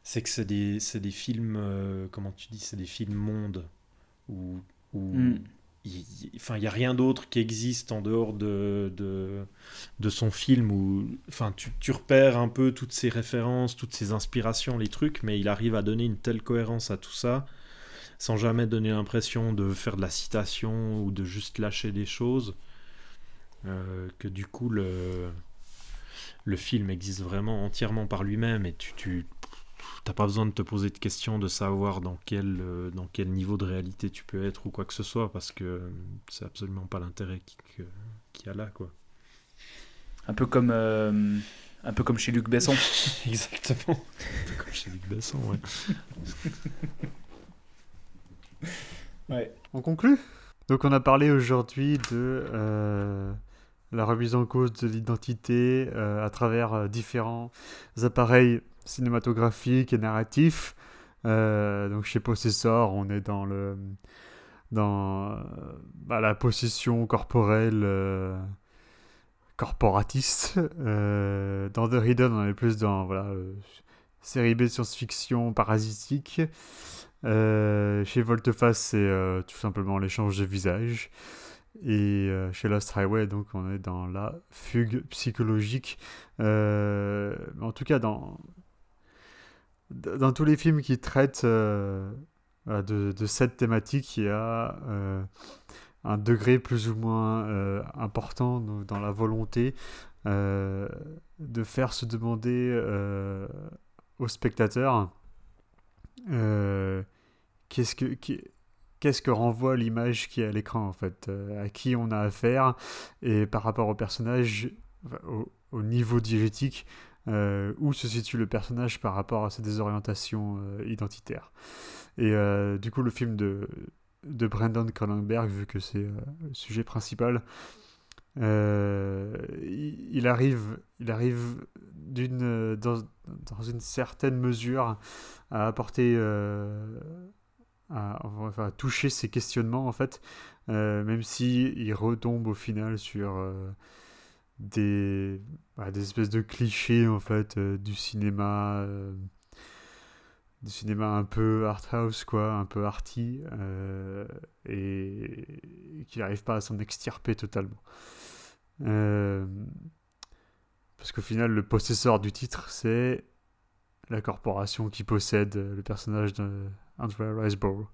B: c'est que c'est des, c'est des films, euh, comment tu dis, c'est des films mondes où, où
C: Mm.
B: Enfin, il n'y a rien d'autre qui existe en dehors de, de, son film où enfin, tu, repères un peu toutes ces références, toutes ces inspirations, les trucs, mais il arrive à donner une telle cohérence à tout ça sans jamais donner l'impression de faire de la citation ou de juste lâcher des choses euh, que du coup le, le film existe vraiment entièrement par lui-même et tu, tu T'as pas besoin de te poser de questions de savoir dans quel, euh, dans quel niveau de réalité tu peux être ou quoi que ce soit parce que euh, c'est absolument pas l'intérêt qui- qu'il y a là quoi.
C: Un peu comme, euh, un peu comme chez Luc Besson.
B: Exactement. Un peu Comme chez Luc Besson, ouais.
C: Ouais.
A: On conclut? Donc on a parlé aujourd'hui de euh, la remise en cause de l'identité euh, à travers euh, différents appareils cinématographiques et narratifs. Euh, donc chez Possessor, on est dans le dans bah, la possession corporelle euh, corporatiste. Euh, dans The Hidden, on est plus dans voilà série B science-fiction parasitique. Chez Volteface, c'est tout simplement l'échange de visages. Et chez Lost Highway, donc, on est dans la fugue psychologique. En tout cas, dans, dans tous les films qui traitent euh, de, cette thématique, il y a euh, un degré plus ou moins euh, important dans- la volonté de faire se demander euh, au spectateur euh, qu'est-ce que qu'est-ce que renvoie l'image qui est à l'écran en fait, à qui on a affaire et par rapport au personnage, au niveau diégétique, euh, où se situe le personnage par rapport à ses désorientations euh, identitaires. Et euh, du coup, le film de, de Brandon Cronenberg, vu que c'est euh, le sujet principal, il, arrive, il arrive d'une, dans, dans une certaine mesure à apporter, à, enfin, à toucher ces questionnements en fait, même si retombe au final sur des, bah, des espèces de clichés en fait euh, du cinéma. euh, du cinéma un peu art house quoi, un peu arty euh, et, et qu'il n'arrive pas à s'en extirper totalement. Parce qu'au final, le possesseur du titre, c'est la corporation qui possède le personnage de Andrea Riseborough.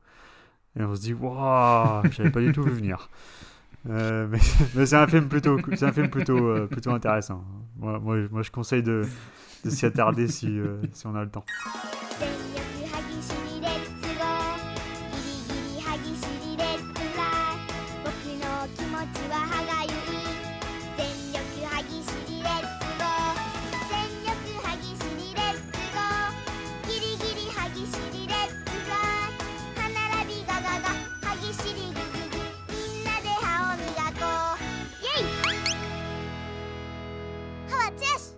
A: Et on se dit, waouh, j'avais pas du tout vu venir. Euh, mais c'est un film plutôt, c'est un film plutôt, euh, plutôt intéressant. Moi, moi, moi, je conseille de, de s'y attarder si, euh, si on a le temps.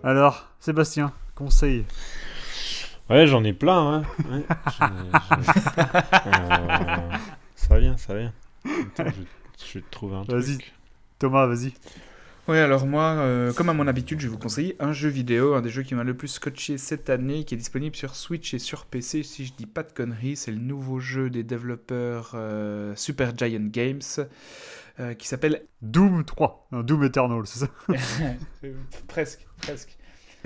A: Alors, Sébastien, conseil.
B: Ouais, j'en ai plein, hein. Ouais, j'en ai- j'en ai- Euh, ça vient, ça vient. Attends, je, je vais te trouver un
A: Vas-y.
B: truc.
A: Thomas, vas-y.
C: Oui, alors moi, euh, comme à mon habitude, je vais vous conseiller un jeu vidéo, un des jeux qui m'a le plus scotché cette année, qui est disponible sur Switch et sur PC, si je dis pas de conneries. C'est le nouveau jeu des développeurs euh, Super Giant Games, euh, qui s'appelle
A: Doom 3. Non, Doom Eternal, c'est ça
C: presque, presque.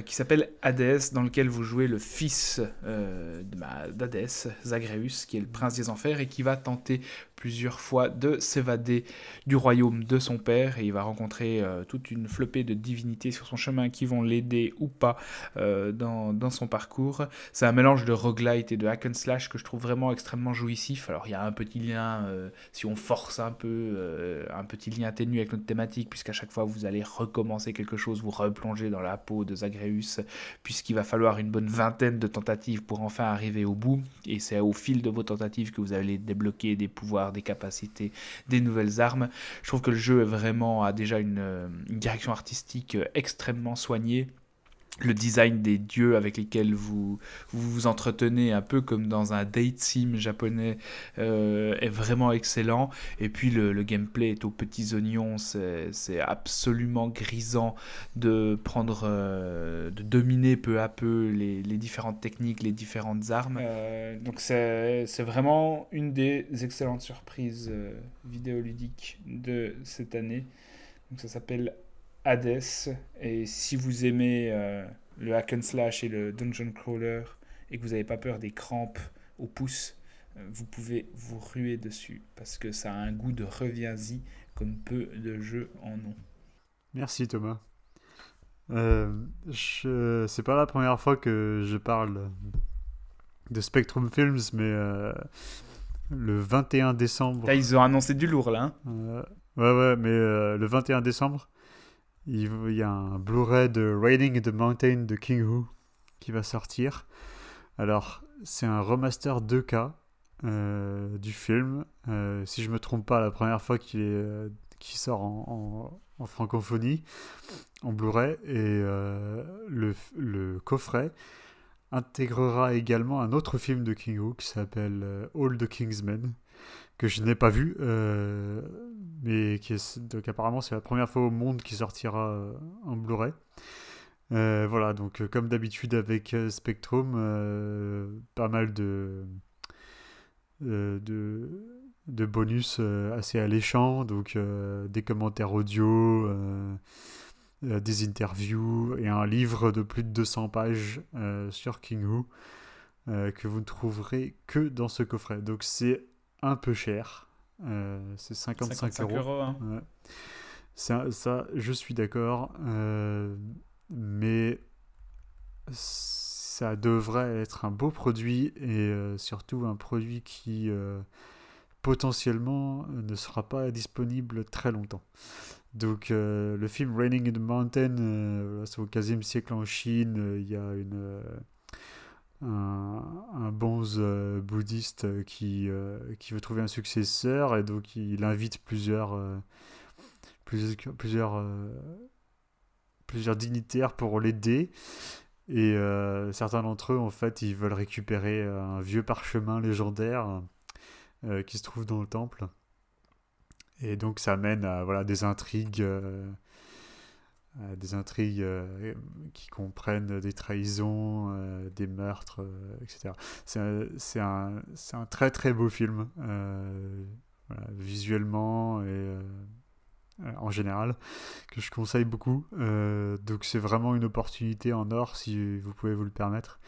C: Qui s'appelle Hadès, dans lequel vous jouez le fils euh, de- bah, d'Hadès, Zagreus, qui est le prince des enfers, et qui va tenter plusieurs fois de s'évader du royaume de son père, et il va rencontrer euh, toute une flopée de divinités sur son chemin qui vont l'aider ou pas euh, dans, dans son parcours. C'est un mélange de roguelite et de hack and slash que je trouve vraiment extrêmement jouissif. Alors il y a un petit lien, euh, si on force un peu, un petit lien ténu avec notre thématique, puisqu'à chaque fois vous allez recommencer quelque chose, vous replonger dans la peau de Zagreus, puisqu'il va falloir une bonne vingtaine de tentatives pour enfin arriver au bout. Et c'est au fil de vos tentatives que vous allez débloquer des pouvoirs, des capacités, des nouvelles armes. Je trouve que le jeu est vraiment a déjà une, euh, direction artistique euh, extrêmement soignée. Le design des dieux avec lesquels vous vous, vous entretenez, un peu comme dans un date sim japonais, euh, est vraiment excellent. Et puis le, gameplay est aux petits oignons, c'est absolument grisant de prendre, euh, de dominer peu à peu les, les différentes techniques, les différentes armes. Euh, donc c'est c'est vraiment une des excellentes surprises euh, vidéoludiques de cette année. Donc ça s'appelle Hades. Et si vous aimez euh, le hack and slash et le dungeon crawler et que vous n'avez pas peur des crampes au pouce, euh, vous pouvez vous ruer dessus parce que ça a un goût de reviens-y comme peu de jeux en ont.
A: Merci Thomas. Euh, je... C'est pas la première fois que je parle de Spectrum Films, mais euh, le 21 décembre.
C: Là, ils ont annoncé du lourd là. hein.
A: Ouais, ouais, mais le 21 décembre, il y a un Blu-ray de Raiding the Mountain de King Who qui va sortir. Alors, c'est un remaster 2K euh, du film. Euh, si je me trompe pas, la première fois qu'il est, euh, sort en, francophonie, en Blu-ray. Et le, le coffret intégrera également un autre film de King Who qui s'appelle All the Kingsmen que je n'ai pas vu, euh, mais qui est, donc apparemment c'est la première fois au monde qui sortira euh, en Blu-ray. Euh, voilà, donc comme d'habitude avec Spectrum, pas mal de, de, de bonus assez alléchants, donc des commentaires audio, des interviews et un livre de plus de 200 pages sur King Who que vous ne trouverez que dans ce coffret. Donc c'est un peu cher. Euh, c'est 55,
C: 55
A: euros.
C: euros, hein.
A: Ouais. Ça, ça, je suis d'accord. euh, mais ça devrait être un beau produit et euh, surtout un produit qui potentiellement ne sera pas disponible très longtemps. Donc le film Raining in the Mountain, c'est au 15e siècle en Chine, il y a une, un, bonze euh, bouddhiste qui, euh, qui veut trouver un successeur et donc il invite plusieurs, euh, plusieurs, plusieurs, dignitaires pour l'aider. Et certains d'entre eux, en fait, ils veulent récupérer un vieux parchemin légendaire qui se trouve dans le temple. Et donc ça mène à voilà, des intrigues, des intrigues euh, qui comprennent des trahisons, euh, des meurtres, euh, etc. C'est un, un, un très très beau film, euh, voilà, visuellement et euh, euh, en général, que je conseille beaucoup. Euh, donc c'est vraiment une opportunité en or si vous pouvez vous le permettre.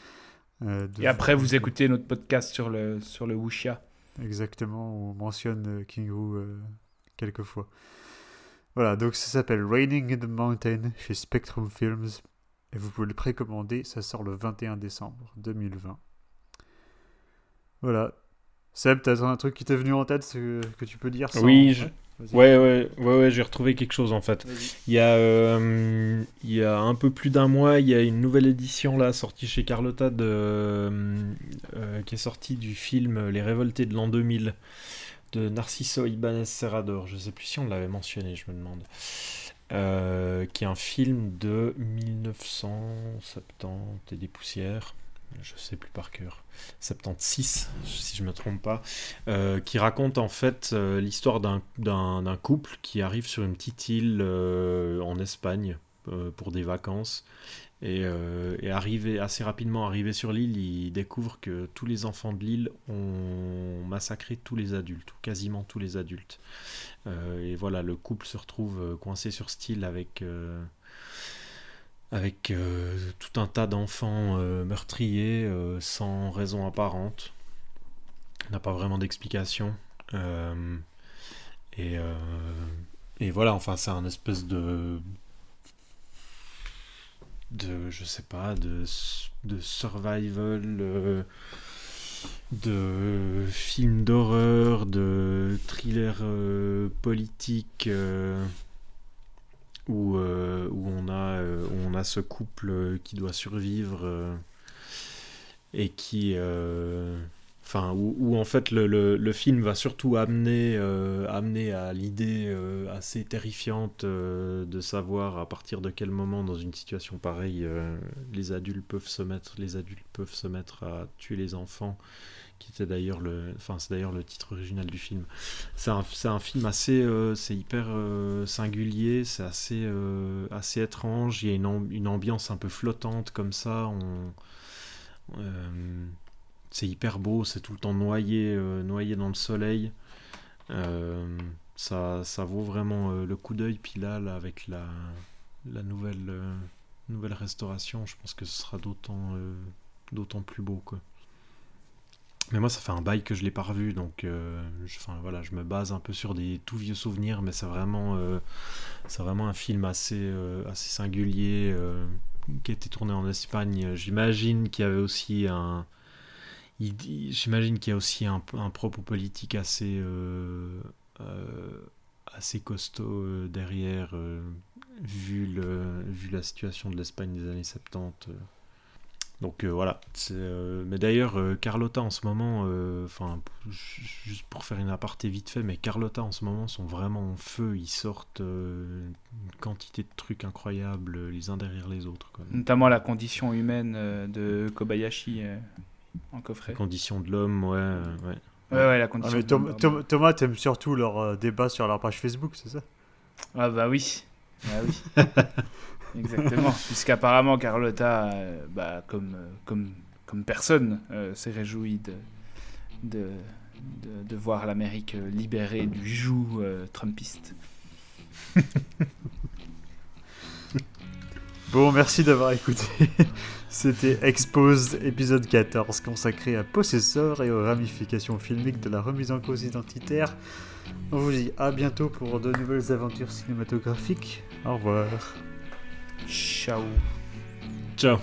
A: euh,
C: Et après, vous écoutez notre podcast sur le, sur le wuxia.
A: Exactement, on mentionne euh, King Wu euh, quelques fois. Voilà, donc ça s'appelle Raining in the Mountain chez Spectrum Films. Et vous pouvez le précommander, ça sort le 21 décembre 2020. Voilà. Seb, t'as un truc qui t'est venu en tête ce- que tu peux dire sans-
B: Oui, je-. Ouais, ouais, ouais, ouais, j'ai retrouvé quelque chose en fait. Il y, a, euh, il y a un peu plus d'un mois, il y a une nouvelle édition là sortie chez Carlotta de, euh, qui est sortie du film Les Révoltés de l'an 2000 de Narciso Ibanez Serrador. Je sais plus si on l'avait mentionné, je me demande. Euh, qui est un film de 1970 et des poussières. Je sais plus par cœur. 76, si je me trompe pas. Euh, qui raconte en fait euh, l'histoire d'un- couple qui arrive sur une petite île en Espagne pour des vacances. Et, euh, et arrivé, assez rapidement arrivé sur l'île, il découvre que tous les enfants de l'île ont massacré tous les adultes, ou quasiment tous les adultes. Euh, et voilà, le couple se retrouve euh, coincé sur cette île avec, avec tout un tas d'enfants meurtriers sans raison apparente. On n'a pas vraiment d'explication. Et, et voilà, enfin, c'est un espèce de. De. je sais pas, de, de survival. euh, de film d'horreur, de thriller euh, politique euh, où, euh, on a, ce couple qui doit survivre et qui. Enfin, où, en fait le, le- film va surtout amener, euh, amener à l'idée euh, assez terrifiante euh, de savoir à partir de quel moment dans une situation pareille les adultes peuvent se mettre, les adultes peuvent se mettre à tuer les enfants, qui était d'ailleurs le, enfin c'est d'ailleurs le titre original du film. C'est un, un film assez, c'est hyper singulier, c'est assez, assez étrange. Il y a une, am- une ambiance un peu flottante comme ça. C'est hyper beau, c'est tout le temps noyé, euh, noyé dans le soleil. Euh, ça, ça vaut vraiment euh, le coup d'œil. Puis là, avec la, nouvelle, restauration, je pense que ce sera d'autant plus beau. Quoi. Mais moi, ça fait un bail que je l'ai pas revu, donc je, voilà, je me base un peu sur des tout vieux souvenirs, mais c'est vraiment, un film assez, assez singulier qui a été tourné en Espagne. J'imagine qu'il y avait aussi un, J'imagine qu'il y a aussi un, un propos politique assez, euh, euh, assez costaud euh, derrière, vu, le, vu la situation de l'Espagne des années 70. euh. Donc voilà. mais d'ailleurs, Carlotta en ce moment, enfin, juste pour faire une aparté vite fait, mais Carlotta en ce moment sont vraiment en feu. Ils sortent une quantité de trucs incroyables les uns derrière les autres.
C: Notamment la condition humaine de Kobayashi en coffret.
B: Les conditions de l'homme, ouais, euh, ouais.
C: Ouais, ouais, la
A: Ah,
C: condition
A: mais
C: de
A: Tom-
C: l'homme,
A: Tom- Thomas, t'aimes surtout leur euh, débat sur leur page Facebook, c'est ça?
C: Ah bah oui. Ah oui. Exactement. Puisqu'apparemment Carlotta, euh, bah, comme, euh, comme, comme personne, euh, s'est réjouie de, de, de, de voir l'Amérique libérée du joug euh, trumpiste.
A: Bon, merci d'avoir écouté. C'était Exposed, épisode 14, consacré à Possessor et aux ramifications filmiques de la remise en cause identitaire. On vous dit à bientôt pour de nouvelles aventures cinématographiques. Au revoir.
C: Ciao.
B: Ciao.